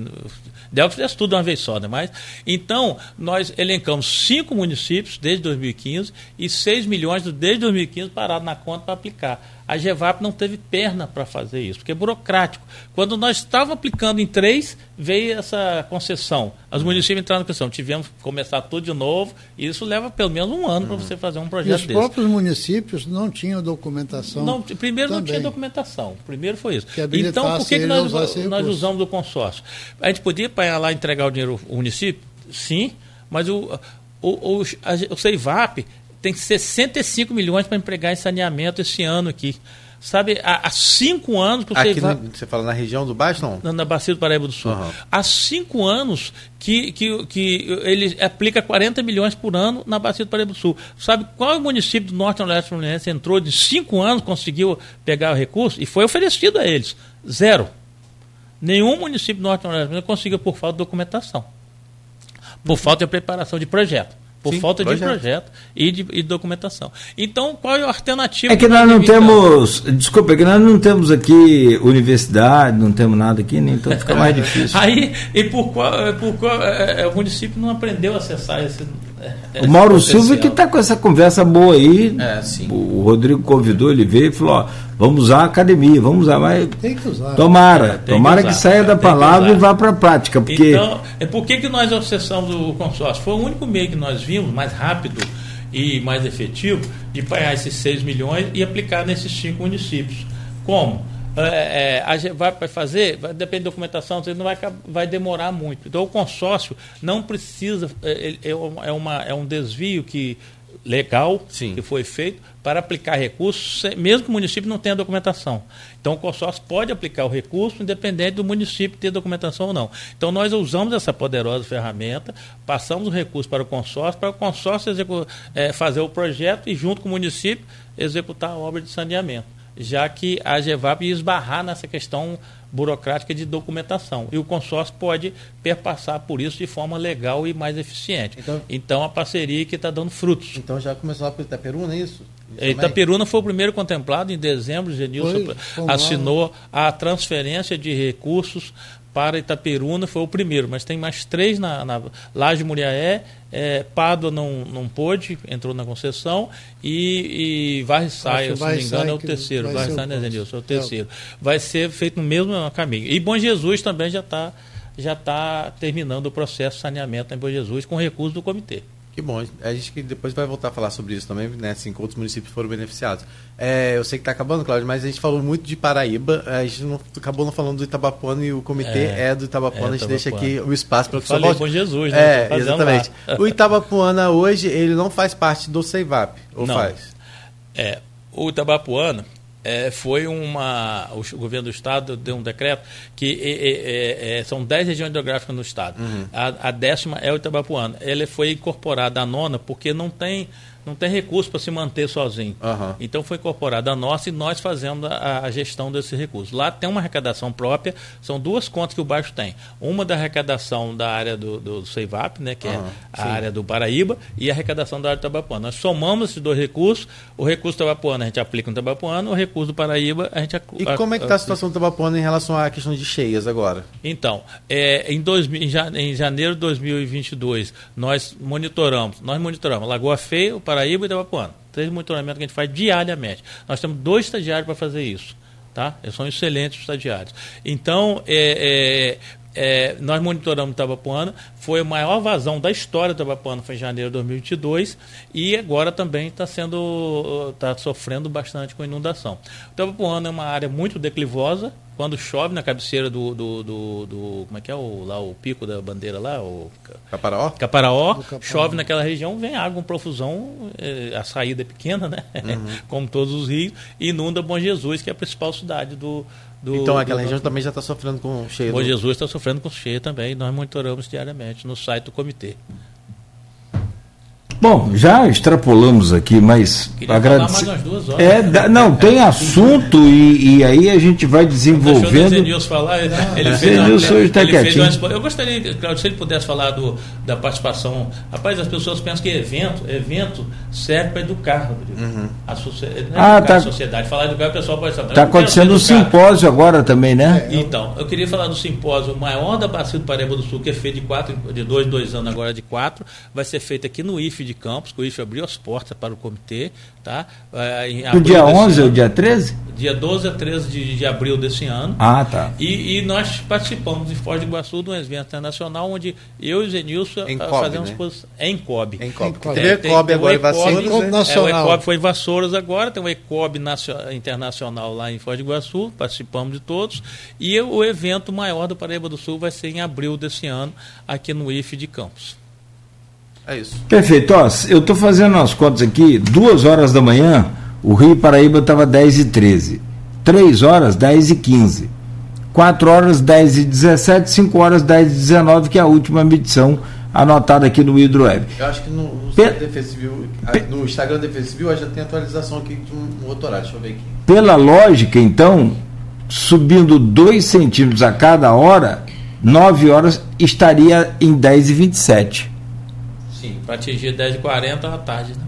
Delphi fez tudo uma vez só, né? Mas, então, nós elencamos cinco municípios desde 2015 e 6 milhões desde 2015 parados na conta para aplicar. A GEVAP não teve perna para fazer isso, porque é burocrático. Quando nós estávamos aplicando em três, veio essa concessão. Os uhum. municípios entraram na questão. Tivemos que começar tudo de novo, e isso leva pelo menos um ano uhum. para você fazer um projeto e os desse. Os próprios municípios não tinham documentação. Não, primeiro também. não tinha documentação. Primeiro foi isso. Então, por que, que nós, nós usamos o consórcio? A gente podia ir lá entregar o dinheiro ao município? Sim, mas o, o, o, a, o CEIVAP tem 65 milhões para empregar em saneamento esse ano aqui. Sabe, há, há cinco anos que você. Aqui vai... você fala na região do Baixo, não? Na, na Bacia do Paraíba do Sul. Uhum. Há cinco anos que, que, que ele aplica 40 milhões por ano na Bacia do Paraíba do Sul. Sabe qual município do Norte e Leste Fluminense entrou de cinco anos, conseguiu pegar o recurso e foi oferecido a eles? Zero. Nenhum município do Norte e Fluminense conseguiu por falta de documentação. Por falta de preparação de projeto por Sim, falta projeto. de projeto e de, e documentação. Então, qual é a alternativa? É que nós não temos, desculpa, é que nós não temos aqui universidade, não temos nada aqui, né? então fica mais difícil. Aí, e por qual, por qual é, é, o município não aprendeu a acessar esse. O Mauro Silva que está com essa conversa boa aí. É, o Rodrigo convidou, ele veio e falou: ó, vamos usar a academia, vamos usar, mas. Tem que usar. Tomara, é, tomara que, usar, que, saia da palavra e vá para a prática. Porque... Então, é por que, que nós acessamos o consórcio? Foi o único meio que nós vimos, mais rápido e mais efetivo, de pagar esses 6 milhões e aplicar nesses cinco municípios. Como? É, é, a gente vai fazer, vai, depende da documentação, não vai, vai demorar muito. Então o consórcio não precisa, é, é, é, uma, é um desvio que legal Sim. que foi feito para aplicar recursos, mesmo que o município não tenha documentação. Então, o consórcio pode aplicar o recurso, independente do município ter documentação ou não. Então, nós usamos essa poderosa ferramenta, passamos o recurso para o consórcio, para o consórcio é, fazer o projeto e, junto com o município, executar a obra de saneamento. Já que a GEVAP ia esbarrar nessa questão burocrática de documentação. E o consórcio pode perpassar por isso de forma legal e mais eficiente. Então, então a parceria que está dando frutos. Então já começou para Itaperuna, é isso? isso Itaperuna foi o primeiro contemplado em dezembro, Genilson assinou a transferência de recursos para Itaperuna, foi o primeiro, mas tem mais três na, na Laje Muriaé, é, Pádua não, não pôde, entrou na concessão, e, e Varriçaia, se não me engano, é o terceiro. Varriçaia, né, Zenilson, é o terceiro. Vai ser feito no mesmo caminho. E Bom Jesus também já está já tá terminando o processo de saneamento em Bom Jesus com recurso do comitê. Que bom. A gente que depois vai voltar a falar sobre isso também, né? Assim, que outros municípios foram beneficiados. É, eu sei que está acabando, Cláudio, mas a gente falou muito de Paraíba, a gente não, acabou não falando do Itabapuana e o comitê é, é do Itabapuana. É, a gente deixa aqui o espaço para que você volte. com Jesus, né? É, exatamente. Lá. O Itabapuana hoje, ele não faz parte do CEIVAP, ou não. faz? É, o Itabapuana, é, foi uma. O governo do estado deu um decreto que é, é, são 10 regiões geográficas no estado. Uhum. A, a, décima é o Itabapuana. Ele foi incorporado à nona porque não tem não tem recurso para se manter sozinho. Uhum. Então foi incorporada a nossa e nós fazemos a, a, gestão desse recurso. Lá tem uma arrecadação própria, são duas contas que o baixo tem. Uma da arrecadação da área do, do Ceivap, né, que uhum. é a Sim. área do Paraíba, e a arrecadação da área do Tabapuana. Nós somamos esses dois recursos, o recurso do Tabapuana a gente aplica no Tabapuana, o recurso do Paraíba a gente E como é que está a situação do Tabapuana em relação à questão de cheias agora? Então, é, em, dois, em janeiro de 2022, nós monitoramos, nós monitoramos Lagoa Feia, o Paraíba, Paraíba e Itabapuana. Três monitoramentos que a gente faz diariamente. Nós temos dois estagiários para fazer isso. Tá? Eles são excelentes estagiários. Então, é, é, é, nós monitoramos Itabapuana, foi a maior vazão da história do Itabapuana, foi em janeiro de 2022, e agora também está sendo, está sofrendo bastante com inundação. O Itabapuana é uma área muito declivosa, quando chove na cabeceira do, do, do, do, como é que é o lá o pico da bandeira lá o Caparaó? Caparaó, chove naquela região vem água com profusão eh, a saída é pequena né? Uhum. como todos os rios e inunda Bom Jesus que é a principal cidade do, do então aquela do, região também já está sofrendo com cheia Bom do... Jesus está sofrendo com cheia também nós monitoramos diariamente no site do comitê Bom, já extrapolamos aqui, mas agradecer. mais duas horas. É, né? não, tem assunto e, e, aí a gente vai desenvolvendo. Deixa o falar, ele, ele fez, uma, ele, tá ele fez uma, Eu gostaria, Claudio, se ele pudesse falar do, da participação. Rapaz, as pessoas pensam que evento, evento serve para educar, Rodrigo. Uhum. A, sociedade, é ah, tá, a sociedade. Falar educar, o pessoal pode estar. Está acontecendo um simpósio agora também, né? É, então, eu queria falar do simpósio maior da Bacia do Paraíba do Sul, que é feito de quatro, de dois, dois anos agora de quatro, vai ser feito aqui no IFE de Campos, que o IFE abriu as portas para o comitê. Tá? Do dia 11 ou dia 13? Dia 12 a 13 de, de abril desse ano. Ah, tá. E, e, nós participamos em Foz do Iguaçu de um evento internacional onde eu e o Zenilson em fazemos né? em COB. Em COB. Tem, tem, tem, ECOB agora em Vassouras, né? nacional. É, o ECOB foi em Vassouras agora, tem o ECOB internacional lá em Foz do Iguaçu, participamos de todos. E o evento maior do Paraíba do Sul vai ser em abril desse ano, aqui no IFE de Campos. É isso. Perfeito. Ó, eu estou fazendo as contas aqui, duas horas da manhã, o Rio Paraíba estava 10 e 13. Três horas, 10 e 15. 4 horas, 10 e 17, 5 horas, 10 e 19, que é a última medição anotada aqui no HidroWeb. Eu acho que no, no, Pe Civil, no Instagram da Defesa Civil já tem atualização aqui de um outro horário. Deixa eu ver aqui. Pela lógica, então, subindo 2 centímetros a cada hora, 9 horas estaria em 10 e 27. Sim, para atingir 10h40 à tarde, né?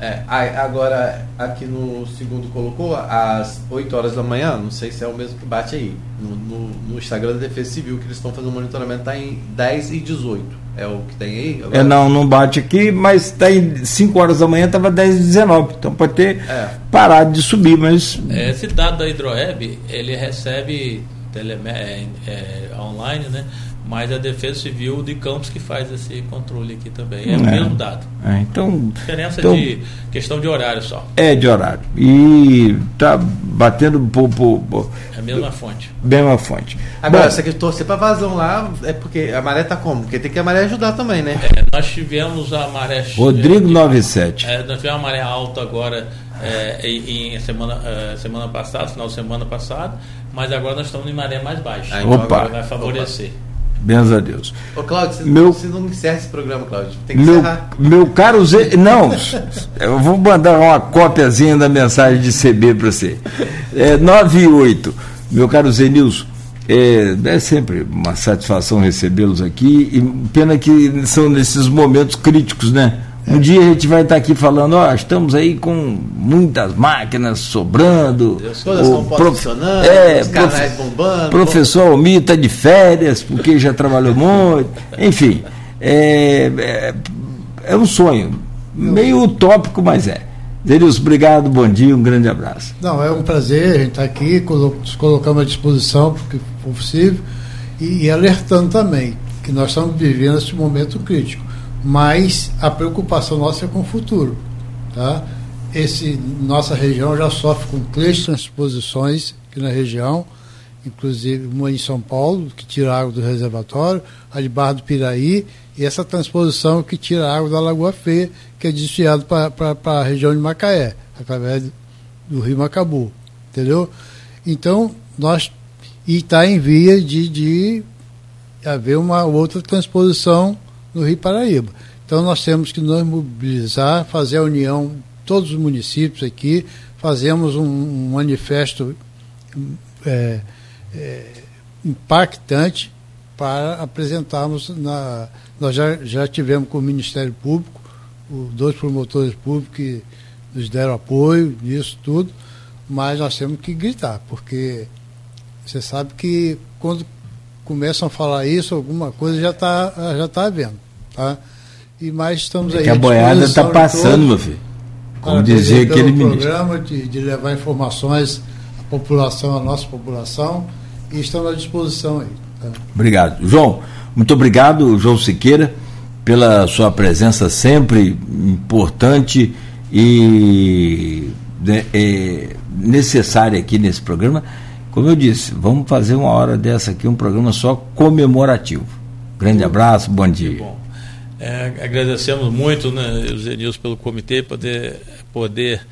É, agora, aqui no segundo colocou às 8 horas da manhã, não sei se é o mesmo que bate aí. No, no, no Instagram da Defesa Civil, que eles estão fazendo monitoramento, está em 10 e 18. É o que tem aí? Agora? É, não, não bate aqui, mas está em 5 horas da manhã, estava 10 e 19. Então pode ter é. parado de subir, mas. Esse dado da Hidroeb, ele recebe tele, é, é, online, né? Mas a Defesa Civil de Campos que faz esse controle aqui também. É, é. o mesmo dado. É, então, Diferença então, de questão de horário só. É de horário. E tá batendo por, por, por É a mesma fonte. Mesma fonte. Agora, Bom, você quer torcer para vazão lá, é porque a maré tá como? Porque tem que a maré ajudar também, né? É, nós tivemos a maré. Rodrigo é, 97. É, nós tivemos a maré alta agora é, em, em semana, uh, semana passada, final de semana passada, mas agora nós estamos em maré mais baixa. Então Opa. vai favorecer. Opa. Benza a Deus. Ô, Cláudio, você, meu, você não encerra esse programa, Cláudio. Tem que meu, encerrar. Meu caro Zé. Não, eu vou mandar uma cópiazinha da mensagem de CB para você. É, 98. Meu caro Zé Nilson, é, é sempre uma satisfação recebê-los aqui. E pena que são nesses momentos críticos, né? Um dia a gente vai estar aqui falando, ó, estamos aí com muitas máquinas sobrando. Todas o prof... funcionando, é, os canais bombando. Professor Almir está de férias, porque já trabalhou muito. Enfim, é, é, é um sonho. Meio utópico, mas é. Deus, obrigado, bom dia, um grande abraço. Não, é um prazer a gente estar aqui, nos colocamos à disposição, porque for possível, e, e alertando também que nós estamos vivendo esse momento crítico mas a preocupação nossa é com o futuro. Tá? Esse, nossa região já sofre com três transposições aqui na região, inclusive uma em São Paulo, que tira água do reservatório, a de Barra do Piraí, e essa transposição que tira água da Lagoa Feia, que é desviado para a região de Macaé, através do rio Macabu. Entendeu? Então, nós. E está em via de, de haver uma outra transposição no Rio Paraíba. Então, nós temos que nos mobilizar, fazer a união, todos os municípios aqui, fazemos um, um manifesto é, é, impactante para apresentarmos na. Nós já, já tivemos com o Ministério Público, os dois promotores públicos que nos deram apoio nisso tudo, mas nós temos que gritar, porque você sabe que quando começam a falar isso, alguma coisa já está já tá havendo. Tá? E mais estamos é aí. Que a boiada está passando, meu filho. Como dizia aquele ministro. programa de, de levar informações à população, à nossa população, e estamos à disposição aí. Tá? Obrigado. João, muito obrigado, João Siqueira, pela sua presença sempre importante e né, é, necessária aqui nesse programa. Como eu disse, vamos fazer uma hora dessa aqui, um programa só comemorativo. Grande abraço, bom dia. Bom, é, agradecemos muito, né, Zenilson, pelo comitê, poder, poder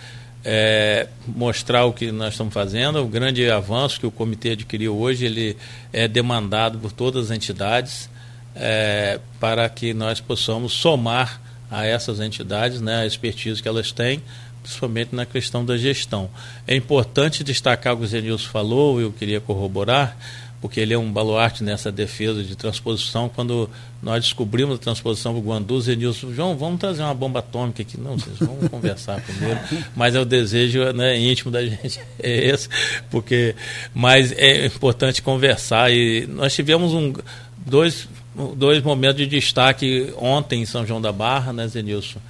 é, mostrar o que nós estamos fazendo. O grande avanço que o comitê adquiriu hoje, ele é demandado por todas as entidades é, para que nós possamos somar a essas entidades né, a expertise que elas têm principalmente na questão da gestão. É importante destacar o que o Zenilson falou, eu queria corroborar, porque ele é um baluarte nessa defesa de transposição. Quando nós descobrimos a transposição para o Guandu, Zenilson, João, vamos trazer uma bomba atômica aqui. Não, vocês vão conversar primeiro, mas é o desejo né, íntimo da gente, é esse, porque, mas é importante conversar. E nós tivemos um, dois, dois momentos de destaque ontem em São João da Barra, né, Zenilson?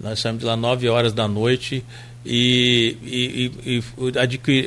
Nós saímos de lá 9 horas da noite e, e, e, e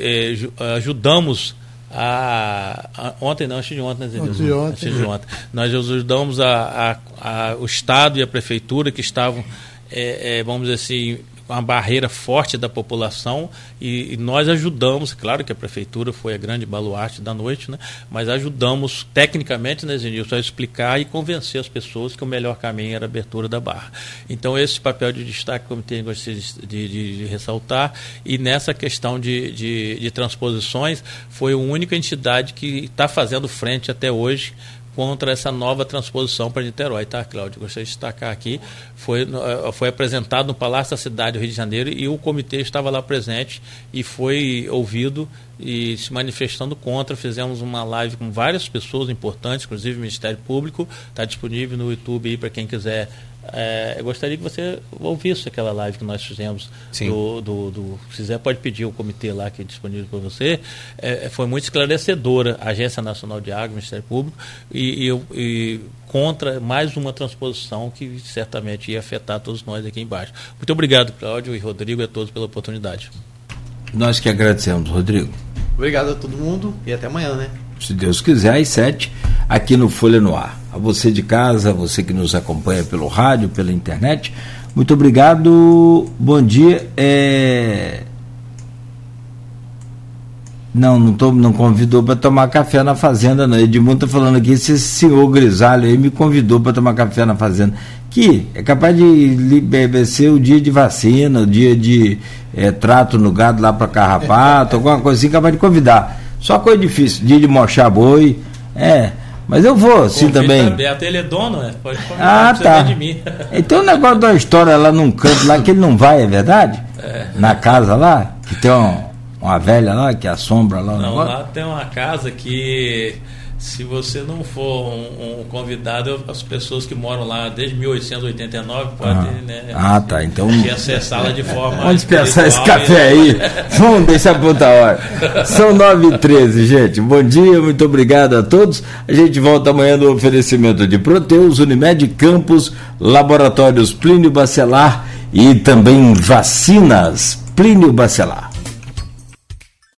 é, ajudamos a, a, ontem não, antes de ontem, né, antes de ontem. Antes de ontem. Nós ajudamos a, a, o Estado e a Prefeitura que estavam, é, é, vamos dizer assim, uma barreira forte da população e, e, nós ajudamos, claro que a prefeitura foi a grande baluarte da noite, né? mas ajudamos tecnicamente, né, Zenilson, a explicar e convencer as pessoas que o melhor caminho era a abertura da barra. Então, esse papel de destaque que o comitê gostaria de, de, de, ressaltar e nessa questão de, de, de transposições, foi a única entidade que está fazendo frente até hoje contra essa nova transposição para Niterói, tá, Cláudio? Gostaria de destacar aqui. Foi, eh, foi apresentado no Palácio da Cidade do Rio de Janeiro e o comitê estava lá presente e foi ouvido e se manifestando contra. Fizemos uma live com várias pessoas importantes, inclusive o Ministério Público. Está disponível no YouTube para quem quiser é, eu gostaria que você ouvisse aquela live que nós fizemos. Do, do, do, se quiser, pode pedir o comitê lá que é disponível para você. É, foi muito esclarecedora a Agência Nacional de Água, Ministério Público, e, e, e, contra mais uma transposição que certamente ia afetar todos nós aqui embaixo. Muito obrigado, Cláudio e Rodrigo, e a todos pela oportunidade. Nós que agradecemos, Rodrigo. Obrigado a todo mundo e até amanhã, né? Se Deus quiser, às sete, aqui no Folha no Ar. A você de casa, a você que nos acompanha pelo rádio, pela internet, muito obrigado. Bom dia. É... Não, não, tô, não convidou para tomar café na fazenda, não. Edmundo está falando aqui, esse senhor grisalho aí me convidou para tomar café na fazenda. Que é capaz de ser o dia de vacina, o dia de é, trato no gado lá para carrapato, alguma coisa assim, capaz de convidar. Só coisa difícil, dia de mochar boi. É. Mas eu vou, sim, também. Beto, ele é dono, né? Pode ah, tá. de mim. Então o negócio da história lá num canto lá que ele não vai, é verdade? É. Na casa lá, que tem um, uma velha lá que assombra lá. Não, lá tem uma casa que se você não for um, um, convidado, as pessoas que moram lá desde 1889 podem ah. né, ah, tá. então, acessá-la de forma. Vamos pensar esse café aí. Vamos deixar para outra hora. São 9 e 13 gente. Bom dia, muito obrigado a todos. A gente volta amanhã no oferecimento de Proteus, Unimed Campos, Laboratórios Plínio Bacelar e também vacinas Plínio Bacelar.